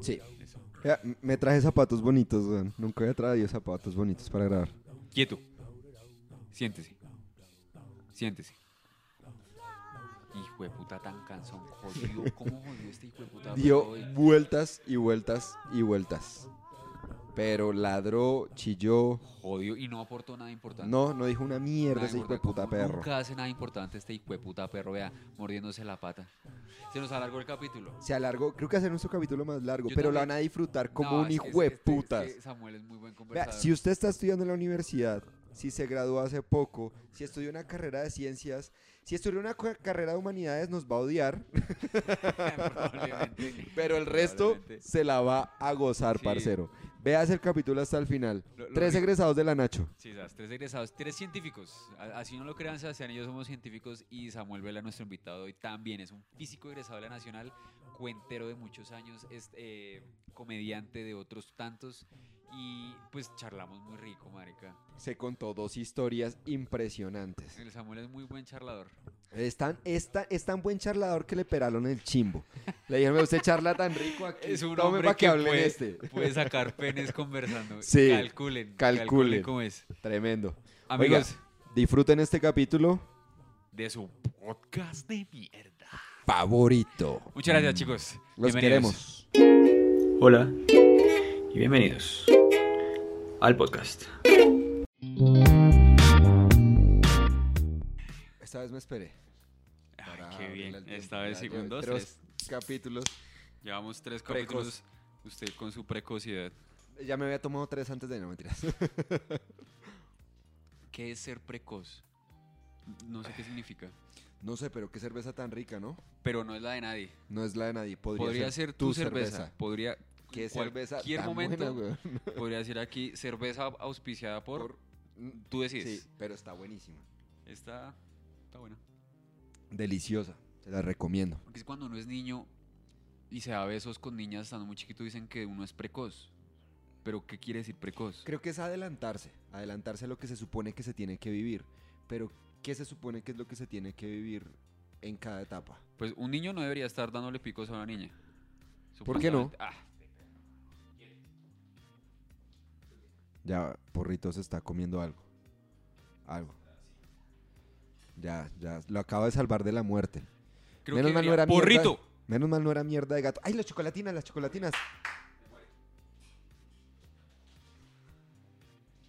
Sí. Ya, me traje zapatos bonitos, weón. Nunca había traído zapatos bonitos para grabar. Quieto. Siéntese. Siéntese. Hijo de puta tan cansón. Jodido. ¿Cómo jodió este hijo de puta? Dio hoy? vueltas y vueltas y vueltas. Pero ladró, chilló. Jodió y no aportó nada importante. No, no dijo una mierda Nada ese hijo de puta perro. Nunca hace nada importante este hijo de puta perro, vea, mordiéndose la pata. Se nos alargó el capítulo. Se alargó, creo que hacer nuestro capítulo más largo, Yo pero lo también. van a disfrutar como No, un hijo de es que- es que putas. Samuel es muy buen Vea, conversador. si usted está estudiando en la universidad, si se graduó hace poco, si estudió una carrera de ciencias, si estudió una carrera de humanidades, nos va a odiar, Probablemente. pero el resto se la va a gozar, Sí. parcero. Veas el capítulo hasta el final. Lo- lo Tres egresados de la Nacho. Sí, sabes, tres egresados, tres científicos. Así no lo crean, Sebastián y yo somos científicos y Samuel Vela, nuestro invitado hoy, también es un físico egresado de la Nacional, cuentero de muchos años, es eh, comediante de otros tantos y pues charlamos muy rico, marica. Se contó dos historias impresionantes. El Samuel es muy buen charlador. Es tan, es tan- es tan buen charlador que le peraron el chimbo. Le dijeron, "Ve, usted charla tan rico aquí. Es un tome hombre que, hable en puede, este. puede sacar penes conversando. Sí, calculen, calculen. cómo es. Tremendo. Amigos, Disfruten este capítulo de su podcast de mierda. favorito. Muchas gracias, chicos. Los Bienvenidos. queremos. Hola y bienvenidos al podcast. Esta vez me esperé. Qué abrirle bien. tiempo. Esta vez tres capítulos. Llevamos tres Precoz. capítulos. Usted con su precocidad. Ya me había tomado tres antes de no mentiras. ¿Qué es ser precoz? No sé qué significa. No sé, pero qué cerveza tan rica, ¿no? Pero no es la de nadie. No es la de nadie. Podría, Podría, ser, tu cerveza. Podría. ¿Qué cerveza cualquier tan momento buena, podría decir aquí cerveza auspiciada por. Por- Tú decides. Sí, pero está buenísima. Está. Está buena. Deliciosa. Se la recomiendo. Porque es cuando uno es niño y se da besos con niñas estando muy chiquito, dicen que uno es precoz. Pero, ¿qué quiere decir precoz? Creo que es adelantarse. Adelantarse a lo que se supone que se tiene que vivir. Pero, ¿qué se supone que es lo que se tiene que vivir en cada etapa? Pues un niño no debería estar dándole picos a una niña. ¿Por qué no? Ah, Ya, Porrito se está comiendo algo. Algo. Ya, ya. Lo acaba de salvar de la muerte. Creo Menos que mal no era mierda. ¡Porrito! Menos mal no era mierda de gato. ¡Ay, las chocolatinas, las chocolatinas!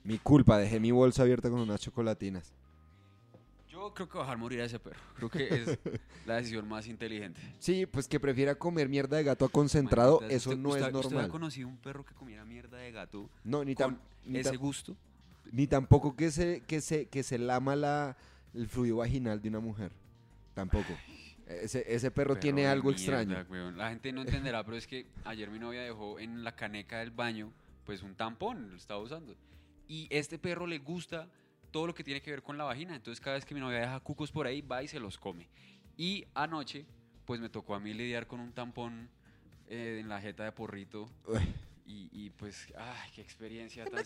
Mi culpa, dejé mi bolsa abierta con unas chocolatinas. Yo creo que bajar morir a ese perro. Creo que es la decisión más inteligente. Sí, pues que prefiera comer mierda de gato a concentrado, eso usted- no usted- es ¿Usted ha normal. conocido un perro que comiera mierda de gato No, ni, ni, ese gusto? ni tampoco que se, que se, que se lama la, el fluido vaginal de una mujer. Tampoco. Ese, ese perro, tiene algo mierda, extraño. weón. La gente no entenderá, pero es que ayer mi novia dejó en la caneca del baño pues un tampón, lo estaba usando. Y este perro le gusta todo lo que tiene que ver con la vagina. Entonces cada vez que mi novia deja cucos por ahí, va y se los come. Y anoche pues me tocó a mí lidiar con un tampón eh, en la jeta de porrito. Uy. Y, y, pues, ay, qué experiencia tan...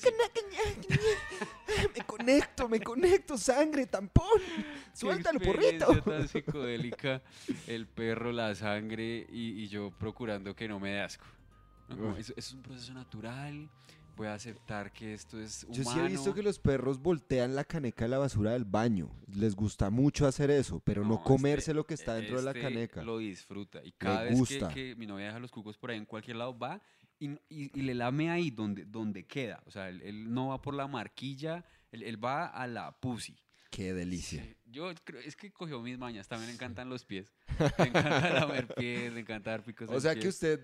me conecto, me conecto, sangre, tampón. Suéltalo, Qué porrito. experiencia tan psicodélica, el perro, la sangre y, y yo procurando que no me dé asco. ¿no? Es, es un proceso natural, voy a aceptar que esto es humano. Yo sí he visto que los perros voltean la caneca de la basura del baño. Les gusta mucho hacer eso, pero no, este- comerse lo que está dentro de la este caneca. Lo disfruta y cada vez que- gusta. Que, mi novia deja los cucos por ahí en cualquier lado va y, y- y le lame ahí donde, donde queda. O sea, él, él no va por la marquilla, él, él va a la pussy. Qué delicia. Sí, Yo creo, es que cogió mis mañas, también le encantan los pies. Le encanta lamer pies, le encanta dar picos O sea que usted,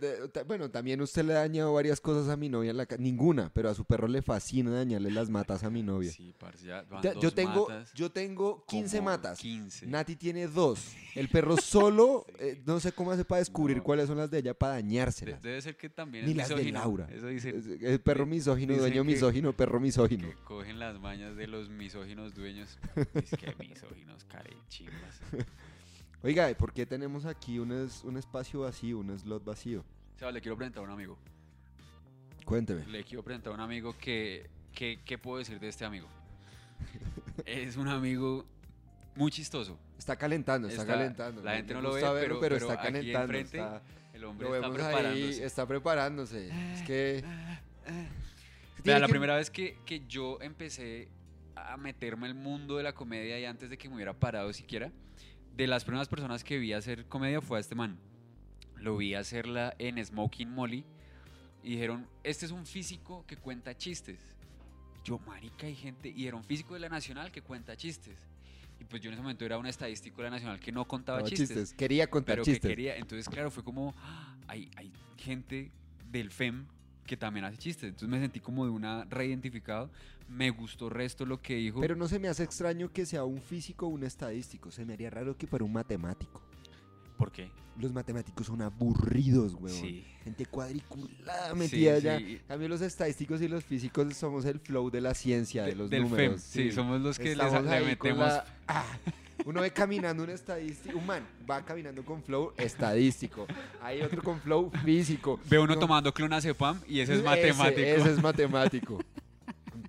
bueno, también usted le ha dañado varias cosas a mi novia en la casa. Ninguna, pero a su perro le fascina dañarle las matas a mi novia. Sí, parce, ya van Ya- dos yo tengo, matas, yo tengo 15 como matas. 15. Nati tiene dos. El perro solo, eh, no sé cómo hace para descubrir No. cuáles son las de ella para De- dañárselas. debe ser que también Ni es las de misógino. Laura. Eso dice El perro misógino, dueño misógino, perro misógino. que cogen las mañas de los misóginos dueños. Es que misóginos, carechimbas. Oiga, ¿y ¿por qué tenemos aquí un, es- un espacio vacío, un slot vacío? Seba, le quiero presentar a un amigo. Cuénteme. Le quiero presentar a un amigo que, que- ¿Qué puedo decir de este amigo? es un amigo muy chistoso. Está calentando, está, Está- calentando. la gente no lo ve, pero- pero está aquí calentando. enfrente- está- El hombre Lo está vemos ahí, preparándose. está preparándose. Es que... Vea, la que- primera vez que, que yo empecé a meterme al mundo de la comedia y antes de que me hubiera parado siquiera, de las primeras personas que vi hacer comedia fue a este man. Lo vi hacerla en Smoking Molly y dijeron, este es un físico que cuenta chistes. Yo, marica, hay gente, y era un físico de la Nacional que cuenta chistes. Y pues yo en ese momento era un estadístico de la Nacional que no contaba No, chistes Quería contar pero chistes. que quería. Entonces, claro, fue como, "Ah, hay, hay gente del FEM que también hace chistes. Entonces me sentí como de una reidentificado. Me gustó resto lo que dijo. Pero no se me hace extraño que sea un físico o un estadístico. Se me haría raro que fuera un matemático. ¿Por qué? Los matemáticos son aburridos, weón. Sí. Gente cuadriculada metida sí. allá. Cambio, los estadísticos y los físicos somos el flow de la ciencia, de, De- los del números. FEM. Sí, somos los que les- le metemos. la- Ah, uno ve caminando un estadístico, un man va caminando con flow estadístico. Hay otro con flow físico. Ve uno No, tomando clonazepam y ese es matemático. Ese, es matemático.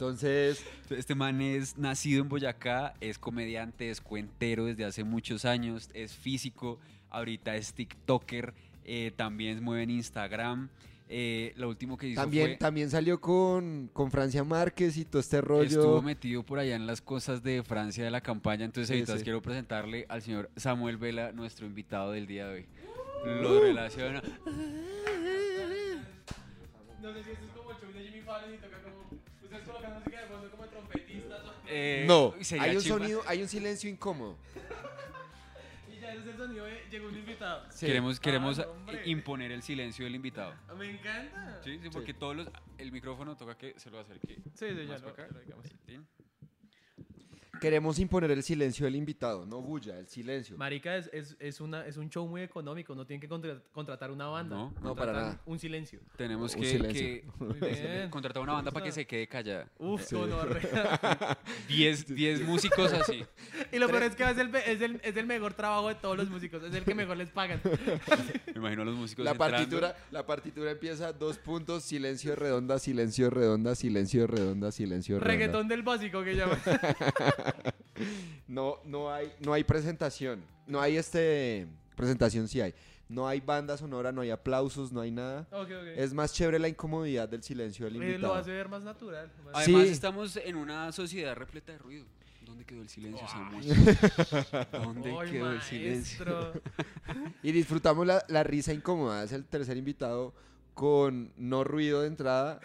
Entonces, Este man es nacido en Boyacá, es comediante, es cuentero desde hace muchos años, es físico, ahorita es TikToker, eh, también mueve en Instagram. Eh, lo último que hizo también, fue... también salió con, con Francia Márquez y todo este rollo. Estuvo metido por allá en las cosas de Francia de la campaña, entonces Sí, ahorita sí. quiero presentarle al señor Samuel Vela, nuestro invitado del día de hoy. Lo relaciona. No sé si esto es como el show de Jimmy Fallon y toca como. Ustedes colocan música de fondo como trompetistas. ¿no? Eh, no, sería hay un chimba. sonido, hay un silencio incómodo. Y ya ese es el sonido de. Llegó un invitado. Sí. Queremos, queremos Ah, no, hombre. imponer el silencio del invitado. Ah, Me encanta. Sí, sí, porque todos los. El micrófono toca que se lo acerque. Sí, sí, ya lo, acá. lo digamos. Queremos imponer el silencio del invitado, no bulla, el silencio. Marica, es, es, es, una, es un show muy económico. No tienen que contra- contratar una banda. No, no, para nada. Un silencio. Tenemos Un que, bien. contratar una banda para que se quede callada. Uf, Sí. gonorrea. 10 10 músicos así. Y lo peor es que es el, es, el, es el mejor trabajo de todos los músicos. Es el que mejor les pagan. Me imagino a los músicos La entrando. partitura, la partitura empieza dos puntos, silencio redonda, silencio redonda, silencio redonda, silencio redonda. Reggaetón del básico que llaman. No, no hay, no hay presentación. No hay este presentación sí hay. No hay banda sonora, no hay aplausos, no hay nada. Es más chévere la incomodidad del silencio del Eh, invitado. lo hace ver más natural. más- Además, Sí. estamos en una sociedad repleta de ruido. ¿Dónde quedó el silencio, Samuel? ¿Dónde quedó el silencio? Y disfrutamos la, la risa incómoda. Es el tercer invitado con no ruido de entrada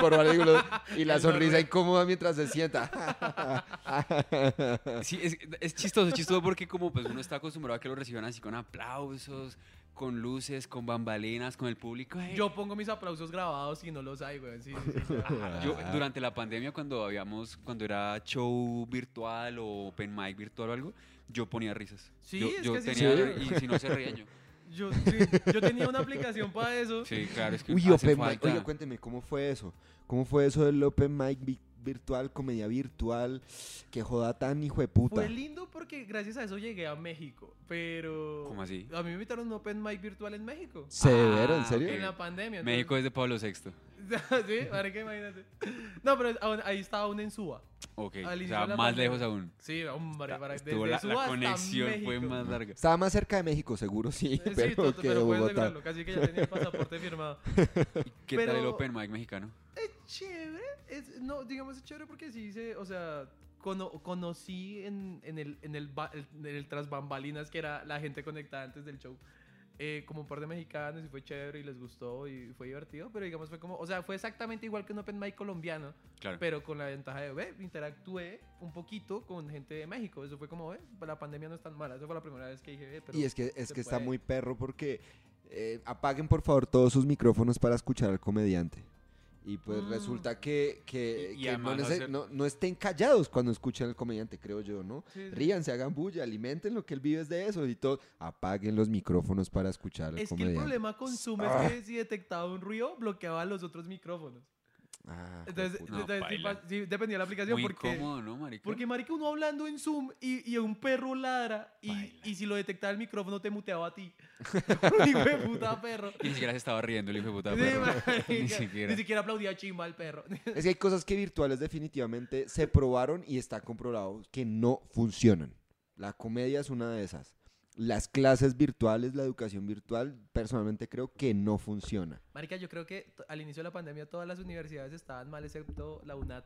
por varios y la sonrisa incómoda mientras se sienta. Sí, es, es chistoso, es chistoso porque como pues uno está acostumbrado a que lo reciban así con aplausos, con luces, con bambalinas, con el público. "Hey". Yo pongo mis aplausos grabados y no los hay, güey. Sí, sí, sí. Yo, durante la pandemia, cuando habíamos, cuando era show virtual o open mic virtual o algo, yo ponía risas. Sí, yo, es yo que sí tenía, y si no se reían yo. Yo, sí, yo tenía una aplicación para eso. Sí, claro, es que Uy, hace Open Mic. Oye, cuénteme, ¿cómo fue eso? ¿Cómo fue eso del Open Mic virtual, comedia virtual? Que joda tan hijo de puta. Fue lindo porque gracias a eso llegué a México. Pero. ¿Cómo así? A mí me invitaron a un Open Mic virtual en México. ¿Severo? ¿En Ah, serio? ok. En la pandemia. entonces- México es de Pablo VI. sí, para que imagínate. No, pero aún- ahí estaba aún en Suba. Ok, Al o sea, más pandemia. lejos aún. Sí, hombre, para desde la, la conexión fue más larga. Estaba más cerca de México, seguro sí, Eh, pero sí, to- que pero puedes Bogotá. asegurarlo, casi que ya tenía el pasaporte firmado. ¿Qué tal el Pero- open mic mexicano? Es chévere, es, no, digamos es chévere porque sí se, o sea, cono- conocí en, en el, en el, en el tras bambalinas que era la gente conectada antes del show. eh, como un par de mexicanos y fue chévere y les gustó y fue divertido, pero digamos fue como, o sea, fue exactamente igual que un open mic colombiano, Claro. pero con la ventaja de, ve, interactué un poquito con gente de México, eso fue como, ve, la pandemia no es tan mala, esa fue la primera vez que dije, ve, pero Y es que, es que está muy perro porque eh, apaguen por favor todos sus micrófonos para escuchar al comediante. Y pues Mm. resulta que, que, Y- y que no, además nece- hacer- no- no estén callados cuando escuchan al comediante, creo yo, ¿no? Sí, sí. Ríanse, hagan bulla, alimenten lo que él vive es de eso y todo. Apaguen los micrófonos para escuchar al Es que el comediante. problema con Zoom Ah. es que si detectaba un ruido, bloqueaba los otros micrófonos. Ah, Entonces. No, entonces sí, sí, dependía de la aplicación Muy porque, incómodo, ¿no, marica? porque marica uno hablando en Zoom y, y un perro ladra y, y si lo detectaba el micrófono te muteaba a ti. un hijo de puta perro. Y ni siquiera se estaba riendo el hijo de puta Sí, perro. marica, Ni siquiera. Ni siquiera aplaudía chimba al perro. Es que hay cosas que virtuales definitivamente se probaron y está comprobado que no funcionan. La comedia es una de esas. Las clases virtuales, la educación virtual, personalmente creo que no funciona. Marica, yo creo que al inicio de la pandemia todas las universidades estaban mal, excepto la UNAT.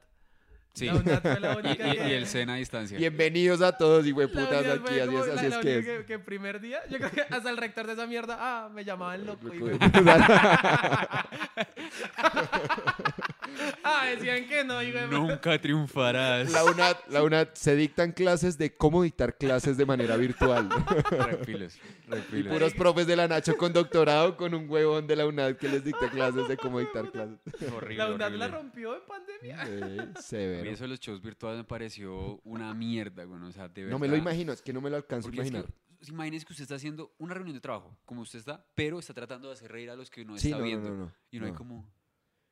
Sí. La UNAT fue la Y, única y- que- y el SENA a distancia. Bienvenidos a todos, y La putas aquí, así es, la- así la es que única es. que, que primer día, yo creo que hasta el rector de esa mierda, ah, me llamaban loco. y ah, decían que no, hijo de Nunca triunfarás. La UNAT, la UNAT, se dictan clases de cómo dictar clases de manera virtual. Repiles, repiles. Puros profes de la Nacho con doctorado con un huevón de la UNAD que les dicta clases de cómo dictar clases. Horrible, La UNAT la rompió en pandemia. A mí severo. eso de los shows virtuales me pareció una mierda, güey. O sea, de verdad. No me lo imagino, es que no me lo alcanzo a Porque es que, imaginar. imagínese que usted está haciendo una reunión de trabajo, como usted está, pero está tratando de hacer reír a los que uno Sí, está no, viendo. no, no, y no, hay como...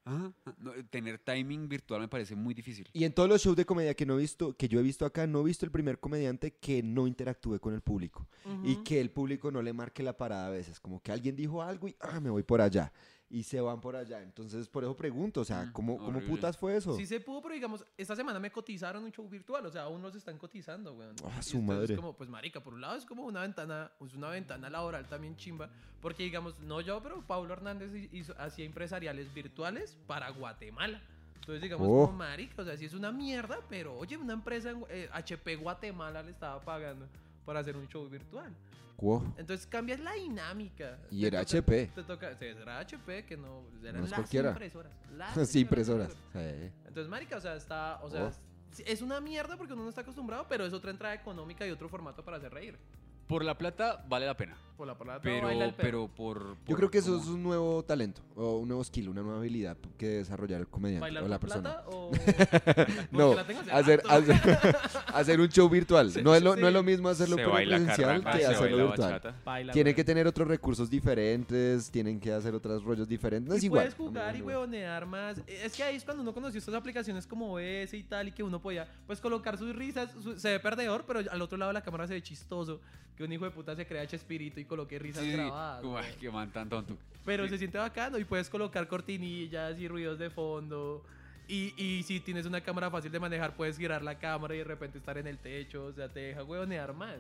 no, tener timing virtual me parece muy difícil. Y en todos los shows de comedia que no he visto, que yo he visto acá, no he visto el primer comediante que no interactúe con el público y Ujú. que el público no le marque la parada a veces, como que alguien dijo algo y ah, me voy por allá y se van por allá. Entonces, por eso pregunto, o sea, Mm, ¿cómo, cómo putas fue eso? Sí se pudo, pero digamos, esta semana me cotizaron un show virtual, o sea, aún nos están cotizando, weón. Ah, su madre. Es como, pues marica, por un lado es como una ventana, es una ventana laboral también chimba, porque digamos, no yo, pero Pablo Hernández hi- hizo, hacía empresariales virtuales para Guatemala. Entonces digamos, Oh. como marica, o sea, sí es una mierda, pero oye, una empresa, en, eh, HP Guatemala le estaba pagando para hacer un show virtual. Wow. Entonces cambias la dinámica. Y Te era toca- HP. Te toca, era HP, que no, eran No las cualquiera. impresoras. las Sí, impresoras. Sí. entonces, marica, o sea, está, o sea, Oh. es una mierda porque uno no está acostumbrado, pero es otra entrada económica y otro formato para hacer reír. Por la plata vale la pena, Por la palabra pero, baila el pero por, Yo por creo que eso es un nuevo talento, o un nuevo skill, una nueva habilidad que desarrollar el comediante ¿Bailar o la persona. plata o...? No, hacer, hacer, hacer un show virtual. Sí, no, es lo, sí. no es lo mismo hacerlo presencial que se hacerlo virtual. Baila, Tienen que tener otros recursos diferentes, tienen que hacer otros rollos diferentes. No es y igual. puedes jugar y No, huevonear más. Es que ahí es cuando uno conoció estas aplicaciones como OBS y tal, y que uno podía pues colocar sus risas. su- se ve perdedor, pero al otro lado de la cámara se ve chistoso. Que un hijo de puta se crea Chespirito y coloque risas Sí, grabadas. ay, qué man tan tonto. Pero Sí. se siente bacano y puedes colocar cortinillas y ruidos de fondo. Y, y si tienes una cámara fácil de manejar, puedes girar la cámara y de repente estar en el techo. O sea, te deja huevonear más.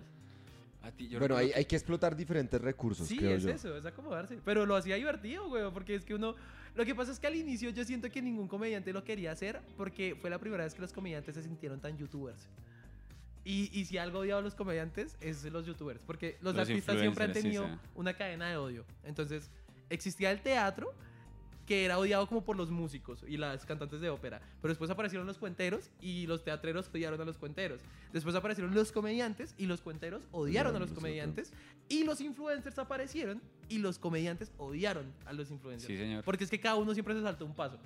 A ti, yo Bueno, hay, hay que explotar diferentes recursos, Sí, creo es yo. eso, es acomodarse. Pero lo hacía divertido, güey, porque es que uno... Lo que pasa es que al inicio yo siento que ningún comediante lo quería hacer porque fue la primera vez que los comediantes se sintieron tan youtubers. Y, y si algo odiado a los comediantes es los youtubers, porque los, Los artistas siempre han influencers, sí, tenido sí. una cadena de odio. Entonces, existía el teatro que era odiado como por los músicos y las cantantes de ópera, pero después aparecieron los cuenteros y los teatreros odiaron a los cuenteros. Después aparecieron los comediantes y los cuenteros odiaron a los comediantes y los influencers aparecieron y los comediantes odiaron a los influencers. Sí, señor. Porque es que cada uno siempre se saltó un paso.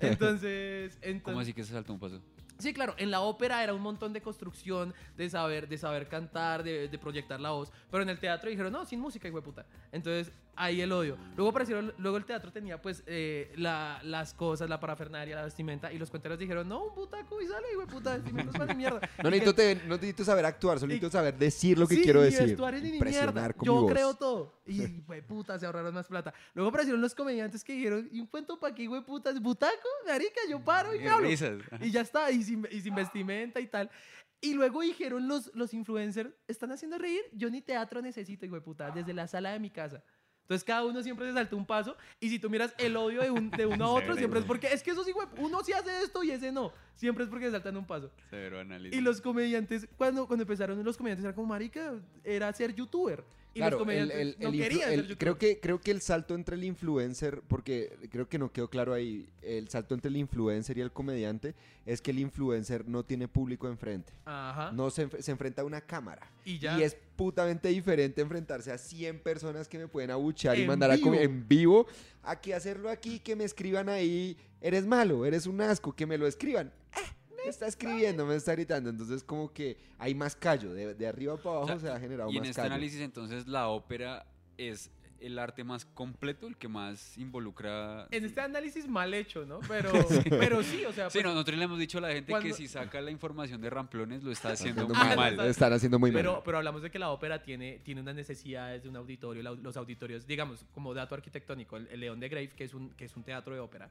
Entonces, entonces ¿Cómo así que se saltó un paso? Sí, claro, en la ópera era un montón de construcción, de saber, de saber cantar, de, de proyectar la voz. Pero en el teatro dijeron, no, sin música, hijo de puta. Entonces, ahí el odio. Luego aparecieron, luego el teatro tenía pues eh, la- las cosas, la parafernalia, la vestimenta. Y los cuenteros dijeron, no, un butaco y sale, hijo de puta, vestimentas para mierda. No necesito, te- no necesito saber actuar, solo Y- necesito saber decir lo que Sí, quiero ni decir. vestuario ni Impresionar mierda. con Yo mi voz. creo todo. Y, güey, puta, se ahorraron más plata. Luego aparecieron los comediantes que dijeron, ¿y un cuento para qué, güey, putas? ¿Butaco? Marica, yo paro y me hablo. risas. Y ya está, y sin, y sin vestimenta y tal. Y luego dijeron los, los influencers, ¿están haciendo reír? Yo ni teatro necesito, hijo de puta, desde la sala de mi casa. Entonces cada uno siempre se saltó un paso y si tú miras el odio de, un, de uno a otro, siempre es porque, es que esos hijo de- uno sí hace esto y ese no. Siempre es porque se saltan un paso. Severo análisis. Y los comediantes, cuando, cuando empezaron los comediantes, era como, marica, era ser youtuber. Y Claro, los comediantes el- el- no el influ- querían el- ser youtubers. creo, que, creo que el salto entre el influencer, porque creo que no quedó claro ahí, el salto entre el influencer y el comediante es que el influencer no tiene público enfrente. Ajá. No se, enf- se enfrenta a una cámara. y ya. Y es putamente diferente enfrentarse a 100 personas que me pueden abuchear y mandar a comer vivo. en vivo, a que hacerlo aquí, que me escriban ahí, eres malo, eres un asco, que me lo escriban. Ah, está escribiendo, me está gritando. Entonces como que hay más callo, de, de arriba para abajo O sea, se ha generado Y en más este callo. análisis, entonces, la ópera es el arte más completo, el que más involucra. En este análisis mal hecho, ¿no? Pero pero sí, o sea, Sí, pues, no, nosotros le hemos dicho a la gente que cuando- si saca la información de ramplones lo está haciendo haciendo muy mal, mal. Están haciendo muy Pero, mal. pero hablamos de que la ópera tiene, tiene unas necesidades de un auditorio. la- los auditorios, digamos, como dato arquitectónico, el, el León de Grave, que es, un, que es un teatro de ópera,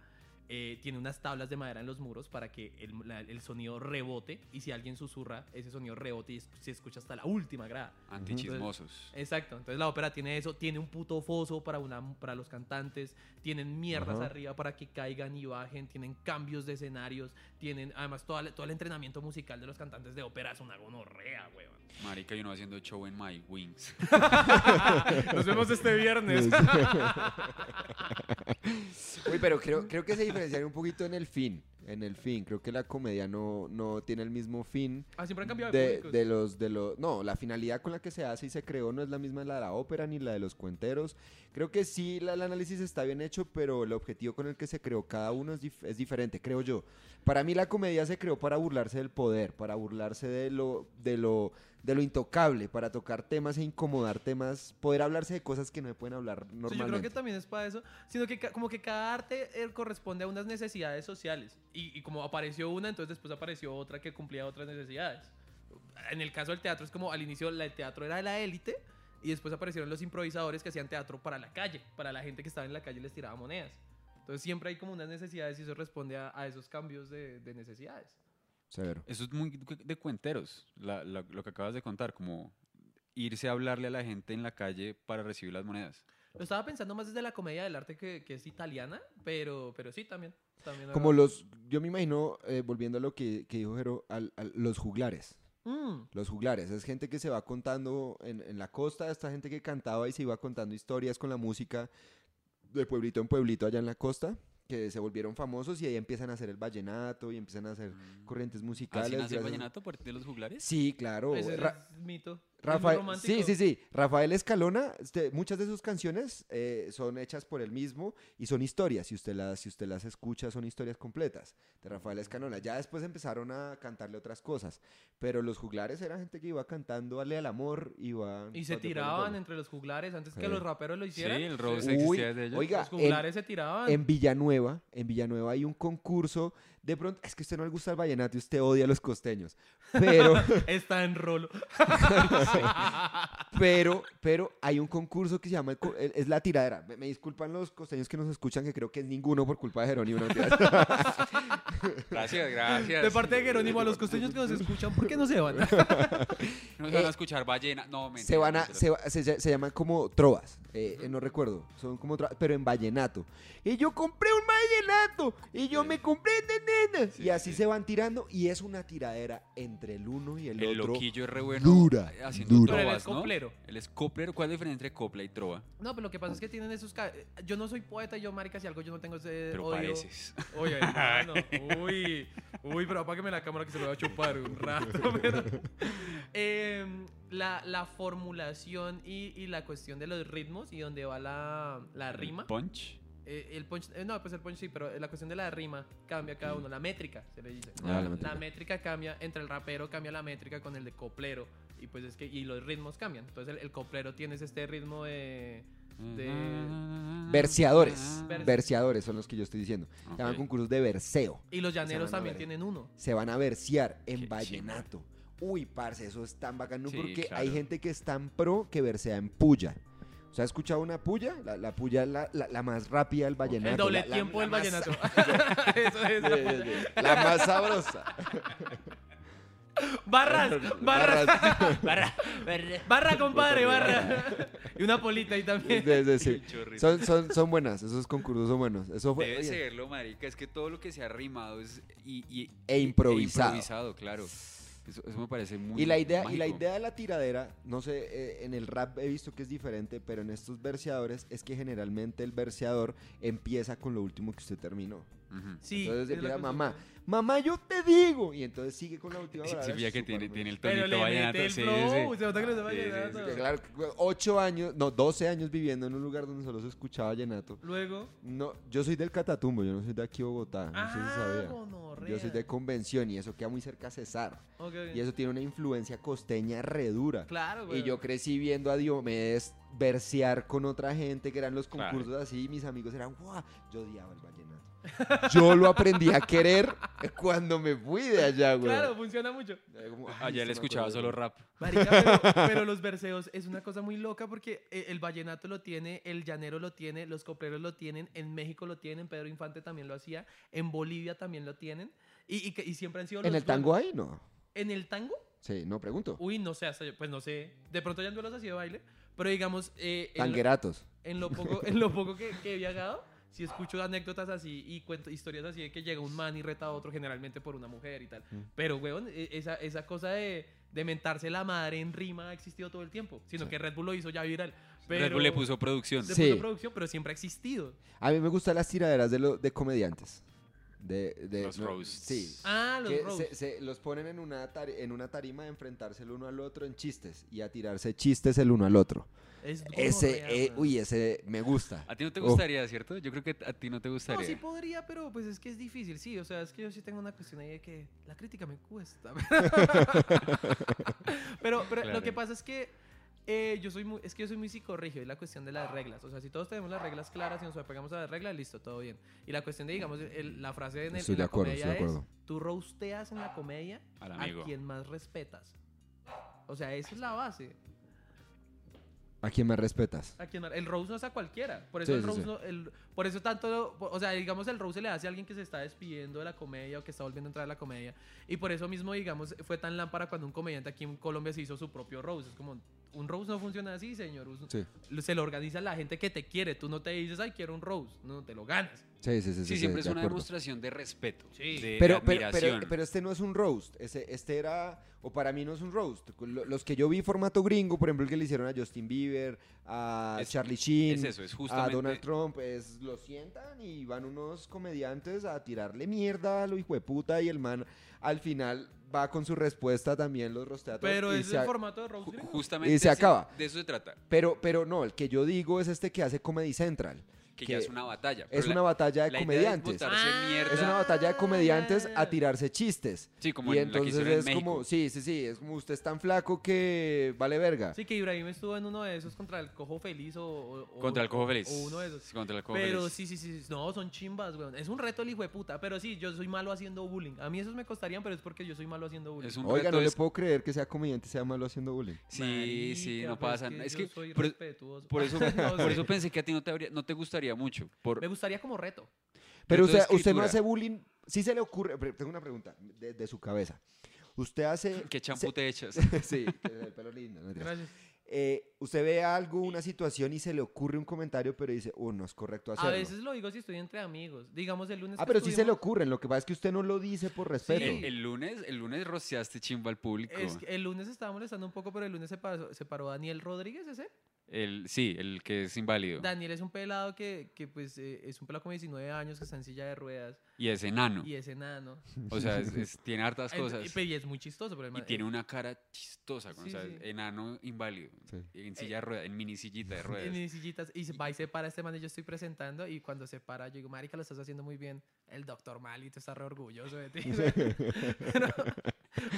eh, tiene unas tablas de madera en los muros para que el, la- el sonido rebote y si alguien susurra, ese sonido rebote y es- se escucha hasta la última grada. Antichismosos. Exacto, entonces la ópera tiene eso, tiene un puto foso para, una, para los cantantes, tienen mierdas Ajá. arriba para que caigan y bajen, tienen cambios de escenarios, tienen además toda la- todo el entrenamiento musical de los cantantes de ópera es una gonorrea, weón. Marica, yo no haciendo show en My Wings. Nos vemos este viernes. Uy, pero creo, creo que se diferenciaría un poquito en el fin. En el fin, creo que la comedia no, no tiene el mismo fin ah, siempre han cambiado de, de, de los de los no la finalidad con la que se hace y se creó no es la misma la de la ópera ni la de los cuenteros. Creo que sí la- el análisis está bien hecho pero el objetivo con el que se creó cada uno es, dif- es diferente creo yo. Para mí la comedia se creó para burlarse del poder para burlarse de lo de lo de lo intocable para tocar temas e incomodar temas poder hablarse de cosas que no se pueden hablar Sí, normalmente yo creo que también es para eso, sino que como que cada arte eh, corresponde a unas necesidades sociales y, y como apareció una, entonces después apareció otra que cumplía otras necesidades. En el caso del teatro es como al inicio la- el teatro era de la élite y después aparecieron los improvisadores que hacían teatro para la calle, para la gente que estaba en la calle y les tiraba monedas. Entonces siempre hay como unas necesidades y eso responde a, a esos cambios de, de necesidades. Severo. Eso es muy de de cuenteros, la- la- lo que acabas de contar, como irse a hablarle a la gente en la calle para recibir las monedas. Lo estaba pensando más desde la comedia del arte que, que es italiana, pero, pero sí, también. También como los yo me imagino eh, volviendo a lo que, que dijo Jero al- al- los juglares Mm, Los juglares, es gente que se va contando en, en la costa, esta gente que cantaba y se iba contando historias con la música de pueblito en pueblito allá en la costa, que se volvieron famosos y ahí empiezan a hacer el vallenato y empiezan a hacer corrientes musicales. ¿Así nace el vallenato por de los juglares? Sí, claro. ese es mito. Rafael, sí, sí, sí. Rafael Escalona, este, muchas de sus canciones eh, son hechas por él mismo y son historias. Si usted las, si usted las escucha, son historias completas de Rafael Escalona. Ya después empezaron a cantarle otras cosas, pero los juglares eran gente que iba cantando Ale al amor, iba Y se tiraban entre los juglares antes que Sí. los raperos lo Sí, hicieran. el roast Uy, existía desde ellos. oiga, los juglares se tiraban. En Villanueva, en Villanueva hay un concurso. De pronto, es que a usted no le gusta el vallenato y usted odia a los costeños. Pero, Está en rolo. pero, pero hay un concurso que se llama, el el- es la tiradera. Me, me disculpan los costeños que nos escuchan, que creo que es ninguno por culpa de Jerónimo. Gracias, gracias. De parte de Jerónimo, a los costeños que nos escuchan, ¿por no se van? No se van Eh, a escuchar ballena. No, mentira, se van a, se, va- se, se llaman como trovas, eh, eh, no recuerdo, son como trovas, pero en vallenato. Y yo compré un vallenato, y yo Sí. me compré, de nena. Sí, y así sí. se van tirando, y es una tiradera entre el uno y el, El otro. loquillo es re bueno dura, haciendo dura. Pero él es trovas, ¿no? coplero. Él es coplero. ¿Cuál es la diferencia entre copla y trova? No, pero lo que pasa es que tienen esos... ca- Yo no soy poeta, yo, marica, si algo yo no tengo ese Pero odio. pareces. Oye, hermano, uy, uy, pero apágueme la cámara que se lo voy a chupar un rato. Pero- Em, la, la formulación y, y la cuestión de los ritmos y donde va la, la rima. Punch. Eh, el punch, eh, no, pues el punch sí, pero la cuestión de la rima cambia cada uno. La métrica, se le dice. Ah, la la, métrica. métrica cambia, entre el rapero cambia la métrica con el de coplero. Y pues es que, y los ritmos cambian. Entonces el, el coplero tienes este ritmo de... de- Verseadores, Vers- verseadores son los que yo estoy diciendo. Se llaman Ok. concursos de verseo. Y los llaneros van también ver. tienen uno. Se van a versear en Qué vallenato. Uy, parce, eso es tan bacano Sí, porque claro. hay gente que es tan pro que versea en puya. ¿O sea, has escuchado una puya? La, la puya es la, la- la más rápida del vallenato. El doble tiempo la del más vallenato. Eso es. La más sabrosa. Barras, barras. Barras. Barra, compadre, barra. Y una polita ahí también. Sí, sí, sí. Son, son, son buenas, esos concursos son buenos. Eso fue, Debe oye, serlo, marica. Es que todo lo que se ha rimado es y, y- E improvisado. improvisado, claro. Eso, eso me parece muy Y la idea, y la idea de la tiradera, no sé, eh, en el rap he visto que es diferente, pero en estos verseadores es que generalmente el verseador empieza con lo último que usted terminó. Ujú. Sí. entonces empieza mamá. Mamá, yo te digo. Y entonces sigue con la última Sí, palabra. sí, fija que tiene, tiene el tonito le vallenato. el sí, flow, sí. se nota que le está Sí, sí, sí, vallenato. sí. Claro, ocho años, no, 12 años viviendo en un lugar donde solo se escuchaba vallenato. Luego. No, yo soy del Catatumbo, yo no soy de aquí Bogotá, no sé si Ah, sabía. gonorrea. Yo soy de convención y eso queda muy cerca a Cesar. Y eso tiene una influencia costeña re dura. Claro, güey. Y yo crecí viendo a Diomedes versear con otra gente, que eran los Claro. concursos así, y mis amigos eran, ¡guau! Yo odiaba el vallenato. Yo lo aprendí a querer cuando me fui de allá, güey. Claro, funciona mucho. Era como, ay, Allá le escuchaba solo rap. Marica, pero, pero los verseos es una cosa muy loca porque eh, el vallenato lo tiene, el llanero lo tiene, los copleros lo tienen, en México lo tienen, Pedro Infante también lo hacía, en Bolivia también lo tienen. Y, y, y siempre han sido los ¿En el tango ahí? No. ¿En el tango? Sí, no pregunto. Uy, no sé, hasta yo- pues no sé. De pronto ya en duelos así de baile. Pero digamos, eh, en, lo, Tangueratos. en lo poco, en lo poco que, que he viajado, si escucho anécdotas así y cuento historias así de que llega un man y reta a otro, generalmente por una mujer y tal. Mm. Pero, weón, e- esa, esa cosa de, de mentarse la madre en rima ha existido todo el tiempo. Sino Sí. que Red Bull lo hizo ya viral. Pero, Red Bull le puso producción. le Sí. puso producción, pero siempre ha existido. A mí me gustan las tiraderas de, lo, de comediantes. De, de- Los no, roasts. Sí. Ah, los que roasts. se, se- los ponen en una, en una tarima de enfrentarse el uno al otro en chistes y a tirarse chistes el uno al otro. Es Ese, eh, uy, ese me gusta. A ti no te gustaría, ¿cierto? Yo creo que a ti no te No, gustaría. sí podría, pero pues es que es difícil, sí. O sea, es que yo sí tengo una cuestión ahí de que la crítica me cuesta. pero pero lo Claro. que pasa es que eh, yo soy muy, es que yo soy muy psicorrígido y la cuestión de las reglas. O sea, si todos tenemos las reglas claras y nos apegamos a las reglas, listo, todo bien. Y la cuestión de, digamos, el- la frase en, el, Estoy en de la acuerdo, comedia estoy de acuerdo. es, tú roasteas en la comedia Al a quien más respetas. O sea, esa es la base. ¿A quién me respetas? A quien más- el roast no es a cualquiera. Por eso Sí, el sí, sí. no- el- por eso tanto, o sea, digamos el roast se le hace a alguien que se está despidiendo de la comedia o que está volviendo a entrar a la comedia. Y por eso mismo, digamos, fue tan lámpara cuando un comediante aquí en Colombia se hizo su propio roast. Es como, un roast no funciona así, señor. Un- Sí. Se lo organiza la gente que te quiere. Tú no te dices, ay, quiero un roast. No, te lo ganas. Sí, sí, sí. sí, Sí, sí, siempre es de una acuerdo. demostración de respeto. Sí. De, Pero, pero, pero, este no es un roast. Este era, o para mí no es un roast. Lo- Los que yo vi formato gringo, por ejemplo, el que le hicieron a Justin Bieber, a Es- Charlie Sheen, es eso, es a Donald Trump, es lo sientan y van unos comediantes a tirarle mierda a lo hijo de puta y el man al final va con su respuesta también los rostea todos Pero y es se el a- formato de. Ju- gringo. justamente Y se sí, acaba. de eso se trata. Pero, pero no, el que yo digo es este que hace Comedy Central. Que, que ya es una batalla. Es la- una batalla de la idea es comediantes. Ah, mierda. Es una batalla de comediantes a tirarse chistes. Sí, como y en la que entonces hicieron en es México. como, sí, sí, sí, es como usted es tan flaco que vale verga. Sí, que Ibrahim estuvo en uno de esos contra el cojo feliz o... o- Contra el cojo feliz. O uno de esos. Sí, Contra el cojo Pero feliz. sí, sí, sí. No, son chimbas, weón. Es un reto el hijo de puta. Pero sí, yo soy malo haciendo bullying. A mí esos me costarían, pero es porque yo soy malo haciendo bullying. Es un Oiga, reto no le es- puedo creer que sea comediante y sea malo haciendo bullying. Sí, sí, Marica, no pero pasa. Es Es que, que, yo soy por, respetuoso. por eso, No por eso pensé que a ti no te, habría, no te gustaría mucho. Por, Me gustaría como reto. Pero usted, usted no hace bullying. Sí se le ocurre. pero Tengo una pregunta de, de su cabeza. Usted hace. ¿Qué champú te echas? sí, el pelo lindo. no. Gracias. Eh, usted ve algo, una situación y se le ocurre un comentario, pero dice, oh, no es correcto hacerlo. A veces lo digo si estoy entre amigos. Digamos el lunes. ah, que pero sí se le ocurren. Lo que pasa es que usted no lo dice por respeto. El, el lunes, el lunes rociaste chimba al público. Es que el lunes estaba molestando un poco, pero el lunes se, pasó- se paró Daniel Rodríguez, ese. El, sí, el que es inválido. Daniel es un pelado que, que pues, eh, es un pelado como 19 años que está en silla de ruedas Y es enano. y es enano. O sea, es- es- tiene hartas cosas. y, y es muy chistoso, pero el Y man- tiene eh, una cara chistosa, con- Sí, o sea, sí. enano inválido. Sí. En silla de ruedas, en mini sillita de ruedas. en mis sillitas y se va y se para este man y yo estoy presentando y cuando se para yo digo, marica, lo estás haciendo muy bien. El doctor Malito está re orgulloso de ti. pero,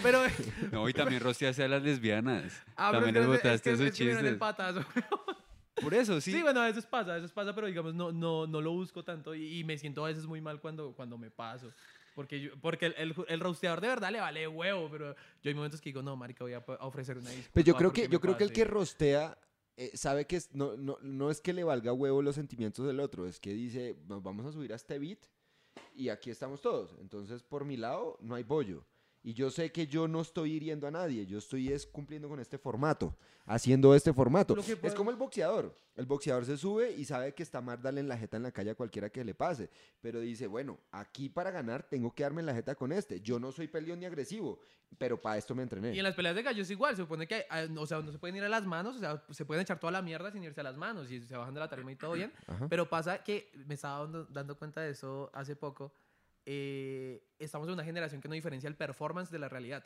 pero, No, y también rosteaste a las lesbianas. ah, pero también les que- es botaste que- esos es que me dan el chistes. patazo. Por eso, Sí. sí. bueno, a veces pasa, a veces pasa, pero digamos, no, no, no lo busco tanto y, y me siento a veces muy mal cuando, cuando me paso. Porque, yo- porque el, el, el rosteador de verdad le vale huevo, pero yo hay momentos que digo, no, marica, voy a, a ofrecer una disculpa. Pero yo creo que, yo creo que el pasé". que rostea eh, sabe que es- no, no, no es que le valga huevo los sentimientos del otro, es que dice, nos vamos a subir a este beat y aquí estamos todos. Entonces, por mi lado, no hay bollo. Y yo sé que yo no estoy hiriendo a nadie, yo estoy es cumpliendo con este formato, haciendo este formato. Que Es puede- como el boxeador. El boxeador se sube y sabe que está mal darle en la jeta en la calle a cualquiera que le pase. Pero dice, bueno, aquí para ganar tengo que darme en la jeta con este. Yo no soy peleón ni agresivo, pero para esto me entrené. Y en las peleas de gallos igual, se supone que, ah, o sea, no se pueden ir a las manos, o sea, se pueden echar toda la mierda sin irse a las manos y se bajan de la tarima y todo bien. Ajá. Pero pasa que me estaba dando, dando cuenta de eso hace poco. Eh, estamos en una generación que no diferencia el performance de la realidad.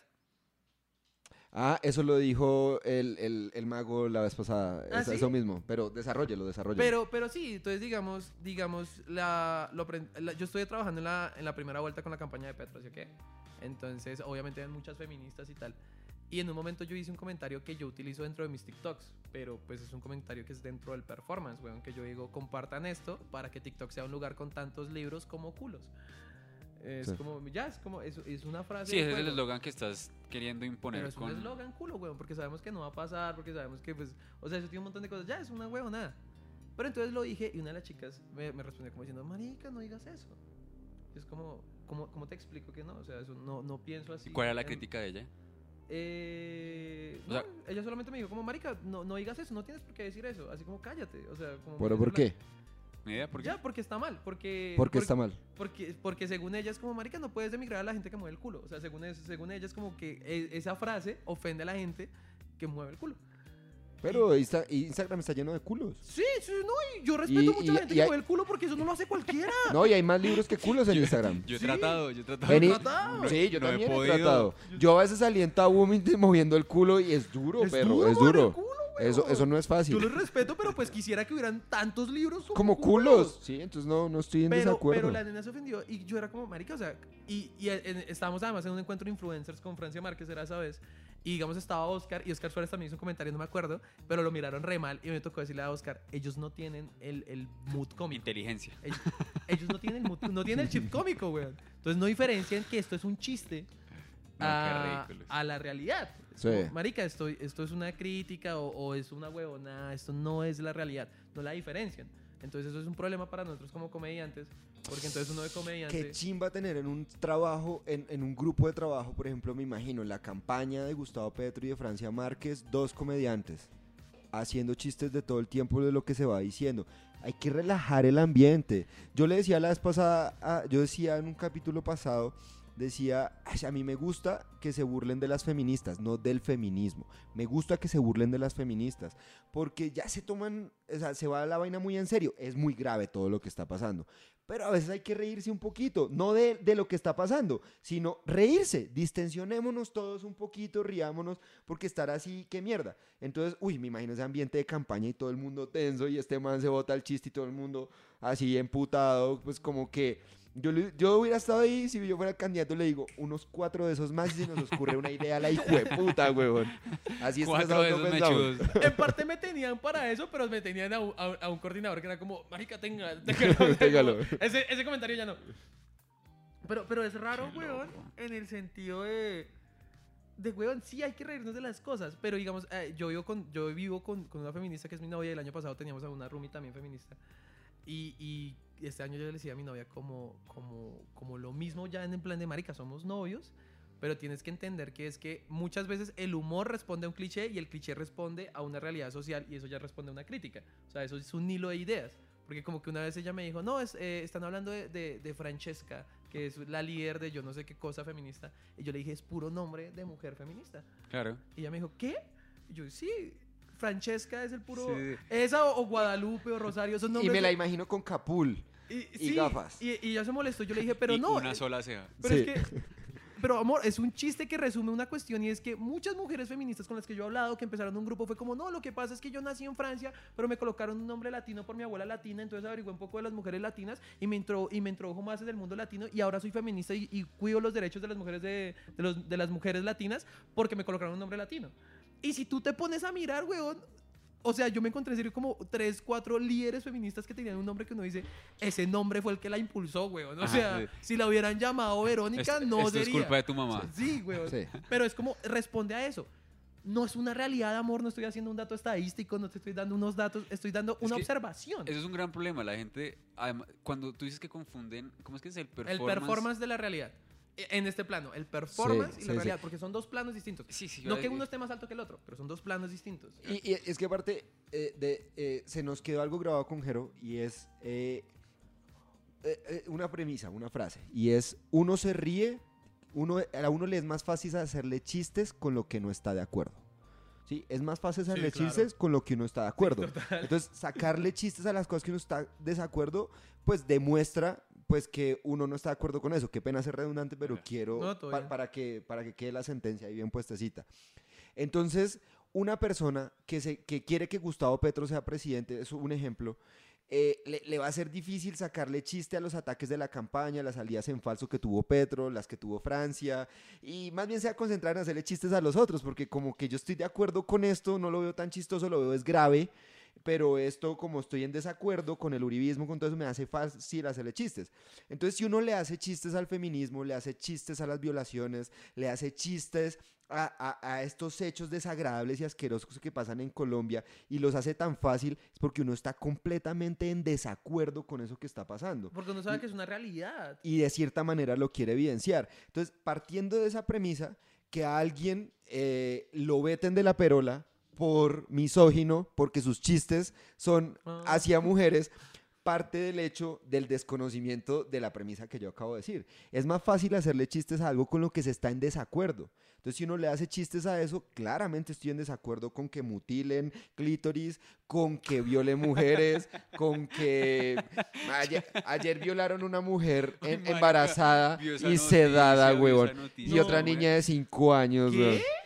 Ah, eso lo dijo el, el, el mago la vez pasada. ¿Ah, es- sí? Eso mismo. Pero desarrollelo, desarrollelo. Pero, pero sí, entonces digamos, digamos, la, lo la- yo estoy trabajando en la, en la primera vuelta con la campaña de Petro, ¿sí o qué? Entonces, obviamente hay muchas feministas y tal. Y en un momento yo hice un comentario que yo utilizo dentro de mis TikToks, pero pues es un comentario que es dentro del performance, weón, que yo digo, compartan esto para que TikTok sea un lugar con tantos libros como culos. Es Sí. como, ya, es como, es, es una frase. Sí, ese es el eslogan que estás queriendo imponer Pero es un con... eslogan culo, weón, porque sabemos que no va a pasar, porque sabemos que, pues, o sea, eso tiene un montón de cosas. Ya, es una nada Pero entonces lo dije y una de las chicas me, me respondió como diciendo, marica, no digas eso. Es como, ¿cómo, cómo te explico que no? O sea, eso no, no pienso así. ¿Y cuál era la en- crítica de ella? Eh, O sea- no, ella solamente me dijo como, marica, no, no digas eso, no tienes por qué decir eso. Así como, cállate. O sea, como... ¿Pero por qué? ¿Ni idea por qué? Ya, porque está mal, porque... ¿Por qué porque- está mal? porque, porque según ella es como, marica, no puedes demigrar a la gente que mueve el culo. O sea, según, es- según ella es como que e- esa frase ofende a la gente que mueve el culo. Pero Insta- Instagram está lleno de culos. Sí, sí, no, y yo respeto Y- mucho a y- la gente y que hay- mueve el culo porque eso no lo hace cualquiera. No, y hay más libros que culos en Instagram. Yo he Sí. tratado, yo he tratado. Vení- tratado. Sí, yo No he también he, podido. tratado. Yo a veces salí en Tabú moviendo el culo y es duro, Es perro, duro es mover el duro. Culo, Eso, eso no es fácil. Yo los respeto, pero pues quisiera que hubieran tantos libros como, Como culos. Sí, entonces no, no estoy en Pero, desacuerdo. pero la nena se ofendió y yo era como, marica, o sea, y, y en- estábamos además en un encuentro de influencers con Francia Márquez, era esa vez, y digamos estaba Oscar, y Oscar Suárez también hizo un comentario, no me acuerdo, pero lo miraron re mal, y me tocó decirle a Oscar, ellos no tienen el, el mood cómico. Inteligencia. Ellos, ellos no tienen el mood- no tienen el chip cómico, weón. Entonces no diferencian que esto es un chiste a, la realidad. Sí. como, Marica, esto, esto es una crítica o, o es una huevona, esto no es la realidad, no la diferencian. Entonces eso es un problema para nosotros como comediantes, porque entonces uno de comediante... Qué chimba tener en un trabajo, en, en un grupo de trabajo, por ejemplo, me imagino, la campaña de Gustavo Petro y de Francia Márquez, dos comediantes, haciendo chistes de todo el tiempo de lo que se va diciendo. Hay que relajar el ambiente. Yo le decía la vez pasada, a- yo decía en un capítulo pasado, decía, "Ay, a mí me gusta que se burlen de las feministas, no del feminismo. Me gusta que se burlen de las feministas, porque ya se toman, o sea, se va la vaina muy en serio. Es muy grave todo lo que está pasando. Pero a veces hay que reírse un poquito, no de, de lo que está pasando, sino reírse. Distensionémonos todos un poquito, riámonos, porque estar así, qué mierda. Entonces, uy, me imagino ese ambiente de campaña y todo el mundo tenso y este man se bota el chiste y todo el mundo así emputado, pues como que yo, le- yo hubiera estado ahí, si yo fuera el candidato, le digo unos cuatro de esos más y se nos ocurre una idea a la hijo de puta, huevón. Así Cuatro estresados de esos pensamos. mechudos. En parte me tenían para eso, pero me tenían a un, a un- a un coordinador que era como, marica, tenga, téngalo". Téngalo. Ese, ese comentario ya no. Pero, pero es raro, Qué weón, loco. en el sentido de... De, weón, sí hay que reírnos de las cosas, pero digamos, eh, yo vivo, con, yo vivo con, con una feminista que es mi novia y el año pasado teníamos a una roomie también feminista. Y, y este año yo le decía a mi novia como, como, como lo mismo ya en el plan de marica, somos novios, pero tienes que entender que es que muchas veces el humor responde a un cliché y el cliché responde a una realidad social y eso ya responde a una crítica. O sea, eso es un hilo de ideas. Porque como que una vez ella me dijo, no, es, eh, están hablando de, de- de Francesca, que es la líder de yo no sé qué cosa feminista. Y yo le dije, es puro nombre de mujer feminista. Claro. Y ella me dijo, ¿qué? Y yo, sí, Francesca es el puro... Sí. Esa o, o Guadalupe o Rosario, esos Y nombres... me la de- imagino con Capul. Y, gafas. Y, y ella se molestó. Yo le dije, pero Y no. Una eh, sola ceja. Pero Sí. es que. Pero amor, es un chiste que resume una cuestión y es que muchas mujeres feministas con las que yo he hablado que empezaron un grupo fue como, no, lo que pasa es que yo nací en Francia, pero me colocaron un nombre latino por mi abuela latina, entonces averigué un poco de las mujeres latinas y me, intro, y me introdujo más en el mundo latino y ahora soy feminista y, y cuido los derechos de las mujeres de, de los, de las mujeres latinas porque me colocaron un nombre latino. Y si tú te pones a mirar, weón, o sea, yo me encontré en serio como tres, cuatro líderes feministas que tenían un nombre que uno dice, ese nombre fue el que la impulsó, weón. O Ajá, sea, sí. si la hubieran llamado Verónica, Esto, no esto sería. es culpa de tu mamá. Sí, weón. Sí. Pero es como, responde a eso. No es una realidad, amor, no estoy haciendo un dato estadístico, no te estoy dando unos datos, estoy dando una observación. Eso es un gran problema. La gente, además, cuando tú dices que confunden, ¿cómo es que es el el performance? performance de la realidad. En este plano, el performance Sí, y sí, la sí. realidad, porque son dos planos distintos. Sí, sí. No que uno esté más alto que el otro, pero son dos planos distintos. Y, y es que aparte eh, de, eh, se nos quedó algo grabado con Jero y es eh, eh, eh, una premisa, una frase. Y es, uno se ríe, uno, a uno le es más fácil hacerle chistes con lo que no está de acuerdo. ¿Sí? Es más fácil hacerle claro. chistes con lo que uno está de acuerdo. total. Entonces, sacarle chistes a las cosas que uno está desacuerdo, pues demuestra pues que uno no está de acuerdo con eso. Qué pena ser redundante, pero quiero No, pa- para que para que quede la sentencia ahí bien puestecita. Entonces, una persona que se que quiere que Gustavo Petro sea presidente, es un ejemplo, eh, le, le va a ser difícil sacarle chiste a los ataques de la campaña, las salidas en falso que tuvo Petro, las que tuvo Francia, y más bien se va a concentrar en hacerle chistes a los otros, porque como que yo estoy de acuerdo con esto, no lo veo tan chistoso, lo veo es grave, pero esto como estoy en desacuerdo con el uribismo, con todo eso me hace fácil hacerle chistes. Entonces si uno le hace chistes al feminismo, le hace chistes a las violaciones, le hace chistes a, a- a estos hechos desagradables y asquerosos que pasan en Colombia y los hace tan fácil, es porque uno está completamente en desacuerdo con eso que está pasando Porque uno sabe que es una realidad. y de cierta manera lo quiere evidenciar. Entonces, partiendo de esa premisa, que a alguien eh, lo veten de la perola por misógino, porque sus chistes son Ah. hacia mujeres, parte del hecho del desconocimiento de la premisa que yo acabo de decir. Es más fácil hacerle chistes a algo con lo que se está en desacuerdo. Entonces, si uno le hace chistes a eso, claramente estoy en desacuerdo con que mutilen clítoris, con que violen mujeres, con que ayer, ayer violaron una mujer en- embarazada y noticia, sedada, huevón. Y otra niña de 5 años.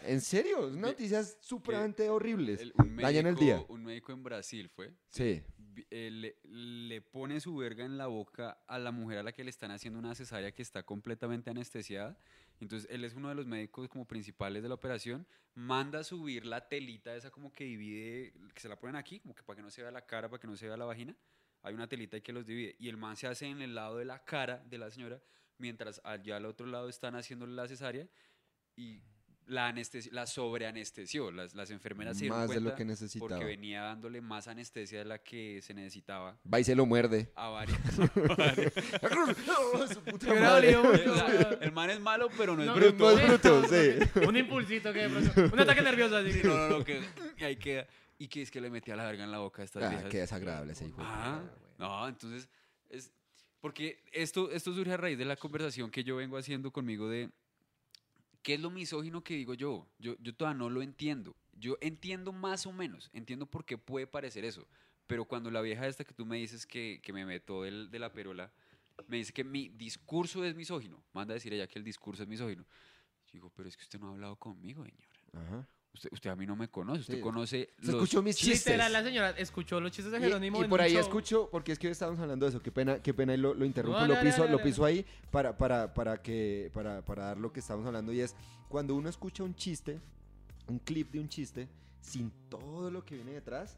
¿En serio? Noticias supremamente horribles. El- un Dañan el médico- día. Un médico en Brasil fue. Sí. Eh, le, pone su verga en la boca a la mujer a la que le están haciendo una cesárea que está completamente anestesiada. Entonces, él es uno de los médicos como principales de la operación. Manda a subir la telita esa como que divide, que se la ponen aquí, como que para que no se vea la cara, para que no se vea la vagina. Hay una telita que los divide. Y el man se hace en el lado de la cara de la señora, mientras allá al otro lado están haciéndole la cesárea. Y la, anestesi la sobreanestesió. Las, las enfermeras se dieron Más de lo cuenta que necesitaba. porque venía dándole más anestesia de la que se necesitaba Va y se lo muerde. a varias. Su puta Me hubiera madre. el, la- man es malo, pero no es No, bruto. No es bruto, sí. Un impulsito que de pronto- Un ataque nervioso así. No, no, no, que y ahí queda. Y que es que le metía la verga en la boca a estas Ah, viejas. qué desagradable ese hijo. Ah, no, entonces es porque esto esto surge a raíz de la conversación que yo vengo haciendo conmigo de qué es lo misógino que digo yo. Yo yo todavía no lo entiendo. Yo entiendo más o menos, entiendo por qué puede parecer eso, pero cuando la vieja esta que tú me dices que, que me meto del- de la perola, me dice que mi discurso es misógino, manda a decir ella que el discurso es misógino. Yo digo, pero es que usted no ha hablado conmigo, señora. Ajá. Usted, usted a mí no me conoce, usted Sí. conoce Se los escuchó mis chistes. Literal, la señora escuchó los chistes de Y- Jerónimo. Y, en por ahí show. escucho, porque es que hoy estábamos hablando de eso, qué pena, qué pena y lo, lo interrumpo, No, lo piso, lo piso ahí para, para, para, que, para, para dar lo que estamos hablando y es cuando uno escucha un chiste, un clip de un chiste, sin todo lo que viene detrás,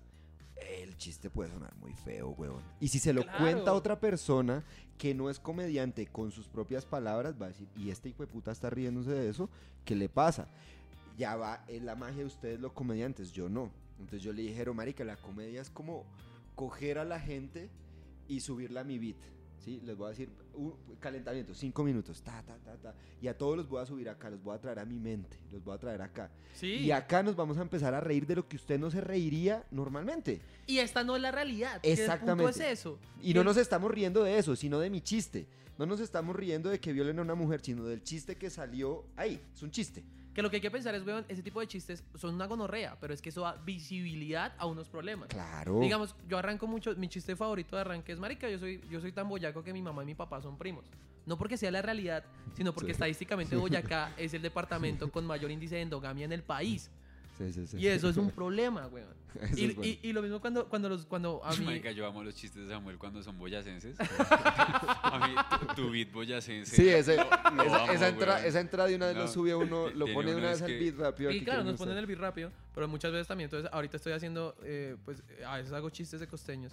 el chiste puede sonar muy feo, weón. Y si se lo Claro. cuenta otra persona que no es comediante con sus propias palabras, va a decir, y este hijo de puta está riéndose de eso, ¿qué le pasa? Ya va, es la magia de ustedes los comediantes, yo no. Entonces yo le dije, "Pero, marica, la comedia es como coger a la gente y subirla a mi beat. ¿sí? Les voy a decir, un calentamiento, cinco minutos, ta, ta, ta, ta. Y a todos los voy a subir acá, los voy a traer a mi mente, los voy a traer acá. Sí. Y acá nos vamos a empezar a reír de lo que usted no se reiría normalmente. Y esta no es la realidad. que el punto Exactamente. es eso. Y no nos estamos riendo de eso, sino de mi chiste. No nos estamos riendo de que violen a una mujer, sino del chiste que salió ahí. Es un chiste. Que lo que hay que pensar es, weón, ese tipo de chistes son una gonorrea, pero es que eso da visibilidad a unos problemas. Claro. Digamos, yo arranco mucho, mi chiste favorito de arranque es, marica, yo soy, yo soy tan boyaco que mi mamá y mi papá son primos. No porque sea la realidad, sino porque Sí. estadísticamente Boyacá es el departamento con mayor índice de endogamia en el país. Sí, sí, sí. Y eso es un problema, weón. Y, bueno. y- y lo mismo cuando, cuando, los, cuando a mí... Marica, yo amo los chistes de Samuel cuando son boyacenses. a mí, tu, tu beat boyacense. Sí, ese- lo- lo esa, amo, esa entra- esa entrada de una vez No, lo sube uno, lo pone de una vez al que- beat rápido. Y claro, nos no ponen el beat rápido, pero muchas veces también, entonces ahorita estoy haciendo, eh, pues a veces hago chistes de costeños.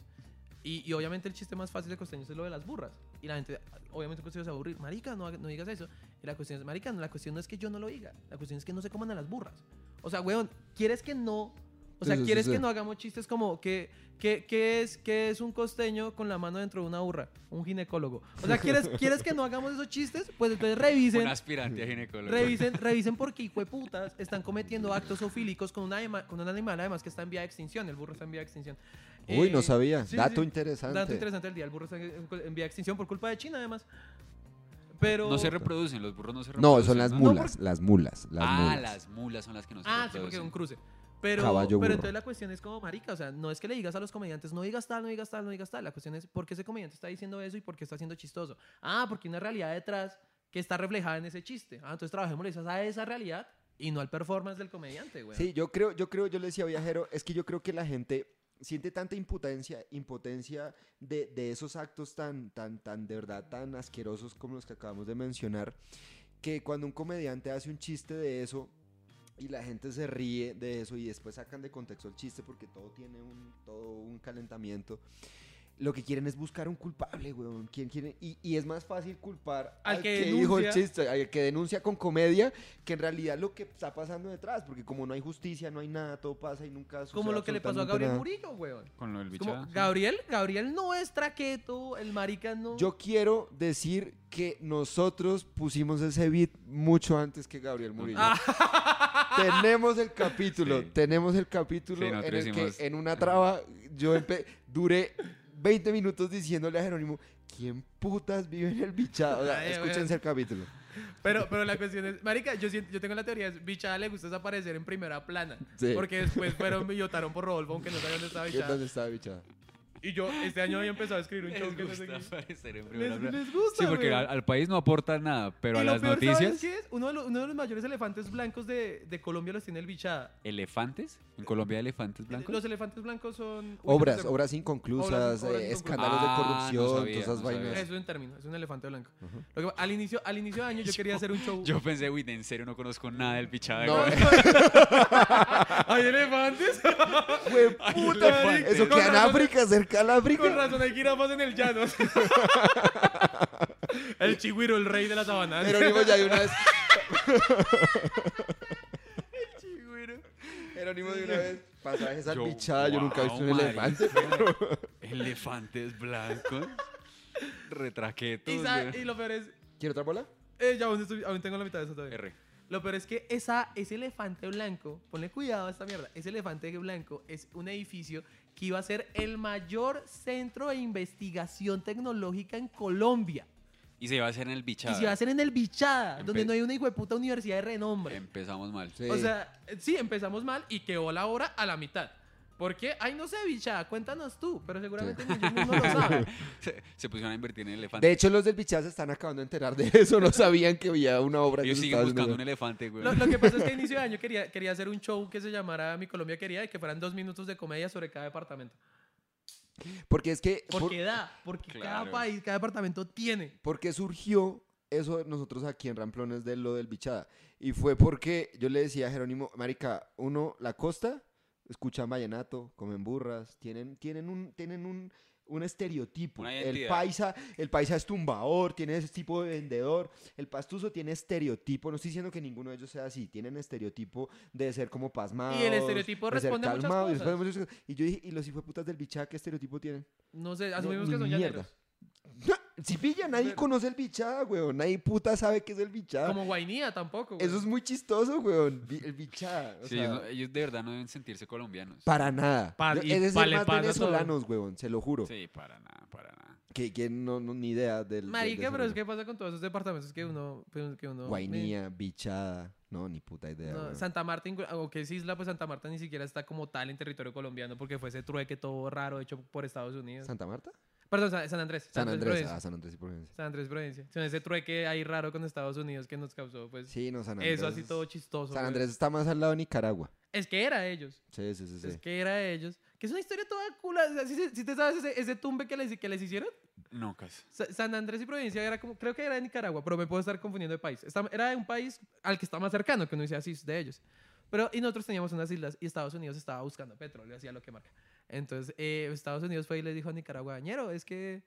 Y, y obviamente el chiste más fácil de costeños es lo de las burras. Y la gente, obviamente el costeño se va a aburrir, marica, no, no digas eso. Y la cuestión es, marica, no, la cuestión no es que yo no lo diga, la cuestión es que no se coman a las burras. O sea, weón, ¿quieres que no? O sea, Sí, ¿quieres sí. que no hagamos chistes como que, que, que es, que es un costeño con la mano dentro de una burra? Un ginecólogo. O sea, ¿quieres, ¿quieres que no hagamos esos chistes? Pues entonces revisen. Un aspirante a ginecólogo. Revisen, revisen porque hijo de putas están cometiendo actos zoofílicos con, una con un animal además que está en vía de extinción. El burro está en vía de extinción. Uy, no Eh, sabía. sí, Dato sí. interesante. Dato interesante del día. El burro está en, en vía de extinción por culpa de China además. Pero... No se reproducen, los burros no se reproducen. No, son las ¿no? mulas, las mulas, las ah, mulas. las mulas son las que no se Ah, sí, porque reproducen. es un cruce. Pero, Caballo pero burro. entonces la cuestión es como, marica, o sea, no es que le digas a los comediantes, no digas tal, no digas tal, no digas tal. La cuestión es, ¿por qué ese comediante está diciendo eso y por qué está siendo chistoso? Ah, porque hay una realidad detrás que está reflejada en ese chiste. Ah, entonces trabajemos a esa realidad y no al performance del comediante, güey. Sí, yo creo, yo creo, yo le decía a Viajero, es que yo creo que la gente siente tanta impotencia, impotencia de, de esos actos tan, tan, tan, de verdad, tan asquerosos como los que acabamos de mencionar, que cuando un comediante hace un chiste de eso y la gente se ríe de eso y después sacan de contexto el chiste porque todo tiene un, todo un calentamiento. Lo que quieren es buscar un culpable, weón. ¿Quién quiere? Y, y es más fácil culpar Al al, que que, dijo el chiste, al que denuncia con comedia, que en realidad lo que está pasando detrás, porque como no hay justicia, no hay nada, todo pasa y nunca Como sucede lo que le pasó a Gabriel nada. Murillo, weón. Con lo del como, sí. Gabriel, Gabriel no es traqueto, el marica no. Yo quiero decir que nosotros pusimos ese beat mucho antes que Gabriel Murillo. tenemos el capítulo, Sí. tenemos el capítulo Sí, en el que en una traba yo duré 20 minutos diciéndole a Jerónimo, ¿quién putas vive en el bichado? O sea, Ay, escúchense el capítulo. Pero, pero la cuestión es, marica, yo, siento- yo tengo la teoría, es, Bichada le gusta desaparecer en primera plana. Sí. Porque después fueron y votaron por Rodolfo, aunque no sabía dónde estaba ¿Qué- Bichada. ¿Dónde estaba bichada? Y yo este año había empezado a escribir un show Les que no sé qué. en Les, gusta, Sí, porque al, al país no aporta nada, pero a lo las peor, ¿sabes noticias. qué es? Uno de, los, uno de los mayores elefantes blancos de, de Colombia los tiene el Bichada. ¿Elefantes? ¿En Colombia hay elefantes blancos? Los elefantes blancos son... Obras, no sé- obras inconclusas, Obras- obras eh, inconclusas. escándalos Ah, de no corrupción, sabía, todas esas vainas. Eso es un término, es un elefante blanco. Lo que- al, inicio, al inicio de año yo quería hacer un show... Yo pensé, uy, en serio no conozco nada del bichada. No, güey. ¿Hay elefantes? Güey, puta, elefantes. eso queda en África, cerca Con razón hay jirafas en el llano. el chigüiro, el rey de la sabana. Jerónimo ya de una vez. Chigüiro. Jerónimo de una vez. Pasajes al Yo, bichada, yo nunca he visto un elefante. Elefantes blancos. Retraquetos. Y, lo peor es... ¿Quiere otra bola? eh, ya aún, estoy- aún tengo la mitad de eso todavía. R. Lo peor es que esa, ese elefante blanco, ponle cuidado a esta mierda, ese elefante blanco es un edificio que iba a ser el mayor centro de investigación tecnológica en Colombia. Y se iba a hacer en el bichada. Y se iba a hacer en el Bichada, Empe- donde no hay una hijueputa universidad de renombre. Empezamos mal. Sí. O sea, sí, empezamos mal y quedó la obra a la mitad. ¿Por qué? Ay, no sé, Bichada, cuéntanos tú, pero seguramente ellos mismos lo saben. Se, se pusieron a invertir en elefantes. De hecho, los del bichada se están acabando de enterar de eso. No sabían que había una obra que Ellos siguen buscando un elefante, güey. Lo, lo que pasa es que a inicio de año quería, quería hacer un show que se llamara Mi Colombia Quería y que fueran dos minutos de comedia sobre cada departamento. Porque es que. por- Porque da, porque cada país, cada departamento tiene. porque surgió eso nosotros aquí en Ramplones de lo del bichada. Y fue porque yo le decía a Jerónimo, Marica, uno, la costa, escuchan vallenato, comen burras, tienen, tienen un, tienen un, un estereotipo. El paisa, el paisa es tumbador, tiene ese tipo de vendedor. El pastuso tiene estereotipo. No estoy diciendo que ninguno de ellos sea así. Tienen estereotipo de ser como pasmados. Y el estereotipo de ser responde a muchas cosas. Y yo dije, ¿y los hijueputas del bichada qué estereotipo tienen? No sé, No, asumimos ni que son llaneros. Si pilla, nadie conoce el bichada, weón. Nadie puta sabe qué es el bichada. Como Guainía tampoco. Eso es muy chistoso, weón. El bichada. o Sí, sea, ellos, de verdad no deben sentirse colombianos. Para nada. Pa- y es pa- más pasa todo. venezolanos, weón. Se lo juro. Sí, para nada, para nada. Que, que no, no, ni idea del. del- Marica, pero es que pasa con todos esos departamentos que uno... pues, Que uno Guainía, bichada. No, ni puta idea. No. Santa Marta, aunque es isla, pues Santa Marta ni siquiera está como tal en territorio colombiano porque fue ese trueque todo raro hecho por Estados Unidos. ¿Santa Marta? Perdón, Sa- San Andrés. San Andrés. Provincia. Ah, San Andrés y Providencia. San Andrés Provincia. Son ese trueque ahí raro con Estados Unidos que nos causó, pues, Sí, no, San Andrés. eso así todo chistoso. San güey. Andrés está más al lado de Nicaragua. Es que era ellos. Sí, sí, sí. sí. Es que era ellos. Que es una historia toda cool. Si te sabes ese, ese tumbe que les, que les hicieron? No, casi. Sa- San Andrés y Provincia era como, creo que era de Nicaragua, pero me puedo estar confundiendo de país. Está- era de un país al que está más cercano, que uno dice así, es de ellos. Pero, y nosotros teníamos unas islas y Estados Unidos estaba buscando petróleo, hacía lo que marca. Entonces, eh, Estados Unidos fue y le dijo a Nicaragua, ñero, es que,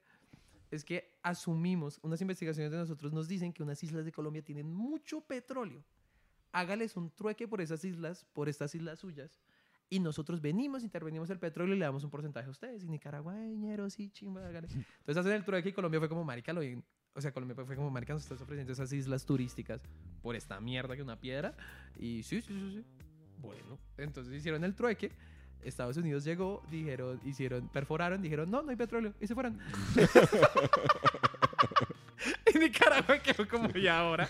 es que asumimos, unas investigaciones de nosotros nos dicen que unas islas de Colombia tienen mucho petróleo. Hágales un trueque por esas islas, por estas islas suyas. Y nosotros venimos, intervenimos el petróleo y le damos un porcentaje a ustedes. Y Nicaragua, ñero, sí, chimba, hágale. Entonces hacen el trueque y Colombia fue como, marica, lo bien. O sea, Colombia fue como, marica, nos estás ofreciendo esas islas turísticas por esta mierda que una piedra. Y sí, sí, sí, sí. Bueno, entonces hicieron el trueque. Estados Unidos llegó, dijeron, hicieron, perforaron, dijeron, no, no hay petróleo. Y se fueron. y Nicaragua quedó como ya ahora.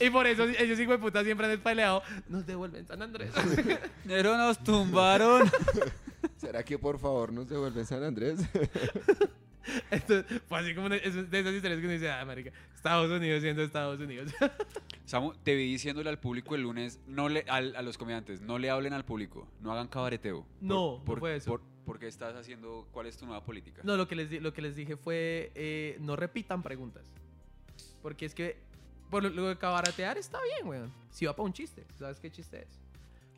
Y por eso ellos, hijo de puta, siempre han peleado. Nos devuelven San Andrés. Pero nos tumbaron. ¿Será que por favor nos devuelven San Andrés? Entonces, fue así como una- es de esas historias que uno dice, ah, marica, Estados Unidos siendo Estados Unidos. Samu, te vi diciéndole al público el lunes, no le, al- a los comediantes, no le hablen al público, no hagan cabareteo. Por- No, no por- fue eso. por- ¿Por qué estás haciendo, cuál es tu nueva política? No, lo que les, lo que les dije fue eh, no repitan preguntas. Porque es que por lo, lo de cabaratear está bien, weón. Si va para un chiste, ¿sabes qué chiste es?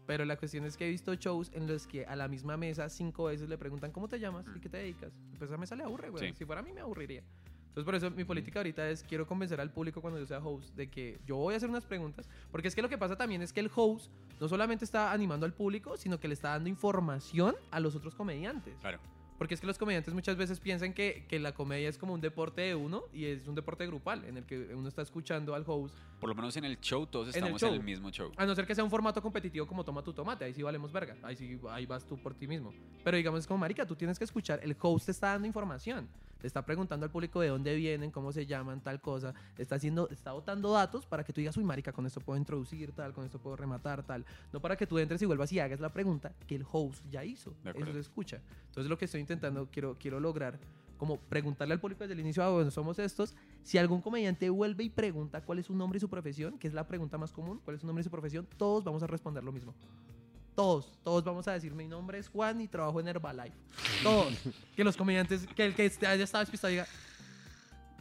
Pero la cuestión es que he visto shows en los que a la misma mesa cinco veces le preguntan ¿cómo te llamas? ¿Y qué te dedicas? Pues a esa mesa le aburre, weón. Sí. Si fuera a mí me aburriría. Entonces por eso mi política ahorita es quiero convencer al público cuando yo sea host de que yo voy a hacer unas preguntas. Porque es que lo que pasa también es que el host no solamente está animando al público, sino que le está dando información a los otros comediantes. Claro. Porque es que los comediantes muchas veces piensan que, que la comedia es como un deporte de uno y es un deporte grupal en el que uno está escuchando al host. Por lo menos en el show todos En el estamos en el, show. mismo show. A no ser que sea un formato competitivo como Toma tu tomate, ahí sí valemos verga. Ahí sí ahí vas tú por ti mismo. Pero digamos es como marica, tú tienes que escuchar, el host te está dando información. Está preguntando al público de dónde vienen, cómo se llaman, tal cosa. Está haciendo, está botando datos para que tú digas, uy, marica, con esto puedo introducir tal, con esto puedo rematar tal. No para que tú entres y vuelvas y hagas la pregunta que el host ya hizo. Eso se escucha. Entonces lo que estoy intentando, quiero, quiero lograr, como preguntarle al público desde el inicio, ah, bueno, somos estos. Si algún comediante vuelve y pregunta cuál es su nombre y su profesión, que es la pregunta más común, cuál es su nombre y su profesión, todos vamos a responder lo mismo. Todos, todos vamos a decir, mi nombre es Juan y trabajo en Herbalife. Todos. que los comediantes, que el que haya estado despistado diga,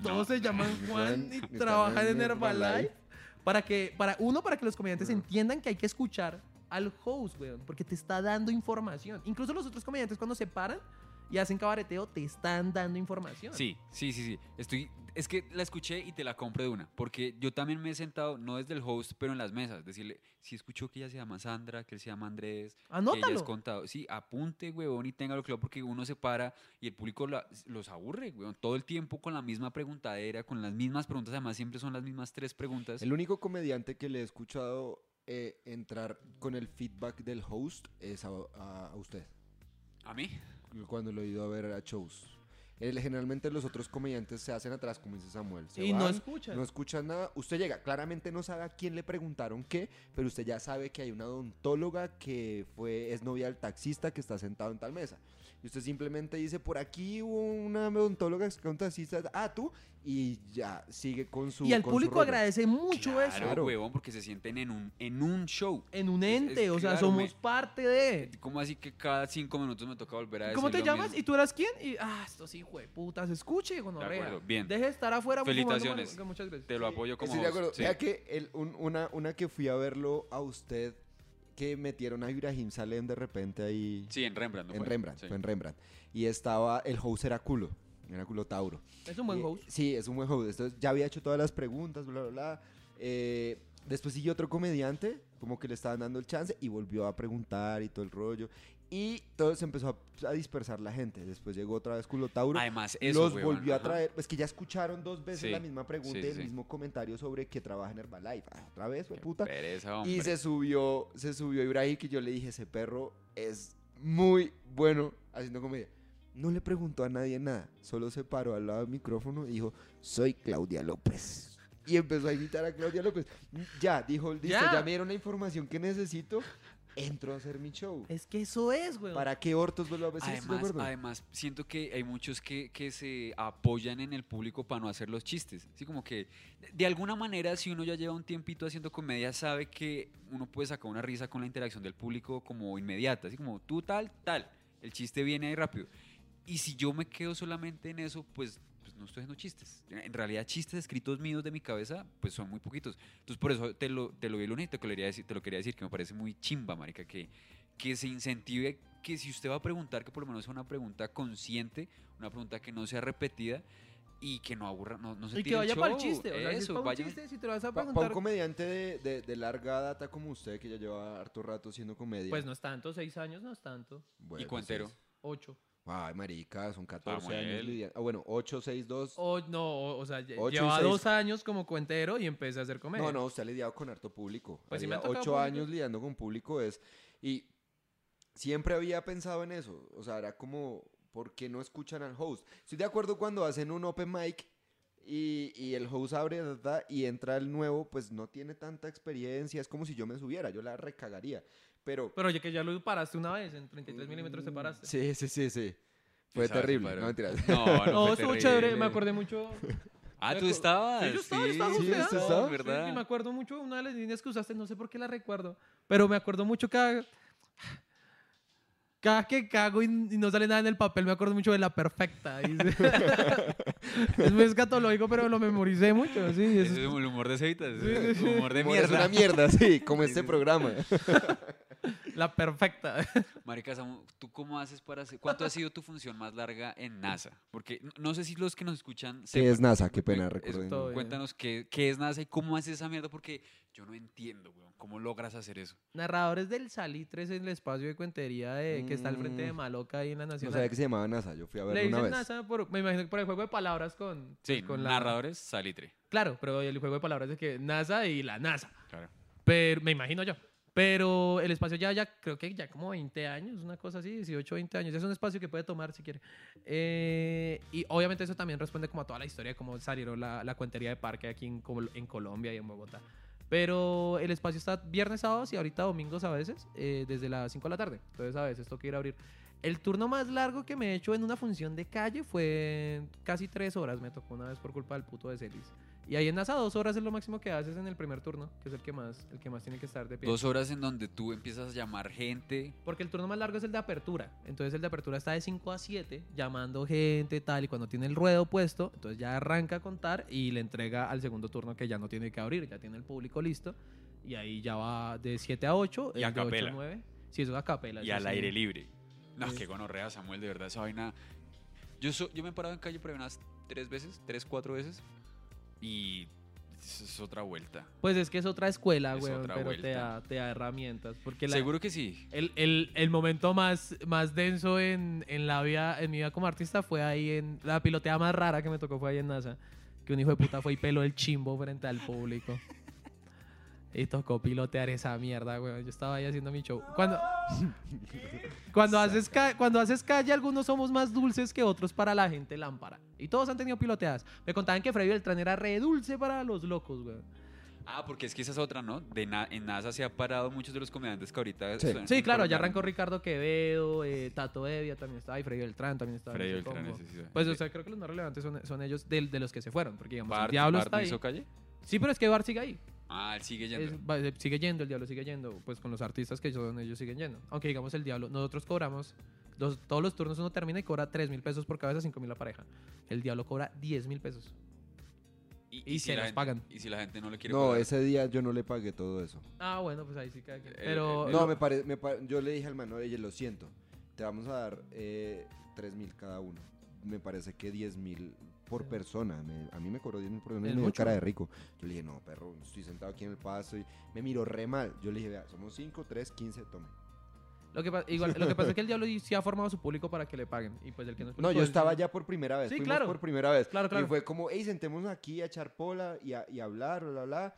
todos se llaman Juan y trabajan en. Herbalife. Para que, para, uno, para que los comediantes entiendan que hay que escuchar al host, weón, porque te está dando información. Incluso los otros comediantes cuando se paran y hacen cabareteo, te están dando información. Sí, sí, sí, sí. Estoy, es que la escuché y te la compro de una. Porque yo también me he sentado, no desde el host, pero en las mesas. Decirle, si escuchó que ella se llama Sandra, que él se llama Andrés, que ella Anótalo. es contado. Sí, apunte, huevón, y téngalo claro porque uno se para y el público la- los aburre, huevón. Todo el tiempo con la misma preguntadera, con las mismas preguntas. Además, siempre son las mismas tres preguntas. El único comediante que le he escuchado eh, entrar con el feedback del host es a, a- a usted. ¿A mí? Cuando lo he ido a ver a shows. Él- generalmente los otros comediantes se hacen atrás, como dice Samuel. Se Y no van, escuchan. No escuchan nada. Usted llega, claramente no sabe a quién le preguntaron qué, pero usted ya sabe que hay una odontóloga que fue, es novia del taxista que está sentado en tal mesa. Y usted simplemente dice, por aquí hubo una odontóloga que es un taxista, ah, tú, y ya sigue con su y al público agradece mucho Claro, eso. Claro. huevón, porque se sienten en un, en un show. En un Es- es ente, o sea, claro, somos me- parte de. ¿Cómo así que cada cinco minutos me toca volver a decir ¿Cómo te llamas? mismo? ¿Y tú eras quién? Y, ah, esto sí, putas, escuche, gonorrea. acuerdo, bien. Deje de estar afuera Felicitaciones. marihuana. Muchas gracias. Te lo apoyo como Estoy de acuerdo. sí. Que el- un- una, una que fui a verlo a usted, que metieron a Ibrahim Salem de repente ahí Sí, en Rembrandt. ¿no en fue? Rembrandt, Sí. fue en Rembrandt. Y estaba, el host era culo, era culo Tauro. Es un buen Y- host. Sí, es un buen host. Entonces ya había hecho todas las preguntas, bla, bla, bla. Eh, después siguió otro comediante, como que le estaban dando el chance y volvió a preguntar y todo el rollo. Y todo se empezó a, a dispersar la gente. Después llegó otra vez culo Tauro. Además, eso, los volvió a traer. Es que ya escucharon dos veces Sí, la misma pregunta sí, y el sí. mismo comentario sobre que trabaja en Herbalife. Ah, otra vez, fue puta. pereza, Y se subió, se subió Ibrahim que yo le dije, ese perro es muy bueno haciendo comedia. No le preguntó a nadie nada, solo se paró al lado del micrófono y dijo, soy Claudia López. Y empezó a imitar a Claudia López. Ya, dijo, listo, Ya. ya, me dieron la información que necesito, entro a hacer mi show. Es que eso es, güey. ¿Para qué Hortos vuelvo a de Además, además, siento que hay muchos que, que se apoyan en el público para no hacer los chistes. Así como que, de- de alguna manera, si uno ya lleva un tiempito haciendo comedia, sabe que uno puede sacar una risa con la interacción del público como inmediata. Así como tú tal, tal. El chiste viene ahí rápido. Y si yo me quedo solamente en eso, pues no estoy haciendo chistes. En realidad, chistes escritos míos de mi cabeza, pues son muy poquitos. Entonces, por eso te lo, te lo vi lunes y te, lo quería decir, te lo quería decir, que me parece muy chimba, marica, que, que se incentive que si usted va a preguntar, que por lo menos sea una pregunta consciente, una pregunta que no sea repetida y que no aburra, no, no se y que vaya para el chiste. O sea, si es Eso, para un chiste, si te lo vas a Pa- pa' un preguntar. comediante de, de- de larga data como usted, que ya lleva harto rato haciendo comedia. Pues no es tanto, seis años no es tanto. Bueno, y cuentero. sí. Ocho. Ay, marica, son 14 Samuel. años lidiando. Ah, bueno, 8, 6, 2. O, no, o, sea, lleva dos años como cuentero y empecé a hacer comedia. No, no, usted ha lidiado con harto público. Pues sí me ha Había tocado ocho público. años lidiando con público es... Y siempre había pensado en eso. O sea, era como, ¿por qué no escuchan al host? Estoy de acuerdo cuando hacen un open mic y, y el host abre ¿verdad? y entra el nuevo, pues no tiene tanta experiencia. Es como si yo me subiera, yo la recagaría. Pero... Pero oye, que ya lo paraste una vez, en 33 milímetros te paraste. Sí, sí, sí, sí. Fue terrible. No, mentiras. No, no, No, fue estuvo chévere, me acordé mucho. Ah, tú estabas. Sí, yo estaba, yo estaba sí, sí, ¿verdad? y me acuerdo mucho una de las líneas que usaste, no sé por qué la recuerdo, pero me acuerdo mucho que... Cada que cago y, y no sale nada en el papel, me acuerdo mucho de la perfecta. es muy escatológico, pero lo memoricé mucho. Sí, eso es es- el humor de Ceitas. Sí, sí, sí. Humor de Como es una mierda. mierda, sí, como este programa. la perfecta. Marica, Samu, ¿tú cómo haces para hacer... ¿Cuánto ha sido tu función más larga en NASA? Porque no- no sé si los que nos escuchan... ¿Qué sepan. es NASA? Qué pena, recuerden. Cuéntanos qué, qué es NASA y cómo haces esa mierda porque yo no entiendo, weón. ¿Cómo logras hacer eso? Narradores del Salitres en el espacio de cuentería de, que está al frente de Mm. Maloca ahí en la No Nacional. sabía que se llamaba NASA, yo fui a Le verlo una dicen vez. NASA por, me imagino que por el juego de palabras con, Sí, con la... narradores, salitre. Claro, pero el juego de palabras es que NASA y la NASA. Claro. Pero me imagino yo. Pero el espacio ya, ya creo que ya como 20 años, una cosa así, 18, 20 años. Es un espacio que puede tomar si quiere. Eh, y obviamente eso también responde como a toda la historia de cómo salieron la, la cuentería de parque aquí en, en Colombia y en Bogotá. Pero el espacio está viernes, sábados y ahorita domingos a veces, eh, desde las 5 de la tarde. Entonces a veces toca ir a abrir. El turno más largo que me he hecho en una función de calle fue casi 3 horas. Me tocó una vez por culpa del puto de Celis. Y ahí en NASA dos horas es lo máximo que haces en el primer turno, que es el que más, el que más tiene que estar de pie. Dos horas en donde tú empiezas a llamar gente. Porque el turno más largo es el de apertura. Entonces el de apertura está de 5 a 7, llamando gente, tal, y cuando tiene el ruedo puesto, entonces ya arranca a contar y le entrega al segundo turno que ya no tiene que abrir, ya tiene el público listo. Y ahí ya va de 7 a 8, Y a de 8 a capela. 9. Sí, eso es a capela. y al sí. aire libre. No, Sí. qué gonorrea, Samuel, de verdad, esa vaina. Yo, so- yo me he parado en calle por unas tres veces, tres, cuatro veces. Y es, otra vuelta. Pues es que es otra escuela, Es weón, otra pero te vuelta. da, te da herramientas. Porque la, Seguro que sí. El, el, el momento más, más denso en, en la vida, en mi vida como artista fue ahí en la pilotea más rara que me tocó fue ahí en NASA. Que un hijo de puta fue y peló el chimbo frente al público. Y tocó pilotear esa mierda, weón. Yo estaba ahí haciendo mi show. Cuando, cuando, haces, cuando haces calle, algunos somos más dulces que otros para la gente lámpara. Y todos han tenido piloteadas. Me contaban que Freddy Beltrán era re dulce para los locos, weón. Ah, porque es que esa es otra, ¿no? De na- en NASA se ha parado muchos de los comediantes que ahorita. Sí. son- Sí, claro, ya arrancó Ricardo Quevedo, eh, Tato Evia también estaba, y Freddy Beltrán también estaba. en Freddy Beltrán, sí, sí. Pues, o sea, creo que los más relevantes son, son ellos de, de los que se fueron, porque digamos, el Bart, Diablo Bart está ahí. hizo calle? Sí, pero es que Bart sigue ahí. Ah, él sigue Es- yendo. va- eh, sigue yendo, el Diablo sigue yendo, pues con los artistas que son, ellos siguen yendo. Aunque digamos el Diablo, nosotros cobramos, los- todos los turnos uno termina y cobra 3 mil pesos por cabeza, 5 mil la pareja. El Diablo cobra 10 mil pesos. y se la los gente- pagan. Y si la gente no le quiere No, pagar? ese día yo no le pagué todo eso. Ah, bueno, pues ahí sí cada quien. El- Pero el- No, me pare, me pa- yo le dije al man, oye, lo siento, te vamos a dar eh, 3 mil cada uno. Me parece que 10 mil por persona. Me- a mí me cobró 10 mil por persona y me dio cara de rico. Yo le dije, no, perro, estoy sentado aquí en el paso y me miró re mal. Yo le dije, vea, somos 5, 3, 15, tome. lo que, igual, lo que pasa es que el Diablo sí ha formado su público para que le paguen. Y pues el que no es No, yo es- estaba ya por primera vez. Sí, fuimos claro. por primera vez. Claro, claro. Y fue como, hey, sentémonos aquí a echar pola y a, y a hablar, bla, bla, bla.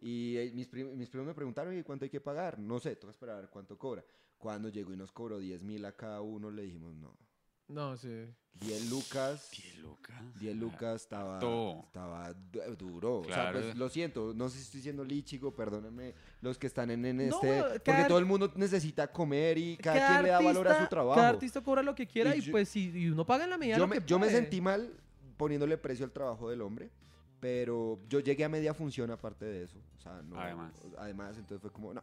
Y eh, mis, prim- mis primos me preguntaron, ¿y cuánto hay que pagar? No sé, toca esperar a ver cuánto cobra. Cuando llegó y nos cobró 10 mil a cada uno, le dijimos, no. No, sí. 10 lucas. Qué loca. 10 lucas estaba, estaba du- duro. Claro. O sea, pues lo siento, no sé si estoy siendo lichigo, perdónenme los que están en, en No, este. cada- Porque todo el mundo necesita comer y cada, quien le da valor a su trabajo. Cada artista cobra lo que quiera Y y, yo- pues si y uno paga en la medida de yo lo me, que yo me puede. sentí mal poniéndole precio al trabajo del hombre, pero yo llegué a media función aparte de eso. O sea, no. Además. Además, entonces fue como, no.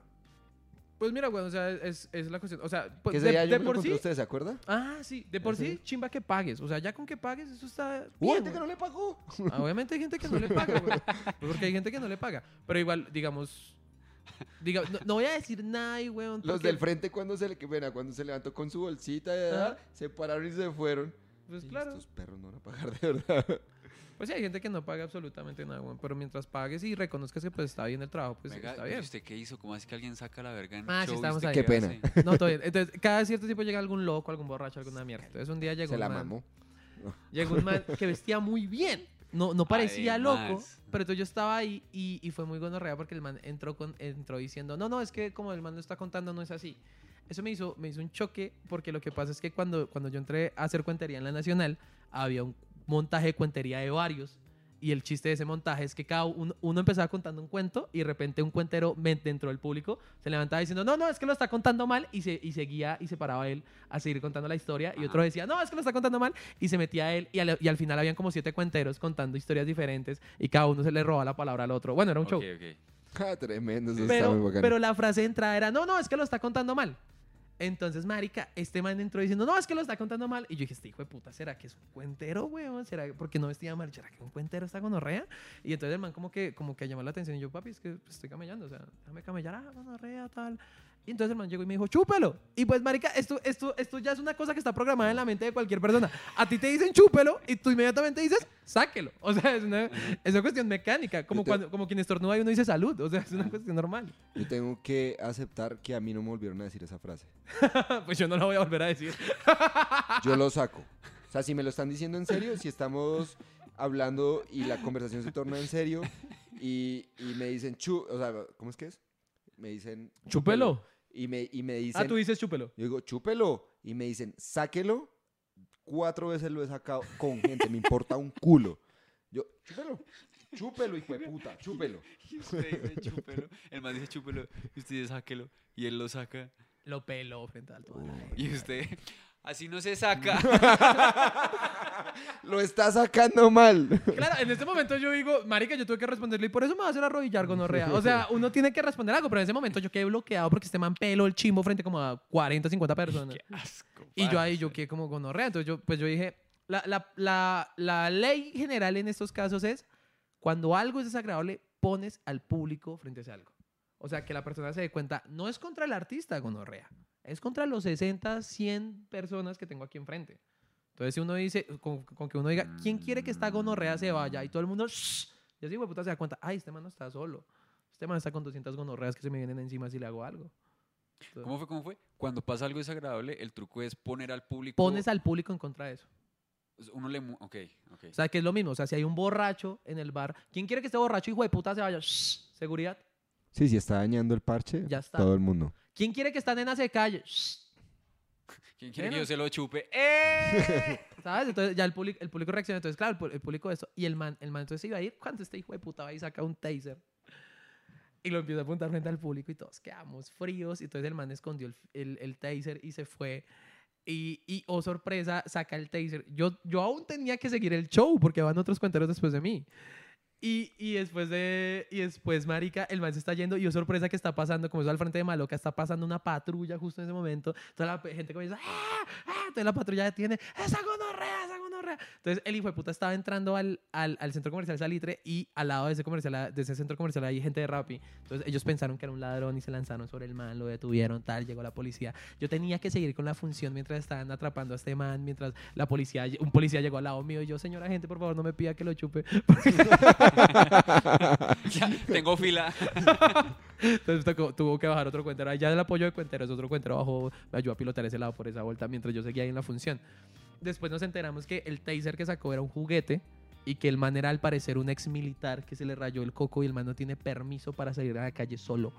Pues mira, güey, o sea, es, es la cuestión. O sea, pues, Que ese de, día yo de me lo por a sí. usted, ¿se acuerda? Ah, sí, de por sí, chimba que pagues. O sea, ya con que pagues, eso está. Hubo bien, gente que güey. no le pagó. Ah, Obviamente hay gente que no le paga, güey. Pues Porque hay gente que no le paga. Pero igual, digamos. diga- no, no voy a decir nada, ahí, weón. Los del frente cuando se le, que pena, cuando se levantó con su bolsita, de edad, Ajá. se pararon y se fueron. Pues Y claro. Estos perros no van a pagar de verdad. Pues sí, hay gente que no paga absolutamente nada, güey. Pero mientras pagues y reconozcas que pues está bien el trabajo, pues Venga, está ¿y bien. ¿usted qué hizo? ¿Cómo es que alguien saca la verga en Ah, sí, show estábamos usted ahí. Qué pena. hace? No, todo bien. Entonces, cada cierto tiempo llega algún loco, algún borracho, alguna mierda. Entonces, un día llegó Se un la man- mamó. Llegó un man que vestía muy bien. No, no parecía loco, pero entonces yo estaba ahí y, y fue muy gonorrea porque el man entró, con, entró diciendo, no, no, es que como el man lo está contando no es así. Eso me hizo, me hizo un choque porque lo que pasa es que cuando, cuando yo entré a hacer cuentería en la Nacional, había un montaje de cuentería de varios. Y el chiste de ese montaje es que cada uno, uno empezaba contando un cuento y de repente un cuentero dentro del público se levantaba diciendo, no, no, es que lo está contando mal y, se, y seguía y se paraba él a seguir contando la historia. Y otro decía, no, es que lo está contando mal y se metía él y al, y al final habían como siete cuenteros contando historias diferentes y cada uno se le robaba la palabra al otro. Bueno, era un show. Ok, ok. Ah, tremendo, eso está muy Pero, pero la frase de entrada era, no, no, es que lo está contando mal. Entonces, marica, este man entró diciendo, no, es que lo está contando mal. Y yo dije, este hijo de puta, ¿será que es un cuentero, weón? ¿Será que porque no vestía mal? ¿Será que un cuentero está gonorrea? Y entonces el man como que, como que llamó la atención. Y yo, papi, es que estoy camellando, o sea, déjame camellar, ah, gonorrea, tal. Y entonces el man llegó y me dijo, chúpelo. Y pues, marica, esto, esto, esto ya es una cosa que está programada en la mente de cualquier persona. A ti te dicen chúpelo y tú inmediatamente dices, sáquelo. O sea, es una, es una cuestión mecánica. Como, te- cuando, como quien estornuda y uno dice salud. O sea, es una cuestión normal. Yo tengo que aceptar que a mí no me volvieron a decir esa frase. pues yo no lo voy a volver a decir. Yo lo saco. O sea, si me lo están diciendo en serio, si estamos hablando y la conversación se torna en serio y, y me dicen chu, o sea, ¿cómo es que es? Me dicen Chúpelo. Y me, y me dicen Ah, tú dices chúpelo. Yo digo, chúpelo. Y me dicen, sáquelo. Cuatro veces lo he sacado con gente, me importa un culo. Yo, chúpelo. Chúpelo, hijo de puta, chúpelo. Y usted dice chúpelo. El man dice chúpelo. Y usted dice sáquelo. Y él lo saca. Lo peló frente al todo. Y usted. Así no se saca. Lo está sacando mal. Claro, en este momento yo digo, marica, yo tuve que responderle y por eso me va a hacer arrodillar gonorrea. O sea, uno tiene que responder algo, pero en ese momento yo quedé bloqueado porque este man peló el chimbo frente como a 40, 50 personas. Asco. Y yo ahí yo quedé como gonorrea. Entonces yo, pues yo dije, la, la, la, la ley general en estos casos es, cuando algo es desagradable, pones al público frente a ese algo. O sea, que la persona se dé cuenta, no es contra el artista gonorrea, es contra los 60, 100 personas que tengo aquí enfrente. Entonces, si uno dice, con, con que uno diga, ¿quién quiere que esta gonorrea se vaya? Y todo el mundo, "Shh", y así, puta, se da cuenta, ay, este man no está solo. Este man está con 200 gonorreas que se me vienen encima si le hago algo. Entonces, ¿Cómo fue? ¿Cómo fue? Cuando pasa algo desagradable, el truco es poner al público. Pones al público en contra de eso. Uno le. mu- Ok, ok. O sea, que es lo mismo. O sea, si hay un borracho en el bar, ¿quién quiere que este borracho hijo de puta se vaya? Shh, seguridad. Sí, si está dañando el parche, Ya está. todo el mundo. ¿Quién quiere que esta nena se calle? Shh, ¿Quién quiere que yo se lo chupe? ¡Eh! ¿Sabes? Entonces ya el público, el público reacciona. Entonces, claro, el, pu- el público de eso. Y el man, el man entonces se iba a ir cuando este hijo de puta va y saca un taser. Y lo empieza a apuntar frente al público y todos quedamos fríos. Y entonces el man escondió el, el- el taser y se fue. Y, y, oh sorpresa, saca el taser. Yo, yo aún tenía que seguir el show porque van otros cuenteros después de mí. Y, y después de. Y después, Marica, el man se está yendo. Y oh sorpresa que está pasando, como eso al frente de Maloca, está pasando una patrulla justo en ese momento. Toda la gente comienza. ¡Ah! ¡Ah! Entonces la patrulla detiene. ¡Esa gonorrea! ¡Esa Entonces el hijo de puta estaba entrando al, al, al centro comercial Salitre. Y al lado de ese, comercial, de ese centro comercial hay gente de Rappi. Entonces ellos pensaron que era un ladrón y se lanzaron sobre el man. Lo detuvieron, tal. Llegó la policía. Yo tenía que seguir con la función mientras estaban atrapando a este man. Mientras la policía. Un policía llegó al lado mío. Y yo, señora gente, por favor, no me pida que lo chupe. Ya, tengo fila. Entonces tocó- tuvo que bajar otro cuentero. Ya el apoyo de cuenteros, otro cuentero bajó, me ayudó a pilotar ese lado por esa vuelta mientras yo seguía ahí en la función. Después nos enteramos que el taser que sacó era un juguete y que el man era al parecer un ex militar que se le rayó el coco y el man no tiene permiso para salir a la calle solo.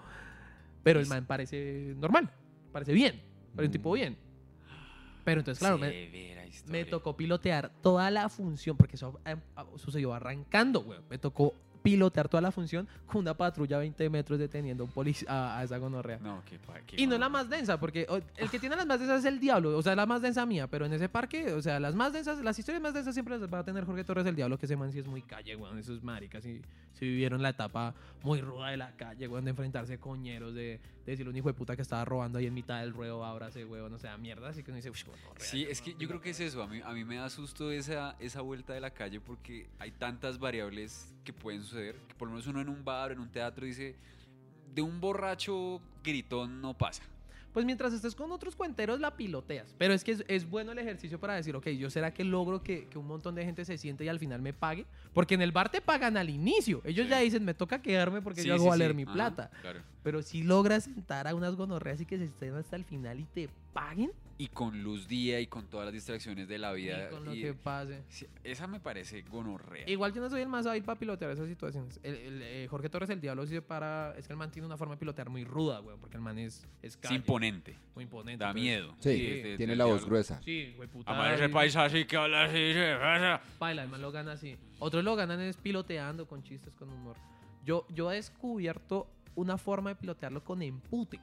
Pero el man parece normal, parece bien, parece un tipo bien. Pero entonces, claro, me, me tocó pilotear toda la función, porque eso eh, sucedió arrancando, güey. Me tocó pilotear toda la función con una patrulla a 20 metros deteniendo a, a, esa gonorrea. No, qué pa- qué Y no la más densa, porque el que tiene las más densas es el diablo, o sea, la más densa mía, pero en ese parque, o sea, las más densas, las historias más densas siempre las va a tener Jorge Torres el diablo, que ese man sí es muy calle, weón, esos maricas, y vivieron la etapa muy ruda de la calle, weón, de enfrentarse coñeros, de, de decirle a un hijo de puta que estaba robando ahí en mitad del ruedo, ahora ese weón, o sea, mierda, así que uno dice, uff, Sí, es que yo creo que es eso. A mí, a mí me da susto esa, esa vuelta de la calle porque hay tantas variables que pueden suceder. Que por lo menos uno en un bar, en un teatro, dice: de un borracho gritón no pasa. Pues mientras estés con otros cuenteros la piloteas. Pero es que es, es bueno el ejercicio para decir, ok, yo será que logro que, que un montón de gente se siente y al final me pague. Porque en el bar te pagan al inicio. Ellos Sí. ya dicen, me toca quedarme porque Sí, yo hago sí, valer mi Ajá, plata. claro. Pero si logras sentar a unas gonorreas y que se estén hasta el final y te paguen, Y con luz día y con todas las distracciones de la vida. y con lo y- que pase. sí, esa me parece gonorrea. Igual yo no soy el más hábil para pilotear esas situaciones. El, el, eh, Jorge Torres, el diablo, sí se para. Es que el man tiene una forma de pilotear muy ruda, güey. Porque el man es, es Es calle, imponente. muy imponente. Da entonces- miedo. Sí, es de- tiene la voz diablo. gruesa. Sí, güey, puta. Aparece el y- país así que habla así. se pasa. Paila, el man lo gana así. Otros lo ganan es piloteando con chistes, con humor. Yo, yo he descubierto una forma de pilotearlo con empute.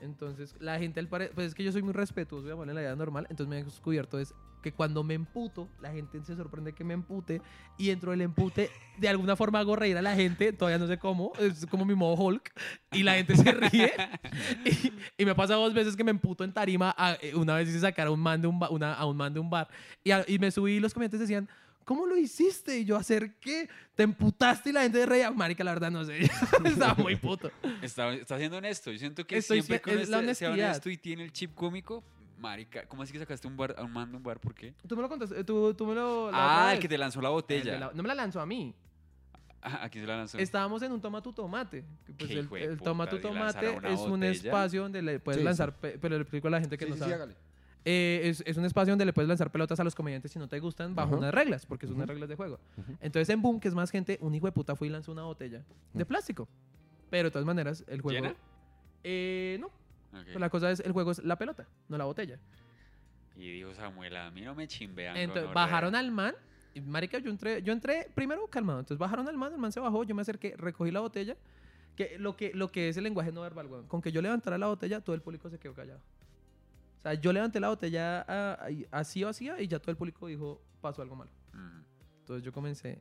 Entonces, la gente al parecer, pues es que yo soy muy respetuoso, digamos, en la vida normal, entonces me he descubierto es que cuando me emputo, la gente se sorprende que me empute y dentro del empute, de alguna forma hago reír a la gente, todavía no sé cómo, es como mi modo Hulk, y la gente se ríe. y, y me pasa dos veces que me emputo en tarima, a- eh, una vez hice sacar a un man de un, una, a un man de un bar, y, a- y me subí y los comentarios decían... ¿Cómo lo hiciste? Y yo, ¿hacer qué? ¿Te emputaste y la gente reía? Marica, la verdad no sé. Estaba muy puto. Está, está siendo honesto. Yo siento que Estoy siempre es la uno sea honesto y tiene el chip cómico, marica, ¿cómo así que sacaste un bar, a un man de un bar? ¿Por qué? Tú me lo contaste, tú, tú me lo... Ah, el que te lanzó la El de botella. la- no me la lanzó a mí. Ah, ¿A quién se la lanzó? Estábamos en un toma tu tomate. Pues Qué el, de el toma tu de tomate es un espacio donde le puedes Sí, sí. lanzar, pe- pero le explico a la gente que Sí, no sí, sí, sabe. Eh, es, es un espacio donde le puedes lanzar pelotas a los comediantes si no te gustan bajo Ajá. unas reglas, porque son unas reglas de juego. Entonces en Boom, que es más gente, un hijo de puta fue y lanzó una botella de plástico. Pero de todas maneras, el juego... ¿Llena? Eh, no, la cosa es, el juego es la pelota, no la botella. Y dijo Samuel, a mí no me chimbean. Entonces gonorrea". bajaron al man. Y marica, yo entré, yo entré primero calmado. Entonces bajaron al man, el man se bajó, yo me acerqué, recogí la botella. Que lo que, lo que es el lenguaje no verbal, weón. Con que yo levantara la botella, todo el público se quedó callado. Sea, yo levanté la botella así o así y ya todo el público dijo, pasó algo malo. Ujú. Entonces yo comencé.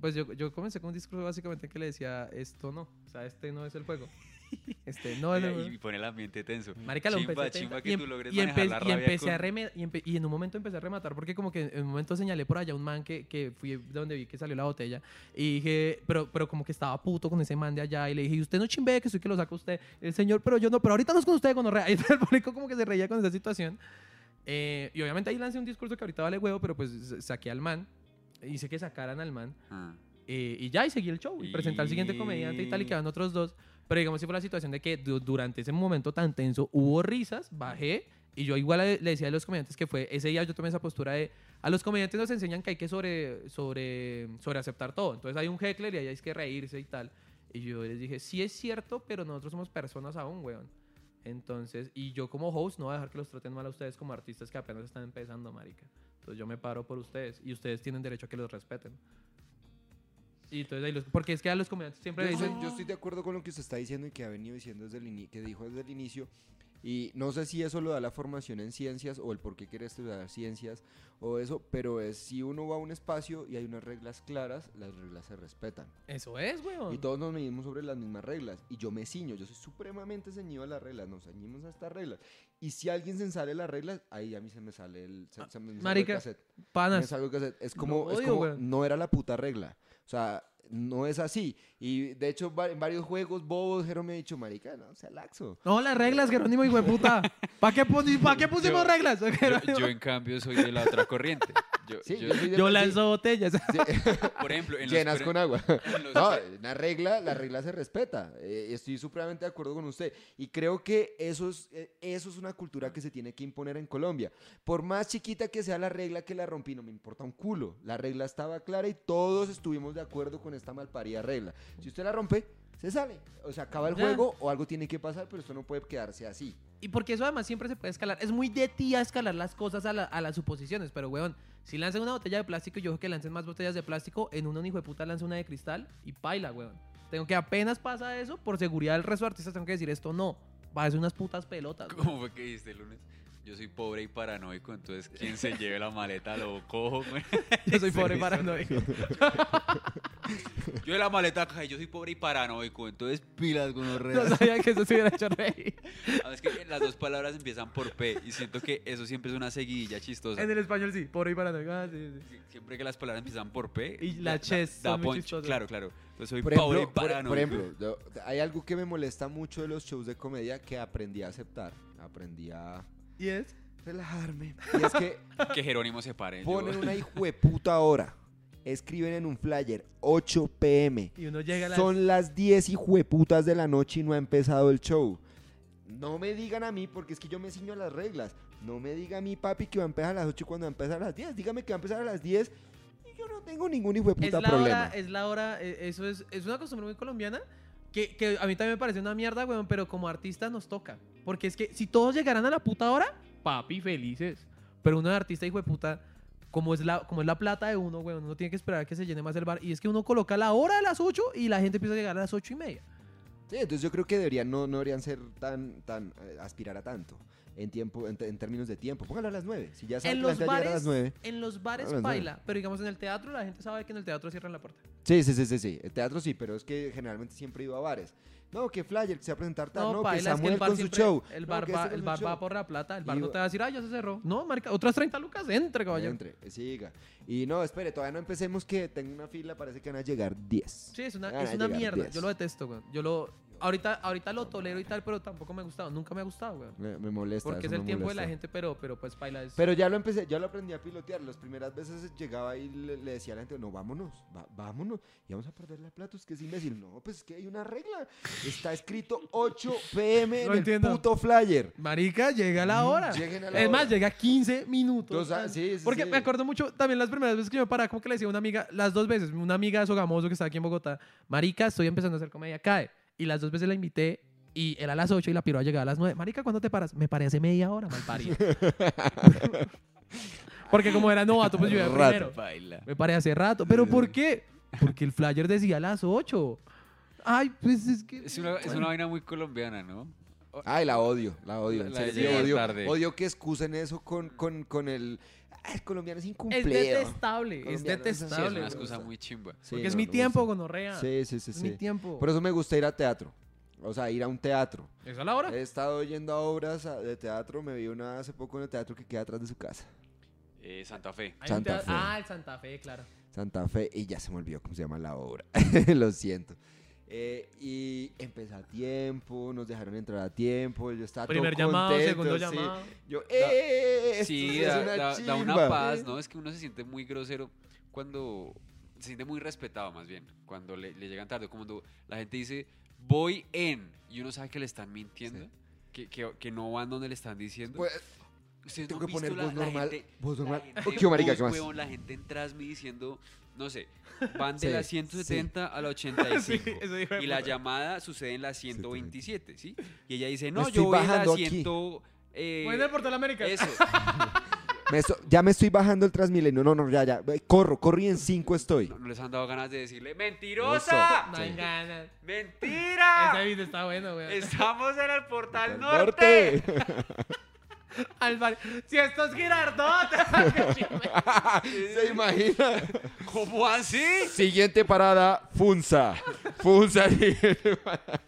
Pues yo, yo comencé con un discurso básicamente que le decía, esto no. O sea, este no es el juego. Este no juego. y pone el ambiente tenso. Marica, lo chimba, empecé chimba que y, em- tú logres y manejar la y empecé a reme- y, empe- y en un momento empecé a rematar porque como que en un momento señalé por allá un man que, que fui donde vi que salió la botella y dije, pero, pero como que estaba puto con ese man de allá y le dije, "Y usted no chimbe que soy que lo saca usted, el señor, pero yo no, pero ahorita no es con usted, con Y el público como que se reía con esa situación. Eh, y obviamente ahí lancé un discurso que ahorita vale huevo, pero pues saqué al man, hice que sacaran al man Ah. eh, y ya, y seguí el show. Y presenté al siguiente comediante y tal, y Y- quedaban otros dos. Pero digamos, si fue la situación de que du- durante ese momento tan tenso hubo risas, bajé. Y yo igual le decía a los comediantes que fue, ese día yo tomé esa postura de, a los comediantes nos enseñan que hay que sobre, sobre, sobre aceptar todo. Entonces hay un heckler y ahí hay que reírse y tal. Y yo les dije, sí es cierto, pero nosotros somos personas aún, weón. Entonces, y yo como host no voy a dejar que los traten mal a ustedes como artistas que apenas están empezando, marica. Entonces yo me paro por ustedes y ustedes tienen derecho a que los respeten. Y entonces ahí los, porque es que a los comediantes siempre Yo, dicen, yo estoy de acuerdo con lo que usted está diciendo y que ha venido diciendo desde el ini- que dijo desde el inicio. Y no sé si eso lo da la formación en ciencias o el por qué quiere estudiar ciencias o eso, pero es si uno va a un espacio y hay unas reglas claras, las reglas se respetan. eso es, weón. Y todos nos medimos sobre las mismas reglas. Y yo me ciño, yo soy supremamente ceñido a las reglas, nos ceñimos a estas reglas. Y si alguien se sale las reglas, ahí a mí se me sale el, se, se me sale el Marica, cassette. Me Panas. sale el cassette. Es como, Lo es odio, como no era la puta regla. O sea, no es así. Y de hecho, en varios juegos bobos, Jero me ha dicho, marica, no, sea laxo. No, las reglas, Jerónimo, hijo de puta. ¿Para qué, pa' qué pusimos Yo- reglas? Yo, en cambio soy de la otra corriente. Yo, Sí, yo- sí, lanzo botellas. sí, por ejemplo, en los llenas pre- con agua. en los No, una regla, la regla se respeta. Eh, estoy supremamente de acuerdo con usted. Y creo que eso es, eh, eso es una cultura que se tiene que imponer en Colombia. Por más chiquita que sea la regla que la rompí, no me importa un culo. La regla estaba clara y todos estuvimos de acuerdo con esta malparida regla. Si usted la rompe, se sale. O sea, acaba el Ya. juego o algo tiene que pasar, pero esto no puede quedarse así. Y porque eso además siempre se puede escalar. Es muy de tía escalar las cosas a, la- a las suposiciones. Pero, weón, si lanzan una botella de plástico, yo creo que lancen más botellas de plástico. En una, un hijo de puta lanza una de cristal y paila, weón. Tengo que apenas pasa eso, por seguridad del resto de artistas, tengo que decir esto no. Va a ser unas putas pelotas. weón. ¿Cómo fue que dijiste el lunes? Yo soy pobre y paranoico, entonces quien se lleve la maleta lo cojo. güey. Yo soy pobre Sí, paranoico. Yo de la maleta acá, y yo soy pobre y paranoico, entonces pilas con los No sabía que eso se hubiera hecho reír. Es que las dos palabras empiezan por P y siento que eso siempre es una seguidilla chistosa. En el español sí, pobre y paranoico. Ah, sí, sí. Sie- Siempre que las palabras empiezan por P. Y la da- chess da son muy. Claro, claro. Entonces soy Por pobre y ejemplo, por, paranoico. por ejemplo, yo- hay algo que me molesta mucho de los shows de comedia que aprendí a aceptar. Aprendí a ¿Y es? relajarme. Y es que Que Jerónimo se pare. yo- ponen una hijueputa hora. Escriben en un flyer 8 pm. Y uno llega a las... Son las 10 hijueputas de la noche y no ha empezado el show. No me digan a mí, porque es que yo me ciño a las reglas. No me diga a mí, papi, que va a empezar a las 8 cuando va a empezar a las 10. Dígame que va a empezar a las 10 y yo no tengo ningún es hijueputa la problema. hora, es la hora, eh, eso es, es una costumbre muy colombiana que, que a mí también me parece una mierda, weón, pero como artista nos toca. Porque es que si todos llegaran a la puta hora, papi, felices. Pero uno de artista, hijo de puta, como es, la, como es la plata de uno, weón, uno tiene que esperar a que se llene más el bar. Y es que uno coloca la hora de las 8 y la gente empieza a llegar a las 8 y media. Sí, entonces yo creo que deberían, no, no deberían ser tan, tan, eh, aspirar a tanto en tiempo, en, en términos de tiempo. Póngalo a las 9. Si ya saben En que la los gente va a llegar a bares, las 9. en los bares A las nueve. baila, pero digamos en el teatro la gente sabe que en el teatro cierran la puerta. Sí, sí, sí, sí, sí. El teatro sí, pero es que generalmente siempre he ido a bares. No, que flyer, que se va a presentar tal, No, no, que paila, es que Samuel el con su show. el bar, va, el bar por la plata, el bar Y no te va a decir, ah, ya se cerró. No, marica, otras 30 lucas, entre, caballero. Entre, siga. Y no, espere, todavía no empecemos que tengo una fila, parece que van a llegar 10. Sí, es una, es una mierda. 10. Yo lo detesto, güey. Yo lo. Ahorita, ahorita lo tolero y tal, pero tampoco me ha gustado. Nunca me ha gustado, güey. Me, me molesta. Porque es el tiempo de la gente, pero, pero pues paila es. Pero ya lo empecé, ya lo aprendí a pilotear. Las primeras veces llegaba y le, le decía a la gente, no, vámonos, va- vámonos. Y vamos a perder la plata, es que es imbécil. No, pues es que hay una regla. Está escrito 8 pm en No el entiendo. puto flyer. Marica, llega la hora. Lleguen a la es más, llega 15 minutos. Dos a- antes. sí, sí, Porque sí. me acuerdo mucho también las primeras veces que yo me paraba, como que le decía a una amiga, las dos veces, una amiga de Sogamoso que está aquí en Bogotá, Marica, estoy empezando a hacer comedia, cae. Y las dos veces la invité y era a las 8 y la piró a llegar a las 9. Marica, ¿cuándo te paras? Me paré hace media hora, mal parido. Porque como era novato, pues yo iba Rato. primero. Baila. Me paré hace rato. ¿Pero por qué? Porque el flyer decía a las 8. Ay, pues es que... Es una, es una vaina muy colombiana, ¿no? Ay, la odio, la odio. La- en la sí, odio, tarde. odio que excusen eso con, con, con el... "Ah, el colombiano es Es incumplido. detestable, es Colombiano, Sí, es detestable. una me excusa muy chimba. Sí, Porque es mi no tiempo, gonorrea. Sí, sí, sí, Es sí. mi tiempo. Por eso me gusta ir a teatro. O sea, ir a un teatro. ¿Es a la hora? He estado yendo a obras de teatro. Me vi una hace poco en el teatro que queda atrás de su casa. Eh, Santa Fe. Santa Fe. Ah, el Santa Fe, claro. Santa Fe. Y ya se me olvidó cómo se llama la obra. Lo siento. Eh, y empecé a tiempo, nos dejaron entrar a tiempo. Yo estaba Primer todo llamado, contento, segundo sí. llamado. Yo, ¡eh! esto Sí, da, una da- da una chimba". paz, ¿no? Es que uno se siente muy grosero cuando se siente muy respetado más bien, cuando le, le llegan tarde, cuando la gente dice voy en y uno sabe que le están mintiendo, Sí. que, que, que no van donde le están diciendo. Pues, Ustedes tengo no que poner voz la- la normal, gente- voz la normal. gente Uy, qué marica, ¿qué más? huevón, la gente en Transmi diciendo, no sé, van de Sí, la 170 a la 85 eso dijo de y la llamada sucede en la 127, ¿sí? Y ella dice, no, yo voy a la bajando aquí. 100... eh, Voy en el Portal América. eso, me esto- ya me estoy bajando el Transmilenio. No, no, ya, ya. Eh, Corro, corro y en 5 estoy. no, no les han dado ganas de decirle, ¡mentirosa! No hay ganas. ¡Mentira! Ese video está bueno, güey. Estamos en el portal Al norte. Si esto es Girardot. ¿Se imagina? ¿Cómo así? Siguiente parada, Funza. Funza. siguiente parada.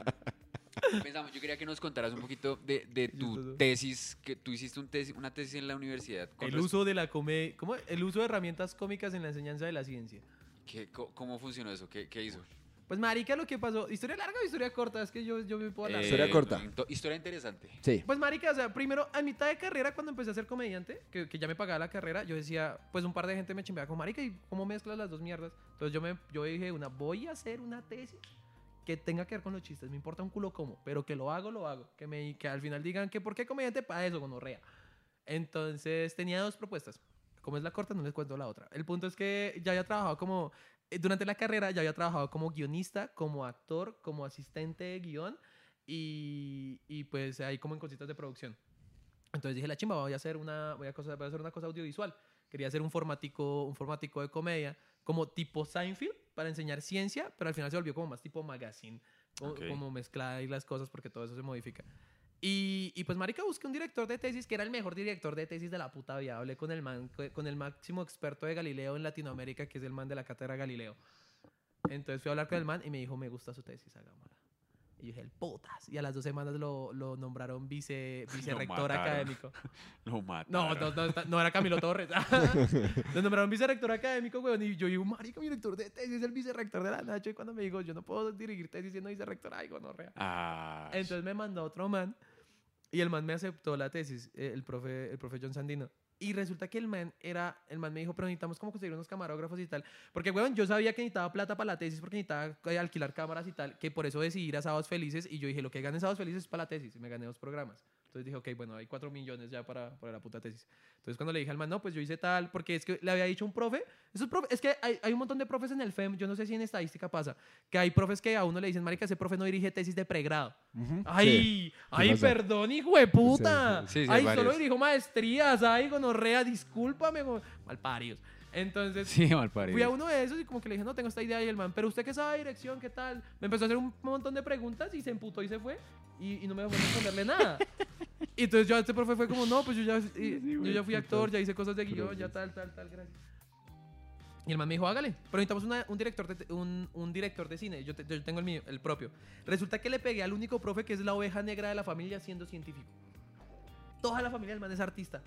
Pensamos, yo quería que nos contaras un poquito de, tu tesis, que tú hiciste un tesis, una tesis en la universidad. con el uso de la comedia. ¿Cómo? El uso de herramientas cómicas en la enseñanza de la ciencia. ¿Qué- ¿Cómo funcionó eso? ¿Qué, qué hizo? Pues, marica, lo que pasó. ¿Historia larga o historia corta? Es que yo, yo me puedo hablar. Historia corta. Historia interesante. Sí. Pues, marica, o sea, primero, a mitad de carrera, cuando empecé a ser comediante, que, que ya me pagaba la carrera, yo decía, pues un par de gente me chimbeaba como, marica, ¿y cómo mezclas las dos mierdas? Entonces yo, me, yo dije, una, voy a hacer una tesis que tenga que ver con los chistes, me importa un culo cómo, pero que lo hago, lo hago. Que, me, que al final digan que, ¿por qué comediante? Para eso, gonorrea. Entonces tenía dos propuestas. Como es la corta, no les cuento la otra. El punto es que ya había trabajado como, eh, durante la carrera ya había trabajado como guionista, como actor, como asistente de guion y, y pues ahí como en cositas de producción. Entonces dije, la chimba, voy a hacer una, voy a, cosa- voy a hacer una cosa audiovisual. Quería hacer un formatico, un formatico de comedia, como tipo Seinfeld, para enseñar ciencia, pero al final se volvió como más tipo magazine, como, Ok. como mezclar ahí las cosas porque todo eso se modifica. Y, pues, marica, busqué un director de tesis que era el mejor director de tesis de la puta vida. Hablé con el, man, con el máximo experto de Galileo en Latinoamérica, que es el man de la cátedra Galileo. Entonces fui a hablar con el man y me dijo, me gusta su tesis, hagámosla. Y yo dije, el putas. Y a las dos semanas lo, lo nombraron vice, vicerrector académico. Lo mataron. No, no, no, no era Camilo Torres. Lo nombraron vicerrector académico, weón. Y yo digo, marica, mi director de tesis es el vicerrector de la Nacho. Y cuando me dijo, yo no puedo dirigir tesis siendo vicerrector, ay, gonorrea. Ah, Entonces me mandó otro man y el man me aceptó la tesis, eh, el profe, el profe John Sandino. Y resulta que el man era, el man me dijo, pero necesitamos como conseguir unos camarógrafos y tal. Porque, weón, yo sabía que necesitaba plata para la tesis porque necesitaba eh, alquilar cámaras y tal, que por eso decidí ir a Sábados Felices. Y yo dije, lo que gane Sábados Felices es para la tesis. Y me gané dos programas. Entonces dije, ok, bueno, hay cuatro millones ya para, para la puta tesis. Entonces cuando le dije al man, no, pues yo hice tal, porque es que le había dicho un profe, esos profe es que hay, hay un montón de profes en el FEM, yo no sé si en estadística pasa, que hay profes que a uno le dicen, marica, ese profe no dirige tesis de pregrado. Ay, ay, pasa. perdón, hijo de puta. Sí, sí, ay, solo dirijo maestrías, ay, gonorrea, discúlpame, go- malparidos. Entonces, Sí. Fui a uno de esos y como que le dije, no, tengo esta idea y el man, pero usted qué sabe dirección, qué tal. Me empezó a hacer un montón de preguntas y se emputó y se fue y, y no me dejó responderle nada. Y entonces yo a este profe fue como, no, pues yo ya, y- yo ya fui actor, ya hice cosas de guion, ya tal, tal, tal, gracias. Y el man me dijo, hágale, pero necesitamos una- un, director de, un, un director de cine, yo, te- yo tengo el mío, el propio. Resulta que le pegué al único profe que es la oveja negra de la familia siendo científico. Toda la familia del man es artista.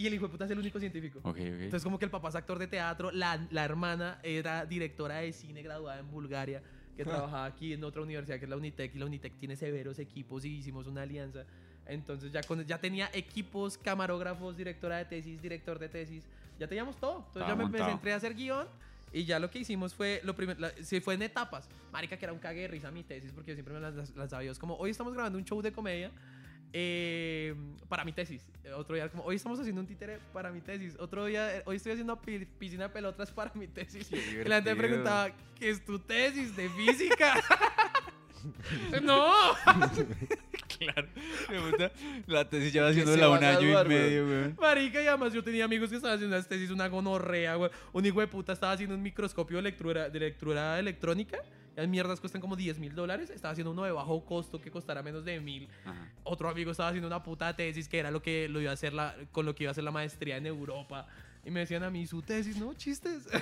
Y el hijo de puta es el único científico. Ok, ok. Entonces como que el papá es actor de teatro, la, la hermana era directora de cine graduada en Bulgaria, que trabajaba aquí en otra universidad que es la Unitec, y la Unitec tiene severos equipos y hicimos una alianza. Entonces ya, con, ya tenía equipos, camarógrafos, directora de tesis, director de tesis, ya teníamos todo. Entonces Estaba ya me entré a hacer guion y ya lo que hicimos fue, lo primero, se fue en etapas. Marica, que era un cague de risa mi tesis, porque yo siempre me las, las sabía. Es como, hoy estamos grabando un show de comedia eh, para mi tesis. Otro día, como, hoy estamos haciendo un títere para mi tesis. Otro día, eh, hoy estoy haciendo pi- piscina de pelotas para mi tesis. Y la gente me preguntaba, ¿qué es tu tesis de física? no. Claro. Me gusta. La tesis lleva haciéndola se va un año y medio, weón. Marica, y además yo tenía amigos que estaban haciendo unas tesis, una gonorrea, güey. Un hijo de puta estaba haciendo un microscopio de lectura, de lectura electrónica. Las mierdas cuestan como 10 mil dólares. Estaba haciendo uno de bajo costo que costará menos de mil. Ajá. Otro amigo estaba haciendo una puta tesis que era lo que lo iba a hacer la, con lo que iba a hacer la maestría en Europa. Y me decían a mí, su tesis, ¿no? Chistes.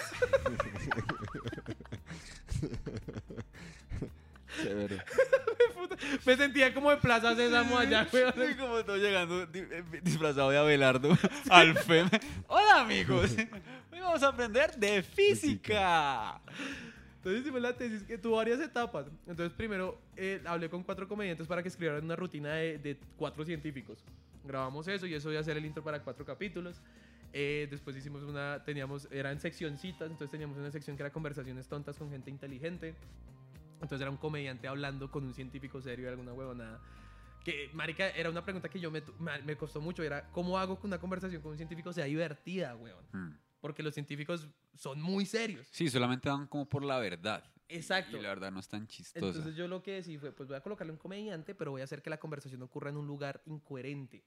Me sentía como de Plaza Sésamo allá, güey. Sí, como todo llegando eh, disfrazado de Abelardo al FEM. Hola amigos, hoy vamos a aprender de física. Entonces hicimos la tesis que tuvo varias etapas. Entonces primero eh, hablé con cuatro comediantes para que escribieran una rutina de, de cuatro científicos. Grabamos eso y eso iba a ser el intro para cuatro capítulos. Eh, después hicimos una, teníamos, eran seccioncitas, entonces teníamos una sección que era conversaciones tontas con gente inteligente. Entonces era un comediante hablando con un científico serio de alguna huevonada. Que, marica, era una pregunta que yo me, me costó mucho. Era, ¿cómo hago que una conversación con un científico sea divertida, weón? Hmm. Porque los científicos son muy serios. Sí, solamente van como por la verdad. Exacto. Y la verdad no es tan chistosa. Entonces yo lo que decidí fue, pues voy a colocarle un comediante, pero voy a hacer que la conversación ocurra en un lugar incoherente,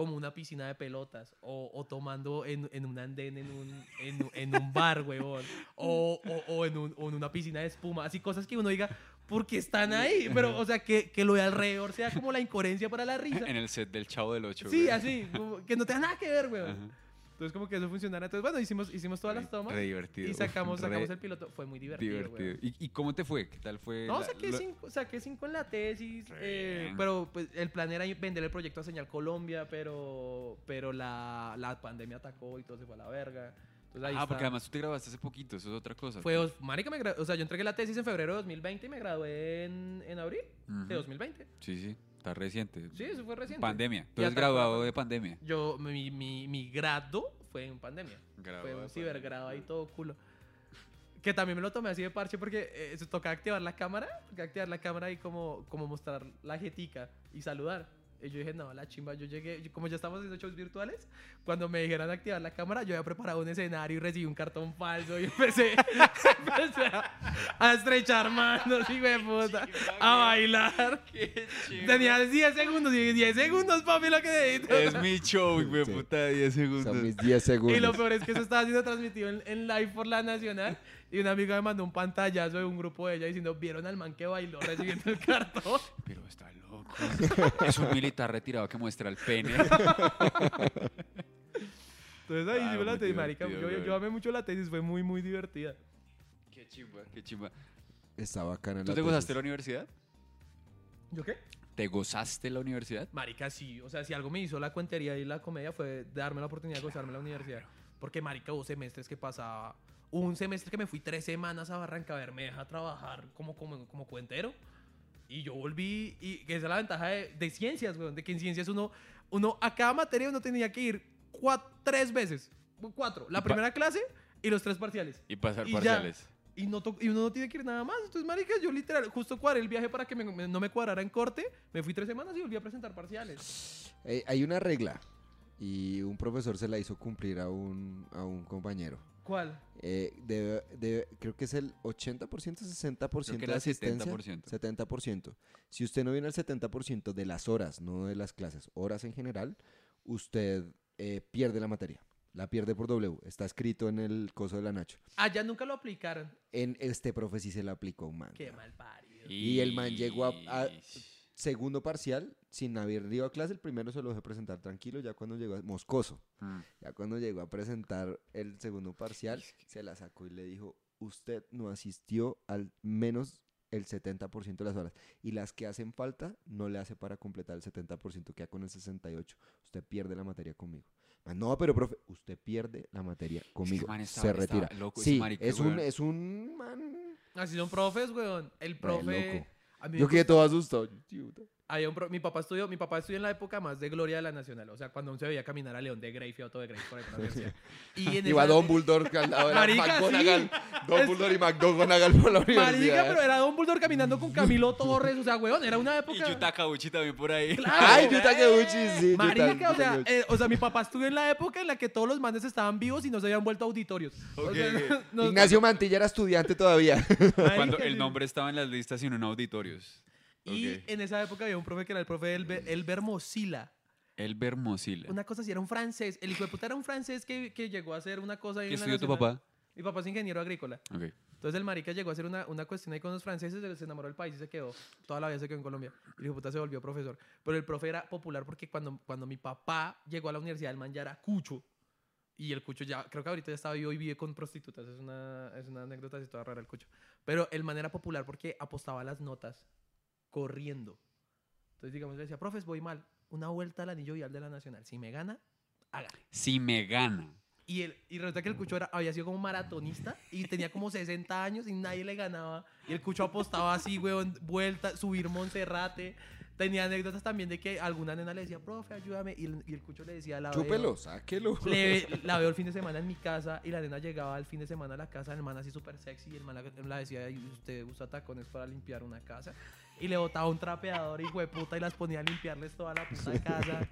como una piscina de pelotas, o, o tomando en, en un andén, en un, en, en un bar, huevón, o, o, o en, un- en una piscina de espuma, así cosas que uno diga, ¿por qué están ahí? Pero, o sea, que, que lo de alrededor sea como la incoherencia para la risa. en el set del Chavo del 8. Sí, así, como que no tenga nada que ver, huevón. Ajá. Entonces como que eso funcionara. Entonces, bueno, hicimos, hicimos todas las tomas. Re divertido. Y sacamos, sacamos el piloto. Fue muy divertido. divertido. ¿Y, y cómo te fue? ¿Qué tal fue? No, la- saqué, lo- cinco, saqué cinco en la tesis, eh, pero pues, el plan era vender el proyecto a Señal Colombia, pero, pero la, la pandemia atacó y todo se fue a la verga. Entonces, Ah, porque además tú te grabaste hace poquito, eso es otra cosa. Fue, marica, me gra- o sea, yo entregué la tesis en febrero de 2020 y me gradué en, en abril Ujú. de 2020. Sí, sí, está reciente. Sí, eso fue reciente. Pandemia. Tú eres graduado de pandemia. Yo, mi, mi, mi grado fue en pandemia. Graduado Fue un cibergrado ahí todo culo. Que también me lo tomé así de parche porque eh, se toca activar la cámara, toca activar la cámara y como, como mostrar la jetica y saludar. Y yo dije, no, la chimba, yo llegué, como ya estamos haciendo shows virtuales, cuando me dijeran activar la cámara, yo había preparado un escenario y recibí un cartón falso y empecé, empecé a, a estrechar manos, hijo de puta, a bailar. Tenía 10 segundos y dije, 10 segundos, papi, lo que necesito. Es mi show, güey, Sí. puta, 10 Son segundos. mis 10 segundos. Y lo peor es que eso estaba siendo transmitido en, en live por la Nacional. Y una amiga me mandó un pantallazo de un grupo de ella diciendo: ¿Vieron al man que bailó recibiendo el cartón? Pero está loco. es un militar retirado que muestra el pene. Entonces ahí Ah, hicimos la tesis, marica. Yo, yo amé mucho la tesis, fue muy, muy divertida. qué chimba, qué chimba. Está bacana ¿Tú la te gozaste la universidad? ¿Yo qué? ¿Te gozaste la universidad? Marica, sí. O sea, si algo me hizo la cuentería y la comedia fue darme la oportunidad de gozarme la universidad. Porque, marica, hubo semestres que pasaba. Un semestre que me fui tres semanas a Barranca Bermeja a trabajar como, como, como cuentero. Y yo volví, y que esa es la ventaja de, de ciencias, weón, de que en ciencias uno, uno, a cada materia uno tenía que ir cua- tres veces, cuatro, la primera clase y los tres parciales. Y pasar Y ya. parciales. Y, no to- y uno no tiene que ir nada más. Entonces, marica, yo literal, justo cuadré el viaje para que me- me- no me cuadrara en corte, me fui tres semanas y volví a presentar parciales. Eh, hay una regla y un profesor se la hizo cumplir a un, a un compañero. ¿Cuál? Eh, debe- debe- creo que es el 80%, 60% Creo que de era asistencia. 70%. 70%. Si usted no viene al 70% de las horas, no de las clases, horas en general, usted eh, pierde la materia. La pierde por W. Está escrito en el coso de la Nacho. Allá nunca lo aplicaron. En este profe sí se le aplicó a un man. Qué mal parido. Y el man llegó a- a- Segundo parcial, sin haber ido a clase, el primero se lo dejé presentar tranquilo, ya cuando llegó a Moscoso. Mm. Ya cuando llegó a presentar el segundo parcial, se la sacó y le dijo, usted no asistió al menos el 70% de las horas. Y las que hacen falta, no le hace para completar el 70%, queda con el 68%. Usted pierde la materia conmigo. Man, no, pero profe, usted pierde la materia conmigo. estaba- se retira. loco sí, es un, es un man... Así son profes, weón. El profe. loco. a mí me Yo quedé todo asustado. Había un pro- mi papá estudió, mi papá estudió en la época más de gloria de la nacional, o sea, cuando aún se veía caminar a León de Grey, Otto de Grey por ahí por la universidad. Y en Iba esa- Don Bulldor al lado de Marica, McGonagall. sí. Don Es- Bulldor y McGonagall por la universidad. Marica, pero era Don Bulldor caminando con Camilo Torres, o sea, weón, era una Y época. Yuta Kauchi también por ahí. Claro. Ay, Yuta Keuchi, sí. Yuta- Marica, o Yuta sea, Keuchi. eh, o sea, mi papá estudió en la época en la que todos los manes estaban vivos y no se habían vuelto auditorios. O Ok, sea, ok. nos- Ignacio Mantilla era estudiante todavía. Marica, Cuando el nombre estaba en las listas y no en auditorios. Y Ok. en esa época había un profe que era el profe Elber, Elber Mosila. Elber Mosila. Una cosa así, era un francés. El hijo de puta era un francés que, que llegó a hacer una cosa ¿Qué estudió tu papá? Mi papá es ingeniero agrícola. Ok. Entonces el marica llegó a hacer una, una cuestión ahí con los franceses, se- enamoró del país y se quedó. Toda la vida se quedó en Colombia. Y de puta se volvió profesor. Pero el profe era popular porque cuando, cuando mi papá llegó a la universidad, el man ya era cucho. Y el cucho ya, creo que ahorita ya estaba vivo y vive con prostitutas. Es una, es una anécdota así toda rara el cucho. Pero el man era popular porque apostaba las notas corriendo. Entonces, digamos, le decía, profes, voy mal. Una vuelta al anillo vial de la Nacional. Si me gana, hágale. Si me gana. Y, el, y resulta que el Cucho era, había sido como maratonista y tenía como 60 años y nadie le ganaba. Y el Cucho apostaba así, weón, vuelta, subir Monserrate. Tenía anécdotas también de que alguna nena le decía, profe, ayúdame. Y el, y el Cucho le decía, la Chúpelo, veo. sáquelo. Le- la veo el fin de semana en mi casa y la nena llegaba el fin de semana a la casa del man así súper sexy y el man la, la decía, "Ay, usted usa tacones para limpiar una casa. Y le botaba un trapeador, hijo de puta, y las ponía a limpiarles toda la puta casa.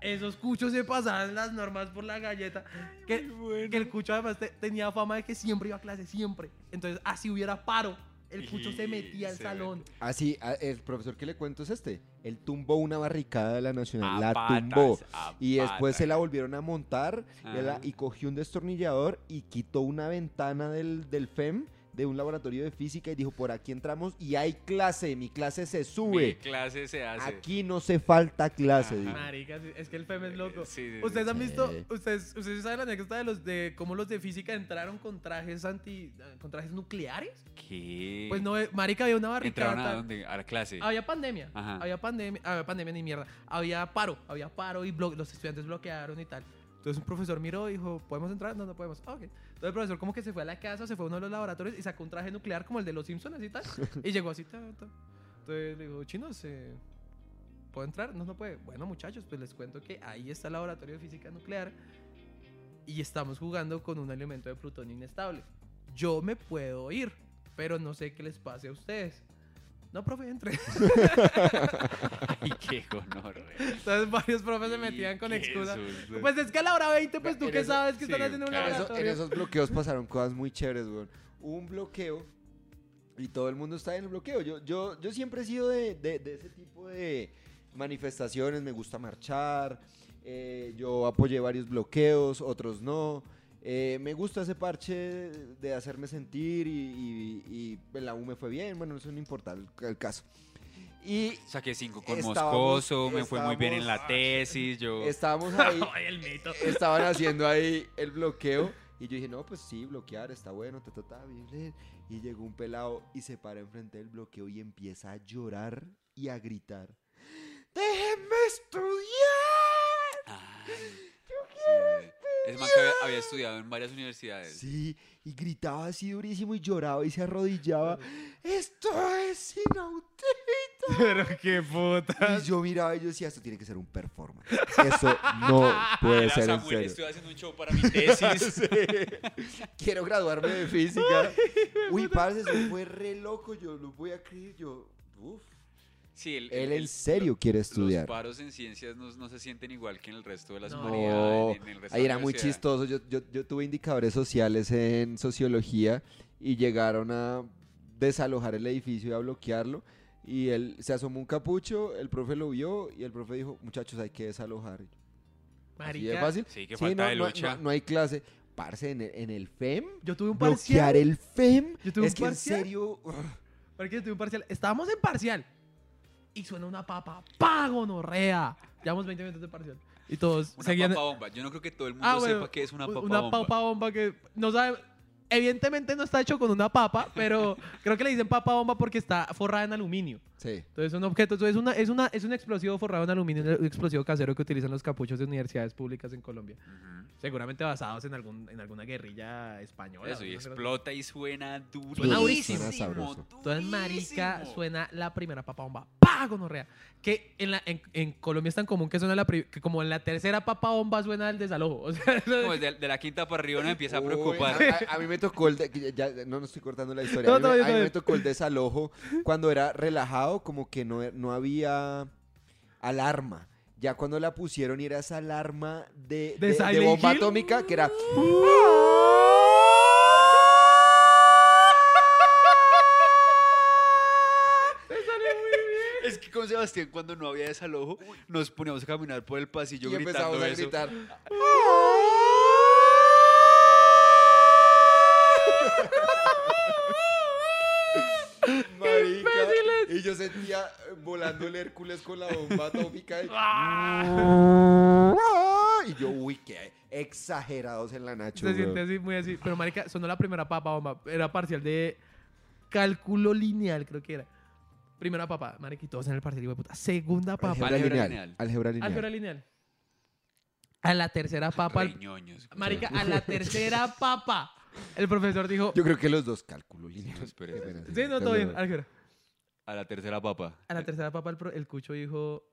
Esos cuchos se pasaban las normas por la galleta. Que, que el cucho además te- tenía fama de que siempre iba a clase, siempre. Entonces, así hubiera paro. El cucho se metía al Se salón. Así, a- el profesor que le cuento es este. Él tumbó una barricada de la Nacional. A la patas, tumbó. Y después se la volvieron a montar y, la- y cogió un destornillador y quitó una ventana del, del FEM de un laboratorio de física y dijo, por aquí entramos y hay clase, mi clase se Mi sube. clase se hace. Aquí no se falta clase. Dijo. Marica, es que el FEM es loco. Sí, sí, sí. ¿Ustedes han visto, Sí. ustedes, ustedes saben la anécdota de los de cómo los de física entraron con trajes anti, con trajes nucleares? ¿Qué? Pues no, eh, marica, había una barricada. ¿Entraron a dónde? A la clase. Había pandemia, Ajá. había pandemia, había pandemia ni mierda, había paro, había paro y los estudiantes bloquearon y tal. Entonces un profesor miró y dijo, ¿podemos entrar? No, no podemos. Ah, ok. Entonces el profesor como que se fue a la casa, se fue a uno de los laboratorios y sacó un traje nuclear como el de los Simpsons así tal. y llegó así, ta, ta. Entonces le dijo, chinos, eh, ¿puedo entrar? No, no puede. Bueno, muchachos, pues les cuento que ahí está el laboratorio de física nuclear y estamos jugando con un elemento de plutonio inestable. Yo me puedo ir, pero no sé qué les pase a ustedes. No, profe, entre. Ay, qué honor, güey. Entonces varios profes se metían con excusa. susto. Pues es que a la hora 20, pues tú qué eso- sabes que están sí, haciendo un claro. En, eso- en esos bloqueos pasaron cosas muy chéveres, weón. Hubo un bloqueo y todo el mundo está en el bloqueo. Yo, yo, yo siempre he sido de, de- de ese tipo de manifestaciones, me gusta marchar, eh, yo apoyé varios bloqueos, otros no. Eh, me gusta ese parche de hacerme sentir y, y- y en la U me fue bien, bueno, eso no importa el, el caso. Y Saqué cinco con Moscoso, me fue muy bien en la tesis, yo... estábamos ahí, el mito. estaban haciendo ahí el bloqueo y yo dije, no, pues sí, bloquear está bueno, ta, ta, ta, bien, bien. Y llegó un pelado y se para enfrente del bloqueo y empieza a llorar y a gritar. ¡Déjenme estudiar! Ay, sí. Es más que había, había estudiado en varias universidades. Sí, y gritaba así durísimo y lloraba y se arrodillaba. ¡Esto es inaudito! Pero qué puta. Y yo miraba y yo decía, esto tiene que ser un performance. Eso no puede Mira, ser en Samuel, serio. estoy haciendo un show para mi tesis. Sí. Quiero graduarme de física. Uy, parce, eso fue re loco. Yo no voy a creer. Yo, uf. Sí, el- Él el- en el- serio quiere Los estudiar. paros en ciencias no, no se sienten igual que en el resto de las No. humanidades. No, el ahí era muy chistoso. Yo, yo, yo tuve indicadores sociales en sociología y llegaron a desalojar el edificio y a bloquearlo. Y él se asomó un capucho, el profe lo vio y el profe dijo, muchachos, hay que desalojar. Así de Marica, fácil. Sí, que Sí, falta no, de no- lucha. no- no hay clase. Parce, en el, en el FEM, Yo tuve un bloquear parcial. el FEM. Yo tuve es un que parcial. en serio. Marica, yo tuve un parcial. Estábamos en parcial. Y suena una papa. ¡Pago, norrea! Llevamos 20 minutos de parcial. Y todos Una seguían. papa bomba. Yo no creo que todo el mundo Ah, bueno, sepa que es una papa una bomba. papa bomba que no sabe. Evidentemente no está hecho con una papa, pero creo que le dicen papa bomba porque está forrada en aluminio. Sí. Entonces es un objeto, entonces es, una, es, una, es un explosivo forrado en aluminio, un explosivo casero que utilizan los capuchos de universidades públicas en Colombia. Ujú. Seguramente basados en, algún, en alguna guerrilla española. Eso, y explota y suena durísimo. Suena durísimo. Entonces, marica, suena la primera papa bomba. ¡Pah! Gonorrea. Que en, la, en, en Colombia es tan común que suena la pri- que como en la tercera papa bomba suena el desalojo. O sea, Como desde de la quinta para arriba uno empieza a Uy, preocupar. a, a- a mí me tocó el. de- ya, ya- no, no estoy cortando la historia. No, a mí, me- no, a mí me tocó el desalojo cuando era relajado, como que no, no había alarma. Ya cuando la pusieron y era esa alarma de, ¿De de- de bomba Hill? atómica que era. Es que con Sebastián, cuando no había desalojo, nos poníamos a caminar por el pasillo y empezamos a eso. gritar. Marica, y yo sentía eh, volando el Hércules con la bomba atómica. Y, y yo, uy, qué exagerados en la Nacho. Se weón. siente así, muy así. Pero, marica, sonó la primera papa bomba. Era parcial de cálculo lineal, creo que era. Primera papa, marica, y todos en el parcial, hijo de puta. Segunda papa, Álgebra lineal. lineal. Álgebra lineal. álgebra lineal. A la tercera papa, marica, a la tercera papa, el profesor dijo, Yo creo que los dos cálculo lineal. No, espere. Qué pena, sí, no, todo bien, álgebra. A la tercera papa. A la tercera papa, el, pro- el cucho dijo,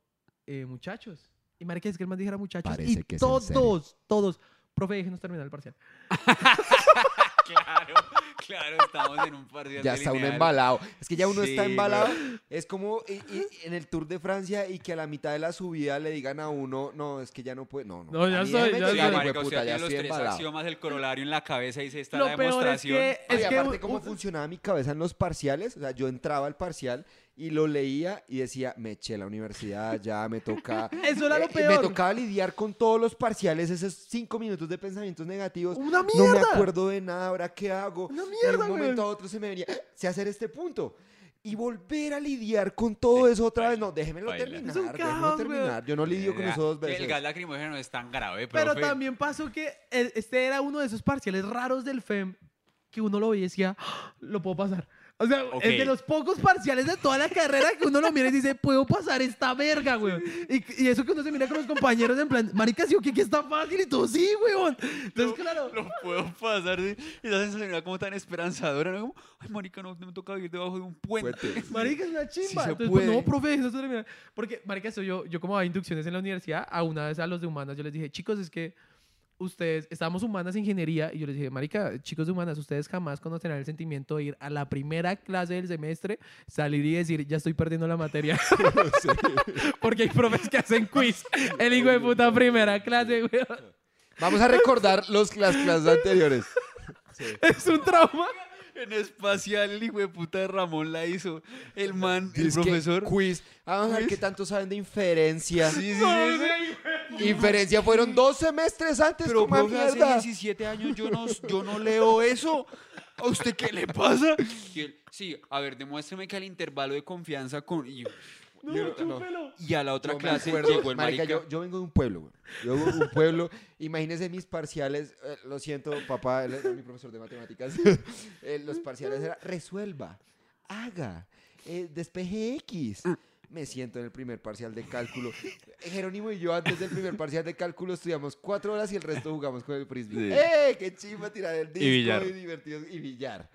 eh, muchachos. Y marica, es que el man dijera muchachos. Parece y que serio. todos, todos, profe, déjenos terminar el parcial. Claro, claro, estamos en un parcial Ya está uno lineal. embalado. Es que ya uno está embalado. Es como y- y- en el Tour de Francia y que a la mitad de la subida le digan a uno, no, es que ya no puede. No, no. No, ya déjeme ya marica, usted puta, ya los estoy tres embalado. axiomas del corolario en la cabeza y dice, está Lo la peor es demostración. que, Ay, es que aparte un- cómo un- funcionaba mi cabeza en los parciales, o sea, yo entraba al parcial y lo leía y decía, me eché la universidad, ya me toca... Eso era lo Eh, y peor. Me tocaba lidiar con todos los parciales, esos cinco minutos de pensamientos negativos. ¡Una No me mierda! acuerdo de nada, ahora qué hago. Una Y de mierda, un momento güey. a otro se me venía, sé hacer este punto. Y volver a lidiar con todo eso otra vez. baila, No, déjemelo baila. terminar, Es un déjemelo caos, güey. terminar. Yo no lidio con eso dos veces. El gas lacrimógeno no es tan grave, Pero profe. también pasó que el- este era uno de esos parciales raros del FEM que uno lo veía y decía, "Ah, lo puedo pasar. O sea, Ok. es de los pocos parciales de toda la carrera que uno lo mira y dice, puedo pasar esta verga, weón. Y, y eso que uno se mira con los compañeros en plan, marica, sí, o qué, que está fácil y todo, sí, weón. Entonces, claro. Lo puedo pasar. ¿sí? Y esa sensación era como tan esperanzadora. ¿no? Como, ay, marica, no, me toca vivir debajo de un puente. Marica, es una chimba. se Entonces, pues, no, profe, eso se. Porque, marica, eso yo, yo como daba inducciones en la universidad, a una vez a los de humanas, yo les dije, chicos, es que ustedes, estábamos humanas ingeniería, y yo les dije, marica, chicos de humanas, ustedes jamás conocerán el sentimiento de ir a la primera clase del semestre, salir y decir, ya estoy perdiendo la materia. Porque hay profes que hacen quiz. El hijo de puta primera clase, weón. Vamos a recordar los, las clases anteriores. Es un trauma. En espacial, el hijo de puta de Ramón la hizo. El man, el Es que profesor. Quiz. Ah, Vamos a ver qué tanto saben de inferencia. Sí, sí, No, sí. Inferencia fueron dos semestres antes, Pero como profe, hace mierda. 17 años yo no, yo no leo eso. ¿A usted qué le pasa? Sí, a ver, demuéstreme que al intervalo de confianza con... Y, No, Yo- chúpelo. y a la otra Yo me clase acuerdo, llegó el marica, marica. yo, yo vengo de un pueblo, güey. Yo vengo de un pueblo. Imagínense mis parciales. eh, lo siento, papá, él era mi profesor de matemáticas. Eh, los parciales era resuelva, haga, eh, despeje X. Me siento en el primer parcial de cálculo. Jerónimo y yo antes del primer parcial de cálculo estudiamos cuatro horas y el resto jugamos con el frisbee. Sí. ¡Eh! ¡Qué chimba tirar el disco! billar. divertido. Y billar.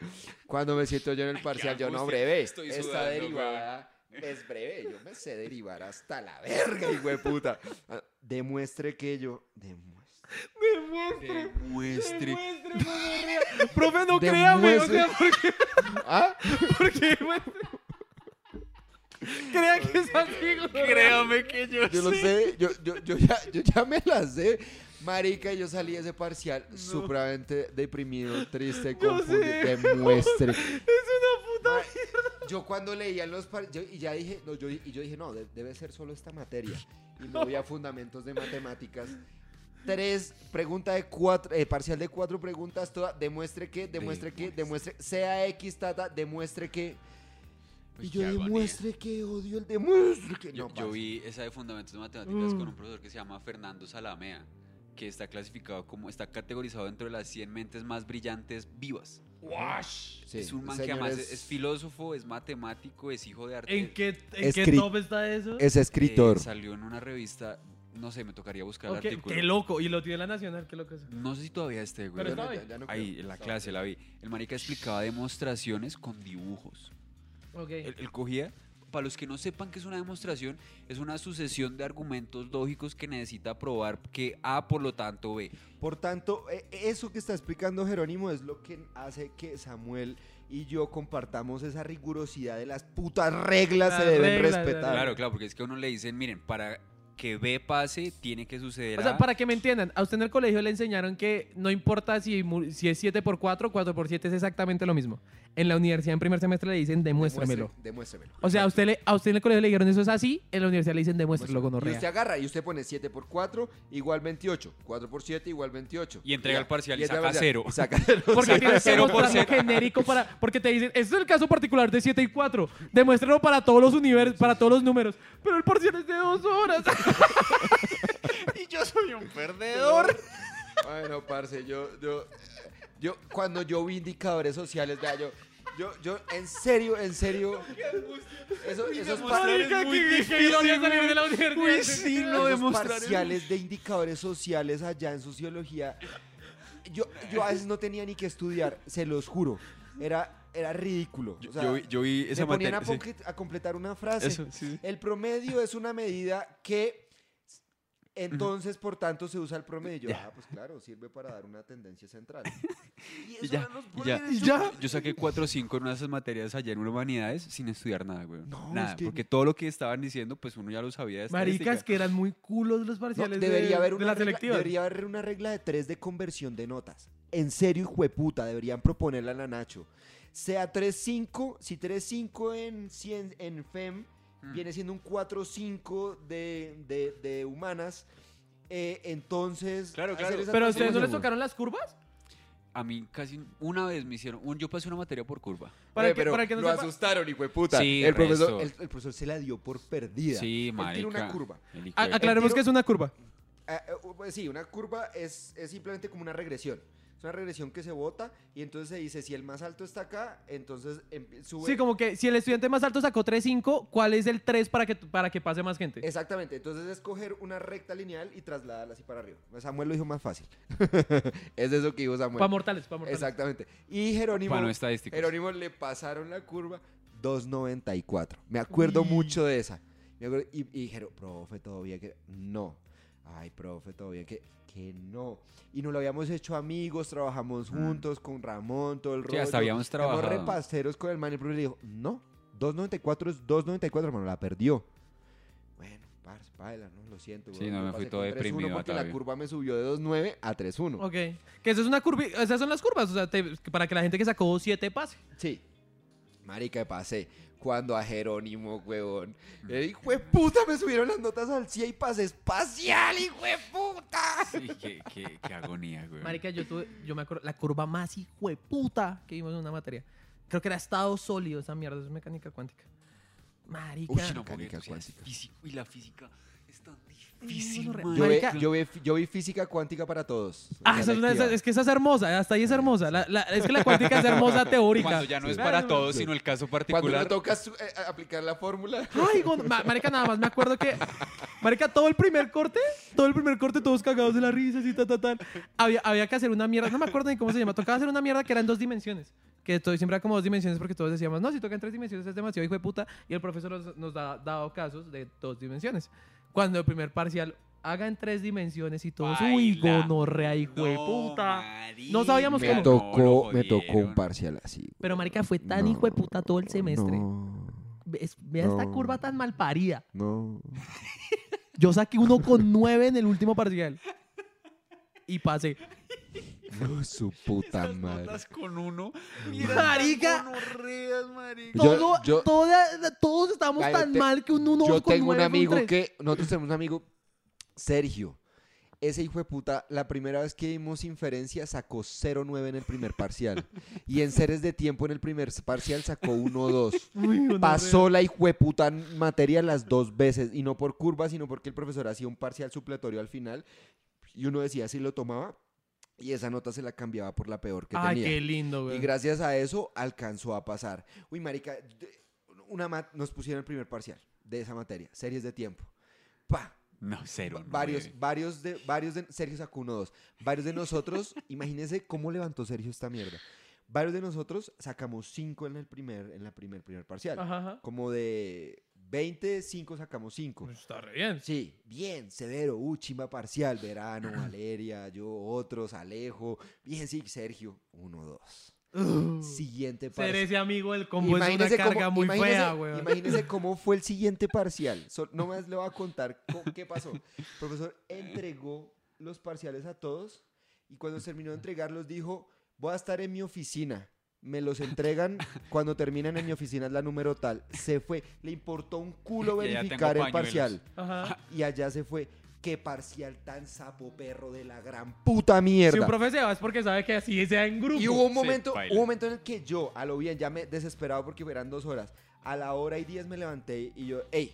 Cuando me siento yo en el parcial, yo no, angustia, breve. estoy Esta sudando, derivada es breve. Yo me sé derivar hasta la verga, hijo de puta. Ah, Demuestre que yo... Demuestre. Demuestre. Demuestre. Demuestre. Profe, no créame, o sea, porque, ¿Ah? porque. Crea que es así. Créame que yo, Yo lo sé, yo, yo, yo, ya, yo ya me la sé. Marica, yo salí de ese parcial supremamente deprimido, triste, Yo confundido. Demuestre. Es una puta Yo cuando leía los par- yo, y ya dije, no, yo, y yo dije, no, de- debe ser solo esta materia. Y me voy a fundamentos de matemáticas. tres, pregunta de cuatro, eh, parcial de cuatro preguntas, toda, demuestre que, demuestre que, demuestre, sea X, tata, demuestre que. Uy, y yo demuestre que odio el demuestre que. Yo, no, yo parce. vi esa de Fundamentos de Matemáticas Mm. con un profesor que se llama Fernando Salamea, que está clasificado como, está categorizado dentro de las 100 mentes más brillantes vivas. Sí, es un man que además es- es, es filósofo, es matemático, es hijo de arte. ¿En qué, en qué top está eso? Es Eh, escritor. salió en una revista, no sé, me tocaría buscar Ok, el artículo. qué loco. Y lo tiene la Nacional, qué loco eso. No sé si todavía esté, güey. Pero no- ya no Ahí, creo. en la clase la vi. El marica explicaba demostraciones con dibujos. Ok. Él, él cogía, para los que no sepan que es una demostración, es una sucesión de argumentos lógicos que necesita probar que A por lo tanto B. Por tanto, e- eso que está explicando Jerónimo es lo que hace que Samuel y yo compartamos esa rigurosidad de las putas reglas Las se deben reglas, respetar. Claro, claro, porque es que a uno le dicen, miren, para que B pase, tiene que suceder O sea, A. para que me entiendan, a usted en el colegio le enseñaron que no importa si, si es 7 por 4 4 por 7 es exactamente lo mismo. En la universidad en primer semestre le dicen demuéstramelo. Demuestre- demuéstremelo. O sea, a usted, le, a usted en el colegio le dijeron eso es así, en la universidad le dicen demuéstralo con Y usted agarra y usted pone 7 por 4 igual 28. 4 por 7 igual 28. Y entrega ya. el parcial y saca el parcial. cero. Y saca cero. Porque Saca tienes que mostrarlo genérico para. Porque te dicen, este es el caso particular de 7 y 4. Demuéstralo para todos los universos, para todos los números. Pero el parcial es de dos horas. y yo soy un perdedor. Bueno, parce, yo, yo, yo, cuando yo vi indicadores sociales, vea, yo, yo, yo, en serio, en serio, eso, esos, pa- Marica, muy que- que ironía salir de la universidad. Uy, sí, lo esos parciales de indicadores sociales allá en sociología, yo, yo a veces no tenía ni que estudiar, se los juro, era, era ridículo. Yo, O sea, yo vi, yo vi esa me ponían materia. a, sí. a completar una frase. Eso, sí. El promedio es una medida que entonces, por tanto, se usa el promedio. Ya. Ah, pues claro, sirve para dar una tendencia central. Y eso ya, y ya. ya. Yo saqué 4 o 5 en una de esas materias allá en humanidades sin estudiar nada, güey. No, nada, es que- porque todo lo que estaban diciendo, pues uno ya lo sabía de Maricas que eran muy culos los No, parciales de- debería, haber de, una la regla, selectiva. debería haber una regla de tres de conversión de notas. En serio, hijo de puta, deberían proponerla a la Nacho. Sea 3-5, si 3-5 en, cien- en FEM Mm. viene siendo un 4-5 de, de, de humanas, eh, entonces... Claro, claro. Pero a ustedes no les tocaron las curvas? A mí casi una vez me hicieron, un, yo pasé una materia por curva. Para Oye, que, pero para que no lo sepa- asustaron, hijo de puta. Sí, el, profesor, el, el profesor se la dio por perdida. Sí, Él marica. tiene una curva. A- aclaremos tiro- que es una curva. Eh, uh, pues sí, una curva es, es simplemente como una regresión. Es una regresión que se bota y entonces se dice, si el más alto está acá, entonces sube... Sí, como que si el estudiante más alto sacó 3.5, ¿cuál es el 3 para que, para que pase más gente? Exactamente, entonces es coger una recta lineal y trasladarla así para arriba. Samuel lo dijo más fácil. es eso que dijo Samuel. Para mortales, para mortales. Exactamente. Y Jerónimo, Para no estadísticos. Jerónimo le pasaron la curva 2.94. Me acuerdo Uy. mucho de esa. Me acuerdo- y, y dijeron, profe, bien que... No. Ay, profe, bien que... Que no. Y nos lo habíamos hecho amigos, trabajamos juntos con Ramón, todo el Mm. Sí, rollo. hasta habíamos Éramos trabajado. repasteros con el man y el profe le dijo, no, 2.94 es 2.94, hermano, la perdió. Bueno, parce, baila, ¿no? Lo siento. Sí, no, me fui todo con 3.1 deprimido, porque la curva me subió de 2.9 a 3.1. Ok. Que eso es una curva. Esas son las curvas. O sea, te- para que la gente que sacó 7 pase. Sí. Marica, pasé. Cuando a Jerónimo, huevón. El hijo de puta me subieron las notas al 100 y pasé espacial, hijo de puta. Sí, qué, qué- qué agonía, güey. Marica, yo tuve, yo me acuerdo, la curva más hijo de puta que vimos en una materia. Creo que era estado sólido esa mierda, eso es mecánica cuántica. Marica. Uy, no, Mecánica cuántica. físico y la física es tan difícil, man. Yo, vi, Marica. yo, vi, yo vi física cuántica para todos. Ah, esa es, una- esa- es que esa es hermosa, hasta ahí es hermosa. La- la- es que la cuántica es hermosa teórica. Cuando ya no es para todos, sino el caso Cuando particular. me toca su- eh, aplicar la fórmula. Ay, gon- ma- marica, nada más me acuerdo que. Marica, todo el primer corte, todo el primer corte, todos cagados de la risa, así, ta, ta, tal. Había, había que hacer una mierda, no me acuerdo ni cómo se llama. Tocaba hacer una mierda que era en dos dimensiones. Que todo, siempre era como dos dimensiones porque todos decíamos, no, si toca en tres dimensiones es demasiado hijo de puta. Y el profesor nos, nos ha dado casos de dos dimensiones. Cuando el primer parcial haga en tres dimensiones y todos, uy, Baila. gonorrea, hijo de No, puta. marica, No sabíamos Me cómo. tocó, me tocó un parcial así. Pero marica, fue tan No, hijo de puta todo el semestre. No, Ve- es- Vea esta curva tan mal parida. no. Yo saqué uno con nueve en el último parcial. Y pasé. No, su puta Esas madre. notas con uno. Marica. Gonorreas, marica. Yo- Todo, yo- toda- todos estábamos tan Cállate. mal que un uno Yo con tengo un nueve amigo tres. que, nosotros tenemos un amigo, Sergio. ese hijo de puta, la primera vez que vimos inferencia sacó 0.9 en el primer parcial. y en series de tiempo en el primer parcial sacó 1.2. Pasó la hijo de puta materia las dos veces. Y no por curva, sino porque el profesor hacía un parcial supletorio al final. Y uno decía si lo tomaba. Y esa nota se la cambiaba por la peor que Ay, tenía. qué lindo, güey. Y gracias a eso alcanzó a pasar. Uy, marica, una mat- nos pusieron el primer parcial de esa materia, series de tiempo. Pa, No, cero. Va- varios, nueve. varios de, varios de, Sergio sacó uno, dos. Varios de nosotros, imagínense cómo levantó Sergio esta mierda. Varios de nosotros sacamos cinco en el primer, en la primer, primer parcial. Ajá, ajá. Como de 20, 5 sacamos 5. Pues está re bien. Sí, bien, severo, uh, chimba parcial, verano, Valeria, yo, otros, Alejo, bien, sí, Sergio, uno, dos. Siguiente Ser parcial. ese amigo del combo es una Imagínese carga cómo- muy imagínese- fea, güey. Imagínese cómo fue el siguiente parcial. So- no más le voy a contar co- qué pasó. El profesor entregó los parciales a todos y cuando terminó de entregarlos dijo, voy a estar en mi oficina. Me los entregan cuando terminan en mi oficina, es la número tal. Se fue, le importó un culo verificar el parcial. Ajá. Y allá se fue. Qué parcial tan sapo perro de la gran puta mierda. Si un profe se va es porque sabe que así sea en grupo. Y hubo un momento, un momento en el que yo, a lo bien, ya me desesperado porque eran dos horas. A la hora y diez me levanté y yo, hey,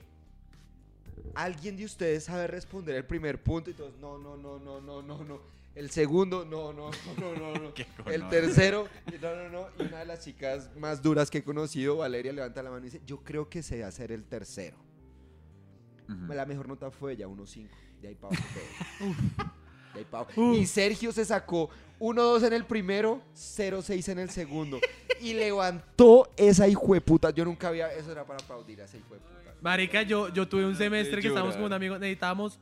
¿alguien de ustedes sabe responder el primer punto? Y todos, no, no, no, no, no, no, no. El segundo, no, no, no, no, no. El tercero, no, no, no. Y una de las chicas más duras que he conocido, Valeria, levanta la mano y dice, yo creo que sé hacer el tercero. La mejor nota fue ella, 1.5. De ahí para. De ahí pa' abajo. Y Sergio se sacó 1-2 en el primero, 0-6 en el segundo. Y levantó esa hijueputa. Yo nunca había. Eso era para aplaudir a esa hijueputa. Marica, yo, yo tuve un semestre que estábamos con un amigo, necesitábamos,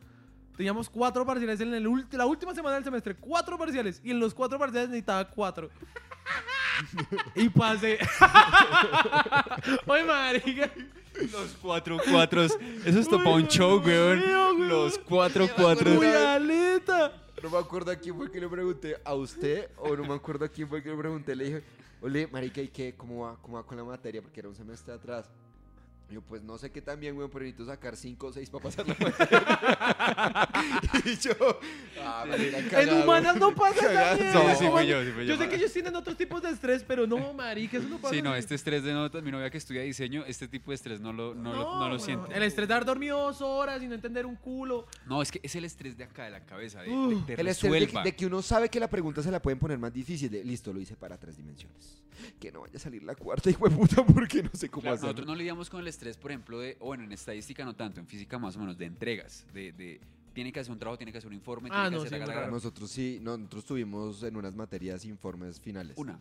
teníamos cuatro parciales en el ulti- la última semana del semestre, cuatro parciales, y en los cuatro parciales necesitaba cuatro. y pasé. Oye, marica. Los cuatro cuatros. Eso es para un show, weón. Los cuatro cuatros. Uy, aleta. No me acuerdo a quién fue que le pregunté. ¿A usted? O no me acuerdo a quién fue que le pregunté. Le dije, ole, marica, ¿y qué? ¿Cómo va? ¿Cómo va con la materia? Porque era un semestre atrás. Yo, pues no sé qué tan bien, weón, pero necesito sacar 5 o 6 para pasar la materia. y yo, ah, marica, En cagado. humanas no pasa Cagado. mierda. Sí, yo, sí, fui yo. Yo sé que ellos tienen otros tipos de estrés, pero no, marica, eso no pasa. Sí, no, este estrés de notas, mi novia que estudia diseño, este tipo de estrés no lo, no, lo, no lo weón. siente. El estrés de haber dormido dos horas y no entender un culo. No, es que es el estrés de acá, de la cabeza, de, Uh. de, de El estrés de, resuelva. de que uno sabe que la pregunta se la pueden poner más difícil. De, listo, lo hice para tres dimensiones. Que no vaya a salir la cuarta, hijo de puta, porque no sé cómo Claro, hacerlo. nosotros no lidiamos con el estrés, por ejemplo, de, o bueno, en estadística no tanto, en física más o menos, de entregas, de, de tiene que hacer un trabajo, tiene que hacer un informe, Ah, tiene que hacer sí, la, la. Nosotros sí, no, nosotros tuvimos en unas materias informes finales. una,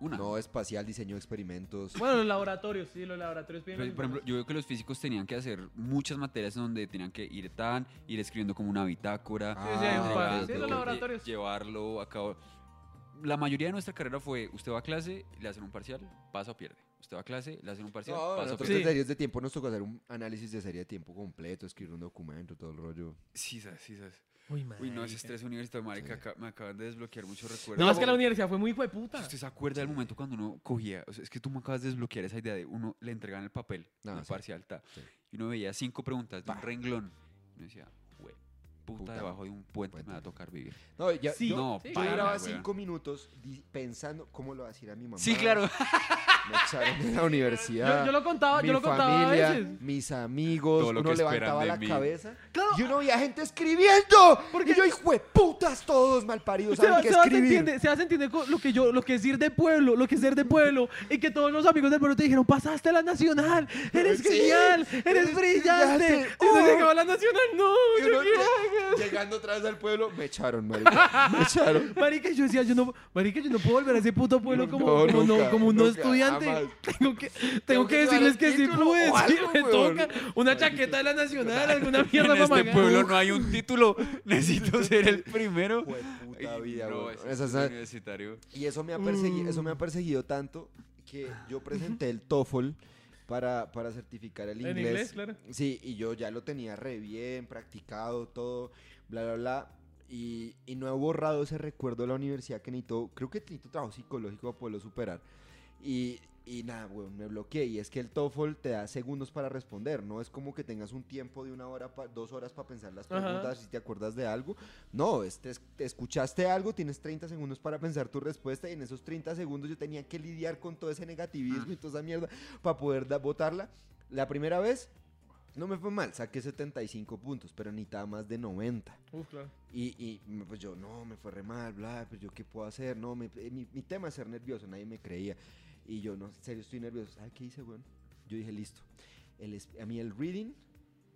una. No espacial, diseño de experimentos. Bueno, los laboratorios, sí, los laboratorios piden Pero, por ejemplo, yo veo que los físicos tenían que hacer muchas materias donde tenían que ir tan, ir escribiendo como una bitácora, Sí, sí, un par. Sí, los laboratorios. lle- llevarlo a cabo. La mayoría de nuestra carrera fue, usted va a clase, le hacen un parcial, pasa o pierde. Usted va a clase, le hacen un parcial, No, pasa o pierde. en series de tiempo nos tocó hacer un análisis de serie de tiempo completo, escribir un documento, todo el rollo. Sí, sabes, sí, sabes. Uy, Uy, no, ese estrés universitario, marica, Sí. me acaban de desbloquear muchos recuerdos. No, es que la universidad fue muy hueputa. ¿Usted se acuerda del momento cuando uno cogía? O sea, es que tú me acabas de desbloquear esa idea de uno le entregan el papel, Ah, el sí. parcial, ta, Sí. y uno veía cinco preguntas de un renglón. Y uno decía, "Jue- puta, Puta, debajo de un puente, puente. me va a tocar vivir. No, ya, Sí, yo, no, sí. yo duraba cinco minutos pensando cómo lo va a decir a mi mamá. Sí, claro. Me echaron de la universidad. Yo, yo lo contaba, mi yo lo contaba familia, a veces. mis amigos, Todo lo uno que levantaba la mí. cabeza Claro. y uno veía gente escribiendo. Porque yo, hijo de putas, todos malparidos, Seba- saben qué Sebas escribir. entiende, co- lo que yo, lo que es ir de pueblo, lo que es ser de pueblo, y que todos los amigos del pueblo te dijeron, pasaste a la nacional, eres Sí, genial, eres eres brillante, brillante, y no oh. llegaba a la nacional, no, Y yo hago? llegando otra vez al pueblo, me echaron, marica. Me echaron. Marica, yo decía, yo no, marica, yo no puedo volver a ese puto pueblo como, No, como, no, nunca, como un no estudiante. Jamás. Tengo que, tengo Tengo que decirles que sí pude, sí, me weón. toca. Una chaqueta de la nacional, alguna mierda en este pueblo no hay un título. Necesito ser el primero. Puta vida, no, es universitario. Y eso me ha perseguido, eso me ha perseguido tanto que yo presenté el TOEFL para, para certificar el En inglés. inglés, claro. Sí, y yo ya lo tenía re bien, practicado todo, bla, bla, bla. Y, y no he borrado ese recuerdo de la universidad que necesito, creo que necesito trabajo psicológico para poderlo superar. Y y nada, weón, me bloqueé. Y es que el TOEFL te da segundos para responder. No es como que tengas un tiempo de una hora, dos horas para pensar las Ajá. preguntas, si te acuerdas de algo. No, es, te, te escuchaste algo, tienes 30 segundos para pensar tu respuesta. Y en esos 30 segundos yo tenía que lidiar con todo ese negativismo y toda esa mierda para poder votarla. La primera vez no me fue mal, saqué 75 puntos, pero necesitaba más de 90. Uf, claro. Y, y pues yo, no, me fue re mal, bla, pues yo qué puedo hacer, no, me- eh, mi, mi tema es ser nervioso, nadie me creía. Y yo, no, en serio, estoy nervioso. ¿Sabes qué hice, weón? Yo dije, listo, el, a mí el reading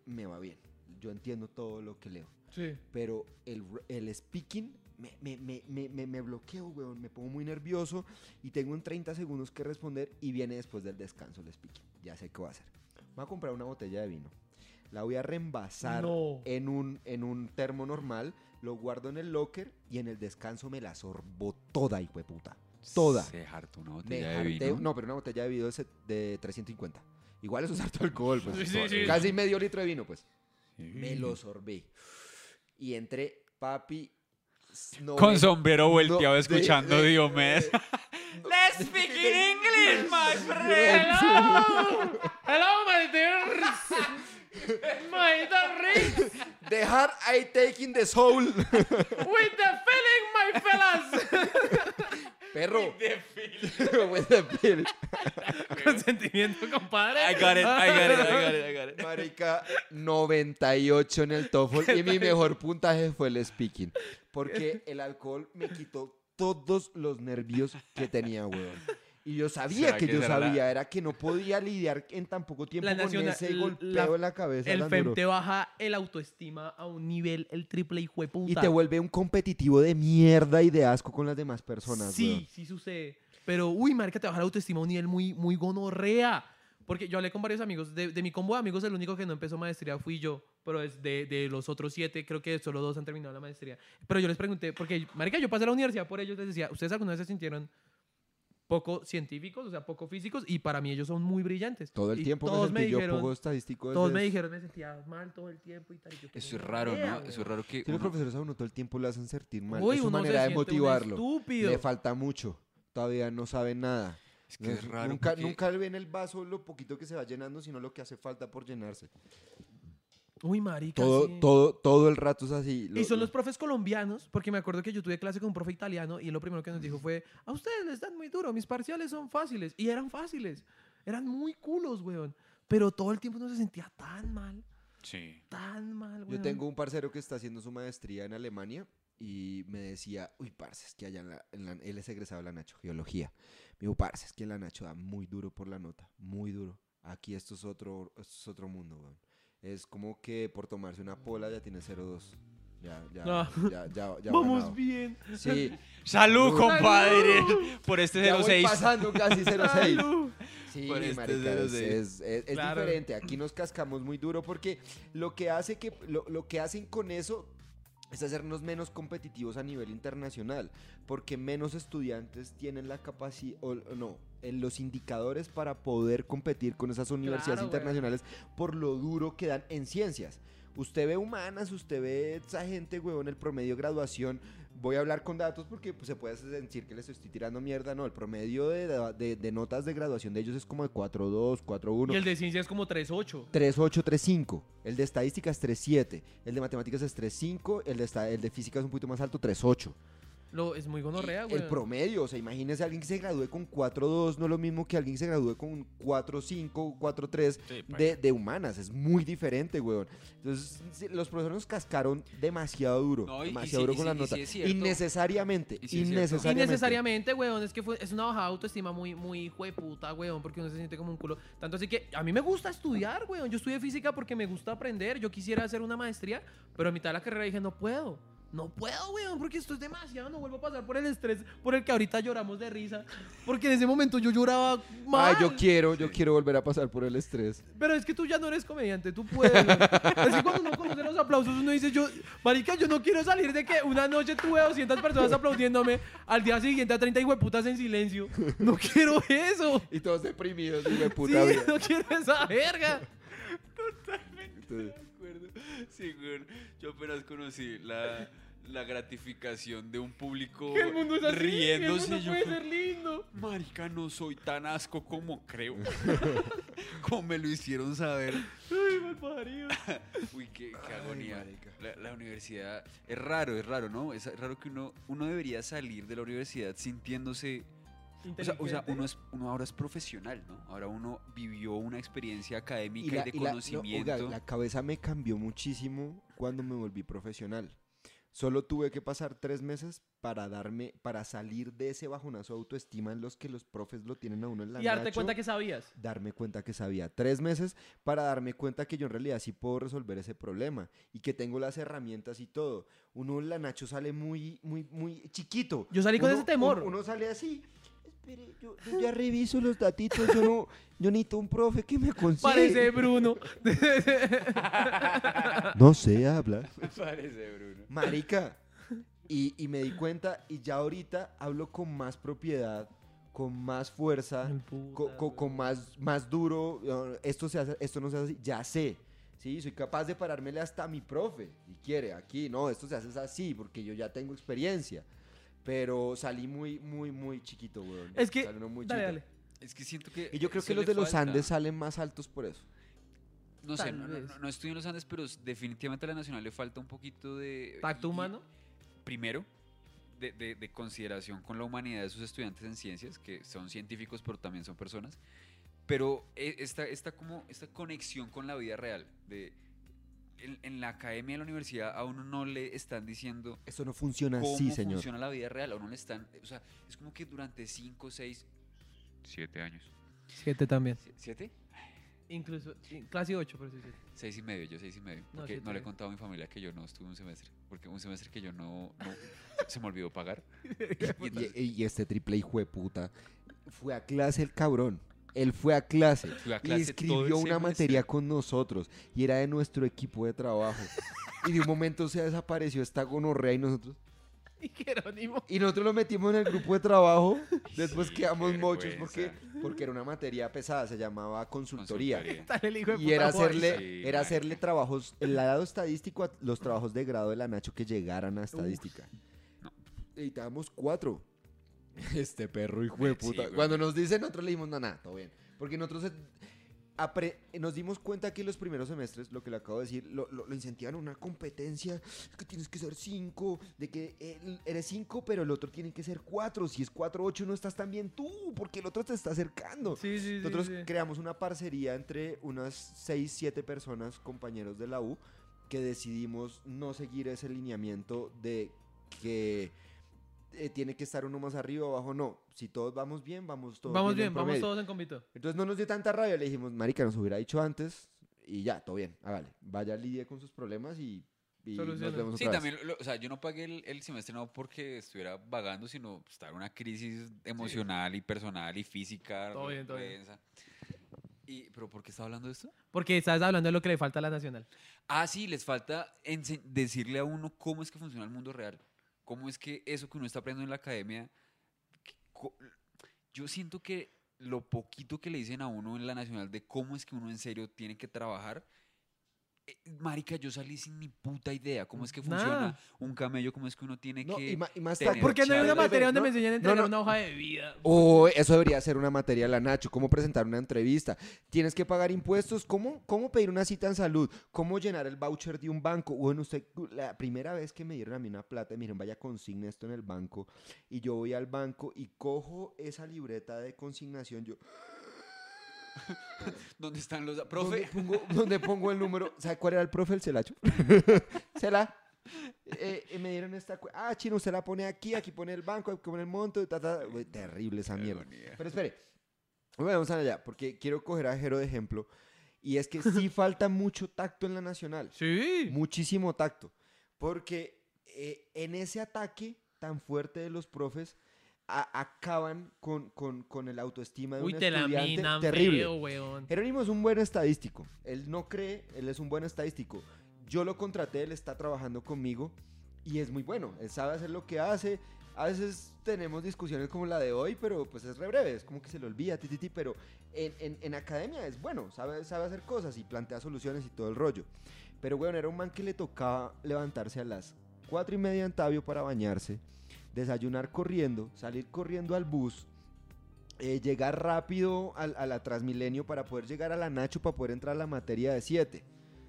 me va bien, yo entiendo todo lo que leo, Sí. pero el, el speaking me, me, me, me, me, me bloqueo, weón, me pongo muy nervioso y tengo en 30 segundos que responder y viene después del descanso el speaking. Ya sé qué voy a hacer. Voy a comprar una botella de vino. La voy a reembasar No. en, un, en un termo normal, lo guardo en el locker y en el descanso me la sorbo toda, hijo de puta. Toda. Se hartó una botella de harté- vino. no, pero una botella de vino de, se- de 350. Igual eso es harto alcohol, pues. Sí, sí, sí. Casi medio litro de vino, pues. Sí. Me lo sorbé. Y entre papi. no Con me- sombrero volteado no, escuchando de- de- Diomedes. Let's speak in English, my friend. Hello, hello, my dears. my darlings. The heart I take in the soul. With the feeling. Perro. With the feel. Consentimiento, compadre. I got it, I got it, I got it, I got it. Marica, 98 en el TOEFL y mi mejor puntaje fue el speaking. Porque el alcohol me quitó todos los nervios que tenía, weón. Y yo sabía ¿Será que que yo será la- sabía, era que no podía lidiar en tan poco tiempo La con nacional- ese la- golpeo en la cabeza. El FEM duro. te baja el autoestima a un nivel, el triple hijo de puta. Y te vuelve un competitivo de mierda y de asco con las demás personas, Sí, weón. sí sucede. Pero, uy, marica, te baja la autoestima a un nivel muy, muy gonorrea. Porque yo hablé con varios amigos. De, de mi combo de amigos, el único que no empezó maestría fui yo. Pero es de, de los otros siete, creo que solo dos han terminado la maestría. Pero yo les pregunté, porque, marica, yo pasé a la universidad por ellos. Les decía, ¿ustedes alguna vez se sintieron poco científicos, o sea, poco físicos? Y para mí ellos son muy brillantes. Todo el Y tiempo todos me me sentí yo dijeron, poco estadístico. todos me dijeron, me sentía mal todo el tiempo y tal. y yo, qué Eso es raro, gonorrea, ¿no? weón. Eso es raro que Si los uno- profesores a uno todo el tiempo le hacen sentir mal. Uy, es su uno se manera de motivarlo. estúpido. Le falta mucho. Todavía no saben nada. Es que es No- raro Nunca, porque- nunca ven el vaso lo poquito que se va llenando, sino lo que hace falta por llenarse. Uy, marica, Todo, sí. todo, todo el rato es así. Y son lo- los profes colombianos, porque me acuerdo que yo tuve clase con un profe italiano y él lo primero que nos dijo fue, a ustedes les dan muy duro, mis parciales son fáciles. Y eran fáciles, eran muy culos, weón. Pero todo el tiempo no se sentía tan mal, Sí. tan mal, weón. Yo tengo un parcero que está haciendo su maestría en Alemania y me decía, uy, parce, es que allá en la, en la- él es egresado de la Nacho, geología. Me dijo, parce, es que en la Nacho da muy duro por la nota, muy duro. Aquí esto es otro, esto es otro mundo, weón. Es como que por tomarse una pola ya tiene 0-2. Ya, ya, Ah. ya, ya, ya Vamos ganado. bien. Sí, ¡Salud, compadre! Por este ya voy 06. pasando casi 0-6. Salud. Sí, Por este marica, es, 06. es- es- es Claro. diferente. Aquí nos cascamos muy duro porque lo que hace que lo, lo que hacen con eso es hacernos menos competitivos a nivel internacional, porque menos estudiantes tienen la capacidad o no, en los indicadores para poder competir con esas universidades Claro, güey. internacionales por lo duro que dan en ciencias. Usted ve humanas, usted ve esa gente, huevón, el promedio de graduación. Voy a hablar con datos porque pues, se puede decir que les estoy tirando mierda. No, el promedio de, de- de notas de graduación de ellos es como de 4.2, 4.1. Y el de ciencia es como 3.8. 3.8, 3.5. El de estadística es 3.7. El de matemáticas es 3.5. El de, esta- el de física es un poquito más alto, 3.8. Lo, es muy gonorrea, Y güey. El promedio, o sea, imagínese alguien que se gradúe con 4.2, no es lo mismo que alguien que se gradúe con 4.5, 4.3 Sí, pa- de, de humanas. Es muy diferente, weón. Entonces, los profesores nos cascaron demasiado duro. No, y- y demasiado sí- duro y con las y notas. Innecesariamente. Y innecesariamente. Innecesariamente, weón. Es que fue, es una bajada de autoestima muy, muy puta, weón. Porque uno se siente como un culo. Tanto así que a mí me gusta estudiar, weón. Yo estudié física porque me gusta aprender. Yo quisiera hacer una maestría, pero a mitad de la carrera dije, no puedo. No puedo, weón, porque esto es demasiado. No vuelvo a pasar por el estrés por el que ahorita lloramos de risa. Porque en ese momento yo lloraba mal. Ay, yo quiero, yo quiero volver a pasar por el estrés. Pero es que tú ya no eres comediante, tú puedes. weón. es que cuando uno conoce los aplausos, uno dice, yo, marica, yo no quiero salir de que una noche tuve 200 personas aplaudiéndome, al día siguiente a 30 hueputas en silencio. No quiero eso. Y todos deprimidos, hijo de Sí, vida. no quiero esa verga. Entonces, de acuerdo. Sí, güey. Yo apenas conocí la, la gratificación de un público Que el mundo es así. riéndose. el mundo yo puede como, ser lindo. Marica, no soy tan asco como creo. como me lo hicieron saber. Ay, mal parido. Uy, qué, qué Ay, agonía. La, la universidad es raro, es raro, ¿no? Es raro que uno, uno debería salir de la universidad sintiéndose. O sea, o sea, uno, es, uno ahora es profesional, ¿no? Ahora uno vivió una experiencia académica y, de y la- no, conocimiento. oiga, la cabeza me cambió muchísimo cuando me volví profesional. Solo tuve que pasar tres meses para darme, para salir de ese bajonazo de autoestima en los que los profes lo tienen a uno en la Y darte nacho, cuenta que sabías. darme cuenta que sabía. Tres meses para darme cuenta que yo en realidad sí puedo resolver ese problema y que tengo las herramientas y todo. Uno en la Nacho sale muy, muy, muy chiquito. Yo salí con Uno- ese temor. Uno, uno sale así. Espere, yo, yo ya reviso los datitos. Yo no, yo necesito un profe que me consiga. Parece Bruno. No sé hablar. Parece, Bruno. Marica. Y, y me di cuenta y ya ahorita hablo con más propiedad, con más fuerza, co- co- con, más, más duro. Esto, se hace, esto no se hace así. Ya sé. Sí, soy capaz de parármele hasta a mi profe. Y quiere, aquí, no, esto se hace así porque yo ya tengo experiencia. Pero salí muy, muy, muy chiquito, weón. Es que. Salí uno muy Dale. Es que siento que. Y yo creo que los de los. Andes salen más altos por eso. No sé, no, no, no- no estoy en los Andes, pero definitivamente a la Nacional le falta un poquito de... Tacto y- humano. Primero, de, de- de consideración con la humanidad de sus estudiantes en ciencias, que son científicos, pero también son personas. Pero eh, esta, esta, como, esta conexión con la vida real, de... En, en la academia de la universidad a uno no le están diciendo Eso no funciona cómo así, señor. funciona la vida real, a uno le están... O sea, es como que durante 5, 6, 7 años. Siete también. ¿Siete? Incluso. sí, Clase 8, pero sí, sí. Seis y medio, yo seis y medio. No, Porque siete no, le he contado a mi familia que yo no estuve un semestre. Porque un semestre que yo no, no- se me olvidó pagar. Y, y este triple hijo de puta fue a clase el cabrón. Él fue a clase a y clase escribió una materia con nosotros y era de nuestro equipo de trabajo. y de un momento se desapareció esta gonorrea y nosotros Y Jerónimo. y nosotros lo metimos en el grupo de trabajo. Después Sí, quedamos mochos porque porque era una materia pesada, se llamaba consultoría. Y era hacerle, Sí, era hacerle trabajos, el grado estadístico, a los trabajos de grado de la Nacho que llegaran a estadística. Editábamos cuatro. Este perro hijo de puta. Cuando nos dicen, nosotros le dijimos, no, nada, todo bien. Porque nosotros eh, nos dimos cuenta que los primeros semestres, lo que le acabo de decir, lo, lo, lo incentivan a una competencia, es que tienes que ser cinco, de que él- eres cinco, pero el otro tiene que ser cuatro. Si es cuatro, ocho, no estás tan bien tú, porque el otro te está acercando. Sí, sí, sí. Nosotros sí. creamos una parcería entre unas 6, 7 personas, compañeros de la U, que decidimos no seguir ese lineamiento de que eh, tiene que estar uno más arriba o abajo. No, si todos vamos bien, vamos todos Vamos en bien, vamos todos en convito. Entonces no nos dio tanta rabia, le dijimos, marica, nos hubiera dicho antes y ya, todo bien, hágale. Vaya, lidie con sus problemas y, y nos vemos Sí, otra vez. también, lo- o sea, yo no pagué el, el semestre no porque estuviera vagando, sino estaba en una crisis emocional y personal y física. Todo bien, todo bien. Y, ¿Pero por qué estaba hablando de esto? Porque estás hablando de lo que le falta a la nacional. Ah, sí, les falta decirle a uno cómo es que funciona el mundo real. Cómo es que eso que uno está aprendiendo en la academia. Yo siento que lo poquito que le dicen a uno en la nacional de cómo es que uno en serio tiene que trabajar. Eh, Marica, yo salí sin ni puta idea. ¿Cómo es que funciona Nada. un camello? ¿Cómo es que uno tiene No, que.? y, más tener tarde- Porque no hay una materia donde No, me enseñan a no, entregar no. una hoja de vida. O eso debería ser una materia de la Nacho, cómo presentar una entrevista, tienes que pagar impuestos, cómo, cómo pedir una cita en salud, cómo llenar el voucher de un banco. Bueno, usted, la primera vez que me dieron a mí una plata, me dijeron, vaya, consigne esto en el banco, y yo voy al banco y cojo esa libreta de consignación, yo, ¿Dónde están los.? ¿dónde Profe. pongo, dónde pongo el número? ¿Sabe cuál era el profe? El Celacho. Cela. Eh, eh, me dieron esta. Ah, chino, usted la pone aquí, aquí pone el banco, aquí pone el monto. ta, ta. Uy, terrible esa mierda. Pero espere, vamos allá, porque quiero coger a Jero de ejemplo. Y es que sí falta mucho tacto en la nacional. Sí. Muchísimo tacto. Porque eh, en ese ataque tan fuerte de los profes, a- acaban con, con, con el autoestima de Uy, un te la estudiante minan terrible. feo, weón. Jerónimo es un buen estadístico. Él no cree, él es un buen estadístico. Yo lo contraté, él está trabajando conmigo y es muy bueno. Él sabe hacer lo que hace. A veces tenemos discusiones como la de hoy, pero pues es re breve, es como que se le olvida, ti, ti, ti, pero en, en- en academia es bueno, sabe, sabe hacer cosas y plantea soluciones y todo el rollo. Pero bueno, era un man que le tocaba levantarse a las cuatro y media en Tabio para bañarse, desayunar corriendo, salir corriendo al bus, eh, llegar rápido al- a, la Transmilenio para poder llegar a la Nacho para poder entrar a la materia de 7.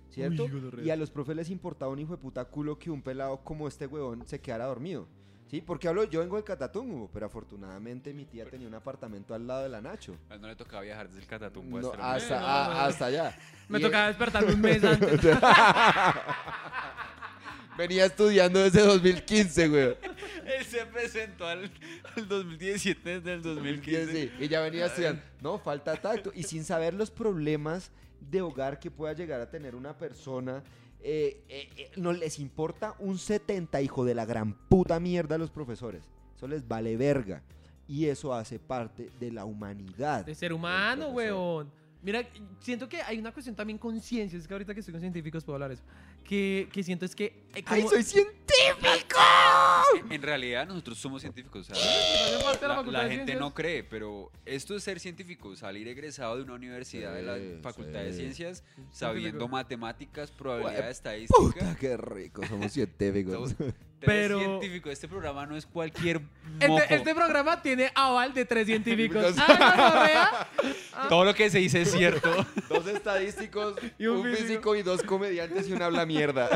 ¿Cierto? Uy, y a los profes les importaba un hijo de puta culo que un pelado como este huevón se quedara dormido. ¿Sí? Porque hablo, yo vengo del Catatumbo, pero afortunadamente mi tía tenía un apartamento al lado de la Nacho. A él no le tocaba viajar desde el Catatumbo No, hasta la hasta, no, no, a- no. hasta allá. Me Y- tocaba despertarme un mes antes. Venía estudiando desde 2015, güey. Él se presentó al, al 2017 desde el 2015. Sí, y ya venía estudiando. No, falta tacto. Y sin saber los problemas de hogar que pueda llegar a tener una persona, eh, eh, eh, no les importa un 70, hijo de la gran puta mierda a los profesores. Eso les vale verga. Y eso hace parte de la humanidad. De ser humano, weón. Mira, siento que hay una cuestión también con ciencias. Es que ahorita que estoy con científicos puedo hablar eso. Que, que siento es que. eh, ¡Ay, soy científico! En- En realidad nosotros somos científicos. la la, gente no cree, pero esto es ser científico, salir egresado de una universidad de la Facultad de. Ciencias, sabiendo matemáticas, probabilidad Puta, estadística. qué rico, somos científicos. Pero Pero- científico, este programa no es cualquier moco. Este, este programa tiene aval de tres científicos. Ah. Todo lo que se dice es cierto. Dos estadísticos, Y un un, físico. físico y dos comediantes y un habla mierda.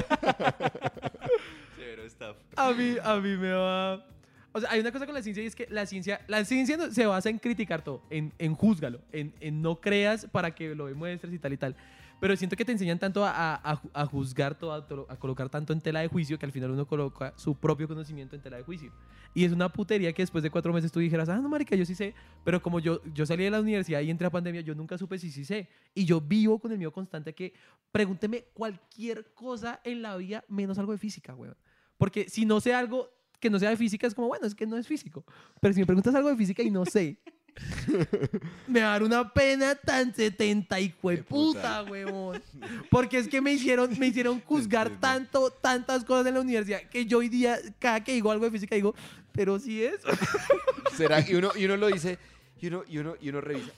Stuff. A mí, a mí me va. O sea, hay una cosa con la ciencia y es que la ciencia, la ciencia se basa en criticar todo, en, en júzgalo, en, en no creas para que lo demuestres y tal y tal. Pero siento que te enseñan tanto a, a- a juzgar todo, a, a colocar tanto en tela de juicio que al final uno coloca su propio conocimiento en tela de juicio. Y es una putería que después de cuatro meses tú dijeras, ah, no, marica, yo sí sé. Pero como yo, yo salí de la universidad y entré a pandemia, yo nunca supe si sí sé. Y yo vivo con el miedo constante que pregúnteme cualquier cosa en la vida menos algo de física, weón. Porque si no sé algo que no sea de física, es como, bueno, es que no es físico. Pero si me preguntas algo de física y no sé, me va a dar una pena tan 70 y puta, huevón. Porque es que me hicieron, me hicieron juzgar tanto, tantas cosas en la universidad que yo hoy día, cada que digo algo de física, digo, pero sí es. ¿Será? Y uno, y uno lo dice, y uno, y uno, y uno revisa.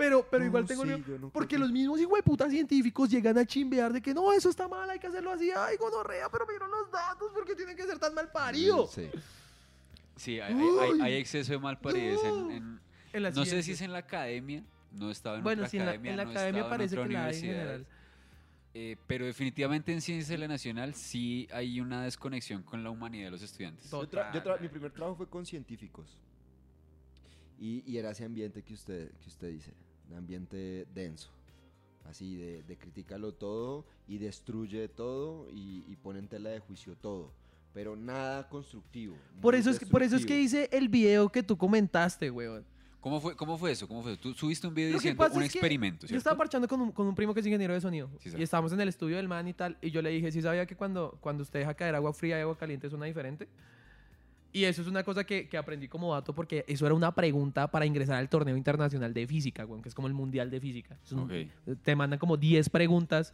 Pero, pero No, igual tengo sí, no Porque que- los mismos putas científicos llegan a chimbear de que no, eso está mal, hay que hacerlo así. Ay, gonorrea, pero miren los datos, porque tienen que ser tan mal parido? Sí. Sí, hay, hay- hay- Uy, hay exceso de malparidez en, en- En la No sé si es en la academia, no he estado en Bueno, otra sí, en la, academia, en la no he academia en parece que la hay en universidad, general. eh, pero definitivamente en Ciencias de la Nacional sí hay una desconexión con la humanidad de los estudiantes. Todo. Yo tra- yo Total, tra- mi primer trabajo fue con científicos. Y, y era ese ambiente que usted, que usted dice, un ambiente denso. Así de, de critícalo todo y destruye todo y, y pone en tela de juicio todo. Pero nada constructivo. Por eso, es que, por eso es que hice el video que tú comentaste, weón. ¿Cómo fue, ¿Cómo fue eso? ¿Cómo fue eso? Tú subiste un video Lo diciendo un experimento, Yo estaba parchando con un, con un primo que es ingeniero de sonido. Sí, y estábamos en el estudio del man y tal. Y yo le dije, ¿sí sabía que cuando, cuando usted deja caer agua fría y agua caliente suena diferente? Y eso es una cosa que, que aprendí como dato porque eso era una pregunta para ingresar al torneo internacional de física, weón, que es como el mundial de física. Es un- Ok. Te mandan como 10 preguntas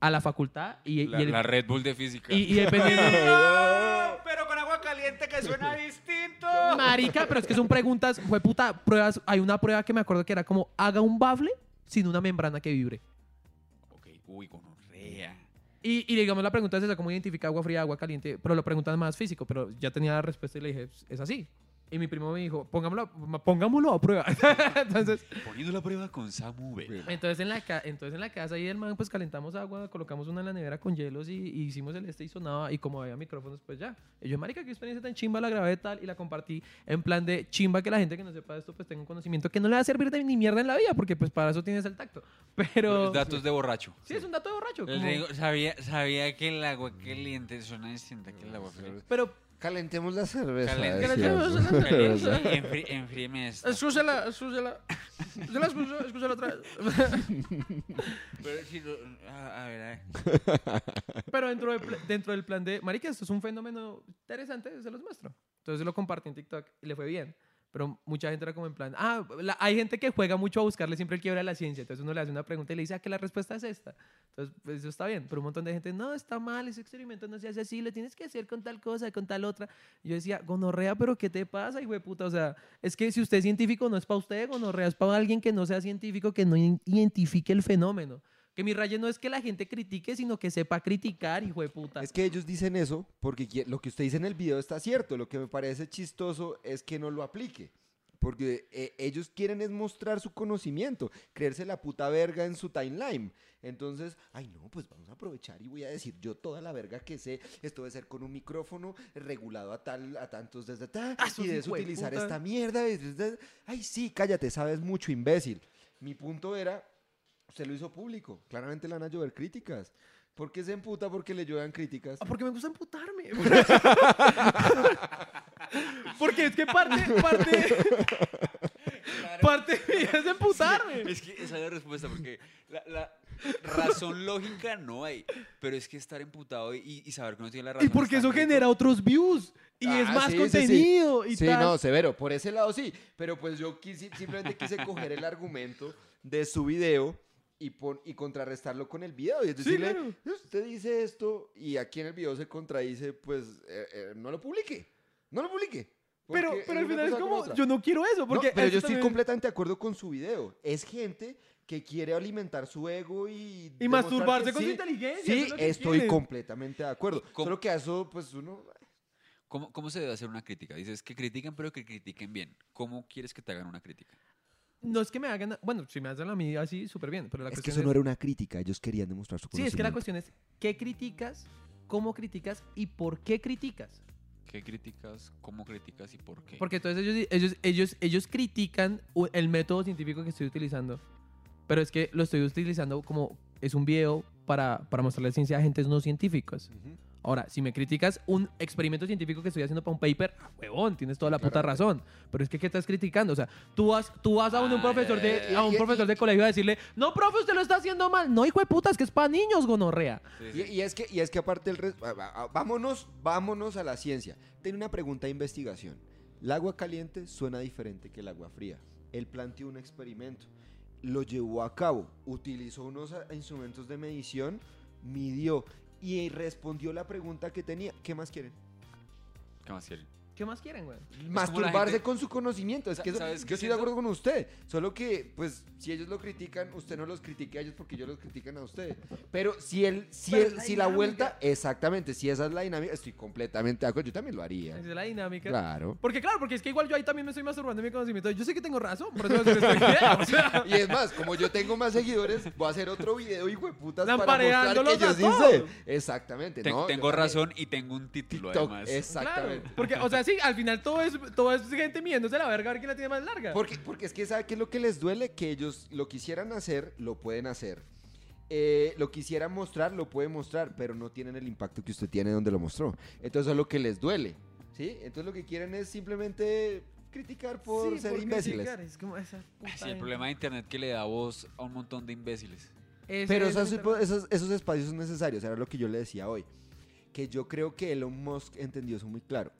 a la facultad y, La, y el- la Red Bull de física. y- y dependiendo... pero con agua caliente que suena distinto. Marica, pero es que son preguntas, fue puta, pruebas. Hay una prueba que me acuerdo que era como haga un bafle sin una membrana que vibre. Ok, uy, gonorrea. Y, digamos la pregunta es esa, cómo identifica agua fría, agua caliente, pero lo preguntan más físico, pero ya tenía la respuesta y le dije, es así. Y mi primo me dijo, pongámoslo, a- pongámoslo a prueba. entonces, Poniendo la prueba con Samu Vela. entonces, en la ca- entonces en la casa ahí del man, pues calentamos agua, colocamos una en la nevera con hielos y, y hicimos el este y sonaba. Y como había micrófonos, pues ya. Y yo, marica, qué experiencia tan chimba, la grabé tal y la compartí en plan de chimba que la gente que no sepa esto, pues tenga un conocimiento que no le va a servir de ni mierda en la vida, porque pues para eso tienes el tacto. Pero... Datos de borracho. Sí, es un dato de borracho. Como- digo, sabía, sabía que el agua caliente suena distinta que el agua fría. Pero Calentemos la cerveza. Calentemos la cerveza. Enfrí- Enfríeme esto. Escúchela, escúchela. Yo la escucho, escúchala otra vez. Pero si lo- a, a ver, a ver. Pero dentro, de dentro del plan de, marica, esto es un fenómeno interesante, se los muestro. Entonces lo compartí en TikTok y le fue bien. Pero mucha gente era como en plan, ah, la- hay gente que juega mucho a buscarle siempre el quiebre a la ciencia. Entonces uno le hace una pregunta y le dice, ah, que la respuesta es esta. Entonces, pues eso está bien. Pero un montón de gente, no, está mal, ese experimento no se hace así, lo tienes que hacer con tal cosa, con tal otra. Y yo decía, gonorrea, pero ¿qué te pasa, hijo de puta? O sea, es que si usted es científico, no es para usted, gonorrea, es para alguien que no sea científico, que no identifique el fenómeno Que mi raya no es que la gente critique, sino que sepa criticar, hijo de puta. Es que ellos dicen eso porque lo que usted dice en el video está cierto. Lo que me parece chistoso es que no lo aplique. Porque eh, ellos quieren es mostrar su conocimiento, creerse la puta verga en su timeline. Entonces, ay no, pues vamos a aprovechar y voy a decir yo toda la verga que sé. Esto debe ser con un micrófono regulado a tal, a tantos desde tal. Ah, y debes utilizar esta mierda. y desde- Ay sí, cállate, sabes mucho, imbécil. Mi punto era, usted lo hizo público. Claramente le van a llover críticas. ¿Por qué se emputa porque le lluevan críticas? Ah, porque me gusta emputarme. porque es que parte, parte, parte mía es emputarme. Es que esa es la respuesta, porque la, la razón lógica no hay. Pero es que estar emputado y, y saber que no tiene la razón. Y porque es eso rico. genera otros views. Y Ah, es más sí, sí, sí. contenido. Y Sí, tal. no, severo, por ese lado sí, pero pues yo quisi- simplemente quise coger el argumento de su video y, pon- y contrarrestarlo con el video. Y es Sí, decirle, claro. usted dice esto y aquí en el video se contradice, pues eh, eh, no lo publique, no lo publique. Pero, pero al final es como, yo no quiero eso. No, Porque pero eso yo estoy también- completamente de acuerdo con su video. Es gente que quiere alimentar su ego y... Y masturbarse que con su sí, inteligencia. Sí, es estoy quieren. completamente de acuerdo. ¿Cómo? Solo que a eso, pues uno... ¿Cómo, ¿Cómo se debe hacer una crítica? Dices que critiquen, pero que critiquen bien. ¿Cómo quieres que te hagan una crítica? No es que me hagan. Bueno, si me hacen a mí así, súper bien. Pero la Es que eso es. no era una crítica, ellos querían demostrar su sí, conocimiento. es que la cuestión es: ¿qué criticas? ¿Cómo criticas? ¿Y por qué criticas? ¿Qué criticas? ¿Cómo criticas y por qué? Porque entonces ellos, ellos, ellos, ellos critican el método científico que estoy utilizando. Pero es que lo estoy utilizando como es un video para, para mostrarle ciencia a agentes no científicos. Ujú. Ahora, si me criticas un experimento científico que estoy haciendo para un paper, ah, huevón, tienes toda la puta razón. Pero es que, ¿qué estás criticando? O sea, tú vas, tú vas a un, un Ah, profesor de, ya, a un profesor de colegio a decirle, no, profe, usted lo está haciendo mal. No, hijo de puta, es que es para niños, gonorrea. Sí, Y, sí. y es que, y es que aparte el vámonos, vámonos a la ciencia. Tiene una pregunta de investigación. El agua caliente suena diferente que el agua fría. Él planteó un experimento, lo llevó a cabo, utilizó unos a- instrumentos de medición, midió y respondió la pregunta que tenía. ¿Qué más quieren? ¿Qué más quieren? ¿Qué más quieren, güey? Masturbarse gente- con su conocimiento. Es que eso- ¿sabes qué yo estoy de acuerdo con usted. Solo que, pues, si ellos lo critican, usted no los critique a ellos porque ellos los critican a usted. Pero si él, si Pero él, la si la vuelta, exactamente, si esa es la dinámica, estoy completamente de acuerdo. Yo también lo haría. Esa es la dinámica. Claro. Porque claro, porque es que igual yo ahí también me estoy masturbando en mi conocimiento. Yo sé que tengo razón, por eso es que estoy bien, o sea, Y es más, como yo tengo más seguidores, voy a hacer otro video, hijo de putas, para mostrar que yo a sí todos. sé. Exactamente. Ten- no, yo tengo también. razón y tengo un título TikTok, además. exactamente. claro. Porque, o sea, sí, al final todo es, todo es gente midiéndose la verga a ver quién la tiene más larga. Porque, porque es que ¿sabe qué es lo que les duele? Que ellos lo quisieran hacer, lo pueden hacer. Eh, lo quisieran mostrar, lo pueden mostrar, pero no tienen el impacto que usted tiene donde lo mostró. Entonces eso es lo que les duele. ¿Sí? Entonces lo que quieren es simplemente criticar por Sí, ser por imbéciles. criticar, Es como esa puta Sí, el problema de internet que le da voz a un montón de imbéciles. Ese Pero es esos, esos, esos espacios son necesarios, era lo que yo le decía hoy. Que yo creo que Elon Musk entendió eso muy claro.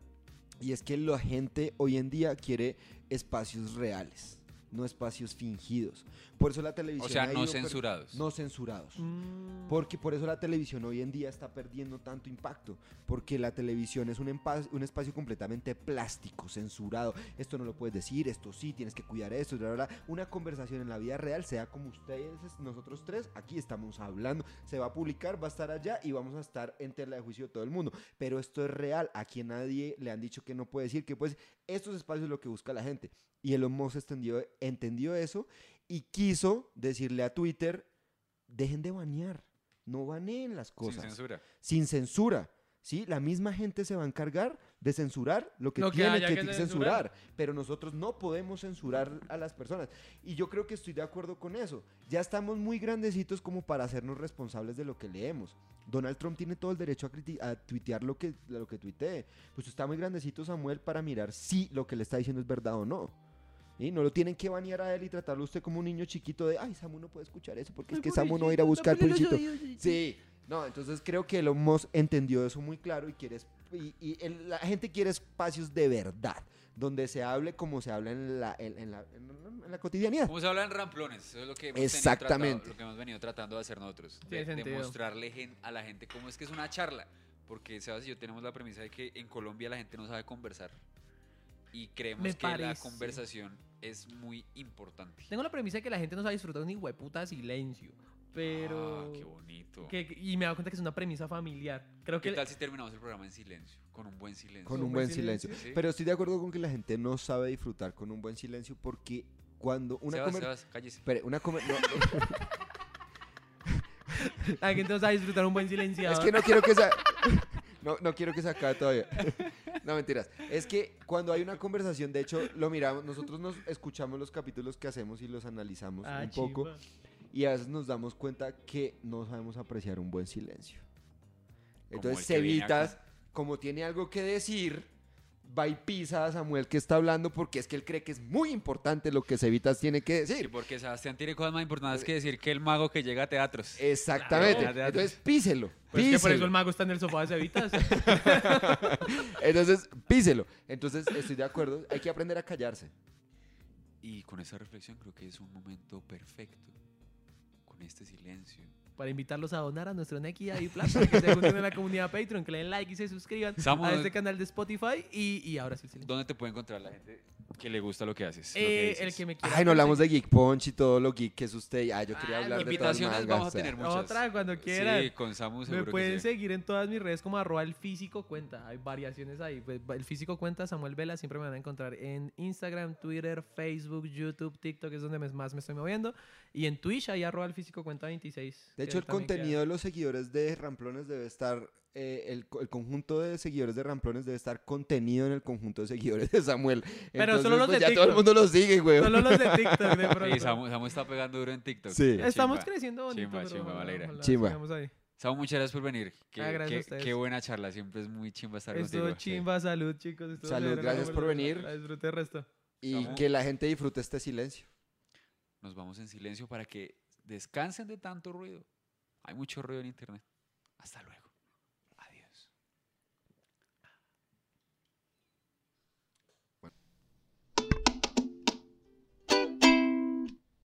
Y es que la gente hoy en día quiere espacios reales, no espacios fingidos. Por eso la televisión... O sea, no censurados. No censurados. Mm. Porque por eso la televisión hoy en día está perdiendo tanto impacto. Porque la televisión es un, espacio completamente plástico, censurado. Esto no lo puedes decir, esto sí, tienes que cuidar esto, bla, bla, bla. Una conversación en la vida real, sea como ustedes, nosotros tres, aquí estamos hablando. Se va a publicar, va a estar allá y vamos a estar en tela de juicio de todo el mundo. Pero esto es real. Aquí a nadie le han dicho que no puede decir, que pues estos espacios es lo que busca la gente. Y Elon Musk entendió, entendió eso y quiso decirle a Twitter, dejen de banear, no baneen las Sin cosas, censura. sin censura. ¿Sí? La misma gente se va a encargar de censurar lo que Lo tiene que, que censurar, pero nosotros no podemos censurar a las personas. Y yo creo que estoy de acuerdo con eso. Ya estamos muy grandecitos como para hacernos responsables de lo que leemos. Donald Trump tiene todo el derecho a, a tuitear lo que, lo que tuitee. Pues está muy grandecito Samuel para mirar si lo que le está diciendo es verdad o no. Y no lo tienen que banear a él y tratarlo usted como un niño chiquito de, ay, Samu no puede escuchar eso porque es que Samu no va a ir a buscar publicito. Sí, no, entonces creo que Elon Musk entendió eso muy claro y quiere es- y, y el- la gente quiere espacios de verdad, donde se hable como se habla en la, en, en la, en- en la cotidianidad. Como se habla en ramplones, eso es lo que hemos, Exactamente. Tratado- lo que hemos venido tratando de hacer nosotros. De, mostrarle gen- a la gente cómo es que es una charla. Porque Sebas y yo tenemos la premisa de que en Colombia la gente no sabe conversar. Y creemos Me que la parece. conversación es muy importante. Tengo la premisa de que la gente no sabe disfrutar un hijo de puta silencio. Pero... Ah, qué bonito. que- y me he dado cuenta que es una premisa familiar. Creo que... ¿Qué tal si terminamos el programa en silencio? Con un buen silencio. Con un buen buen silencio. silencio. Sí. Pero estoy de acuerdo con que la gente no sabe disfrutar con un buen silencio porque cuando una Sebas, comer- Sebas, cállese. Espere, una comer- no, La gente no sabe disfrutar un buen silenciador. es que no quiero que se no, no quiero que se acabe todavía. No, mentiras. Es que cuando hay una conversación, de hecho, lo miramos, nosotros nos escuchamos los capítulos que hacemos y los analizamos Ah, un poco y a veces nos damos cuenta que no sabemos apreciar un buen silencio. Entonces. Cevitas, como tiene algo que decir, va y pisa a Samuel que está hablando porque es que él cree que es muy importante lo que Cevitas tiene que Sí, decir. porque Sebastián tiene cosas más importantes que decir que el mago que llega a teatros. Exactamente. Claro. Entonces, píselo. Pues es que por eso el mago está en el sofá de Cevitas. Entonces, píselo. Entonces, estoy de acuerdo. Hay que aprender a callarse. Y con esa reflexión creo que es un momento perfecto. Con este silencio. Para invitarlos a donar a nuestro Neki y Plata, que se unen a la comunidad Patreon, que le den like y se suscriban Samu, a ¿dónde- este canal de Spotify. Y, y ahora sí, el silencio. ¿Dónde te puede encontrar la gente que le gusta lo que haces? lo Eh, el que me quiera Ay, no hablamos de Geek Punch y todo lo geek que es usted. Ah, yo quería Ah, hablar de todas Invitaciones mangas, vamos a o sea. tener muchas. Otra, cuando quieran. Sí, con Samu Me seguro pueden sí. seguir en todas mis redes como arroba el físico cuenta. Hay variaciones ahí. Pues, El físico cuenta Samuel Vela. Siempre me van a encontrar en Instagram, Twitter, Facebook, YouTube, TikTok, es donde me- más me estoy moviendo. Y en Twitch, ahí arroba el físico cuenta 26. De que hecho, el también contenido queda- de los seguidores de Ramplones debe estar. Eh, el, el conjunto de seguidores de Ramplones debe estar contenido en el conjunto de seguidores de Samuel. Pero Entonces, solo los pues, de ya todo el TikTok. mundo lo sigue, güey. Solo los de TikTok, de pronto. Sí, Samu, Samu está pegando duro en TikTok. Sí. Qué Estamos chimba. creciendo bonito, Chimba, pero chimba, ojalá Chimba. ahí. Samu, muchas gracias por venir. Qué, Ah, gracias a qué- ustedes. qué buena charla. Siempre es muy chimba estar Estuvo contigo. sí. chimba, salud, chicos. estuvo Salud, gracias la por venir. La disfruté el resto. Y Samu. que la gente disfrute este silencio. Nos vamos en silencio para que descansen de tanto ruido. Hay mucho ruido en internet. Hasta luego.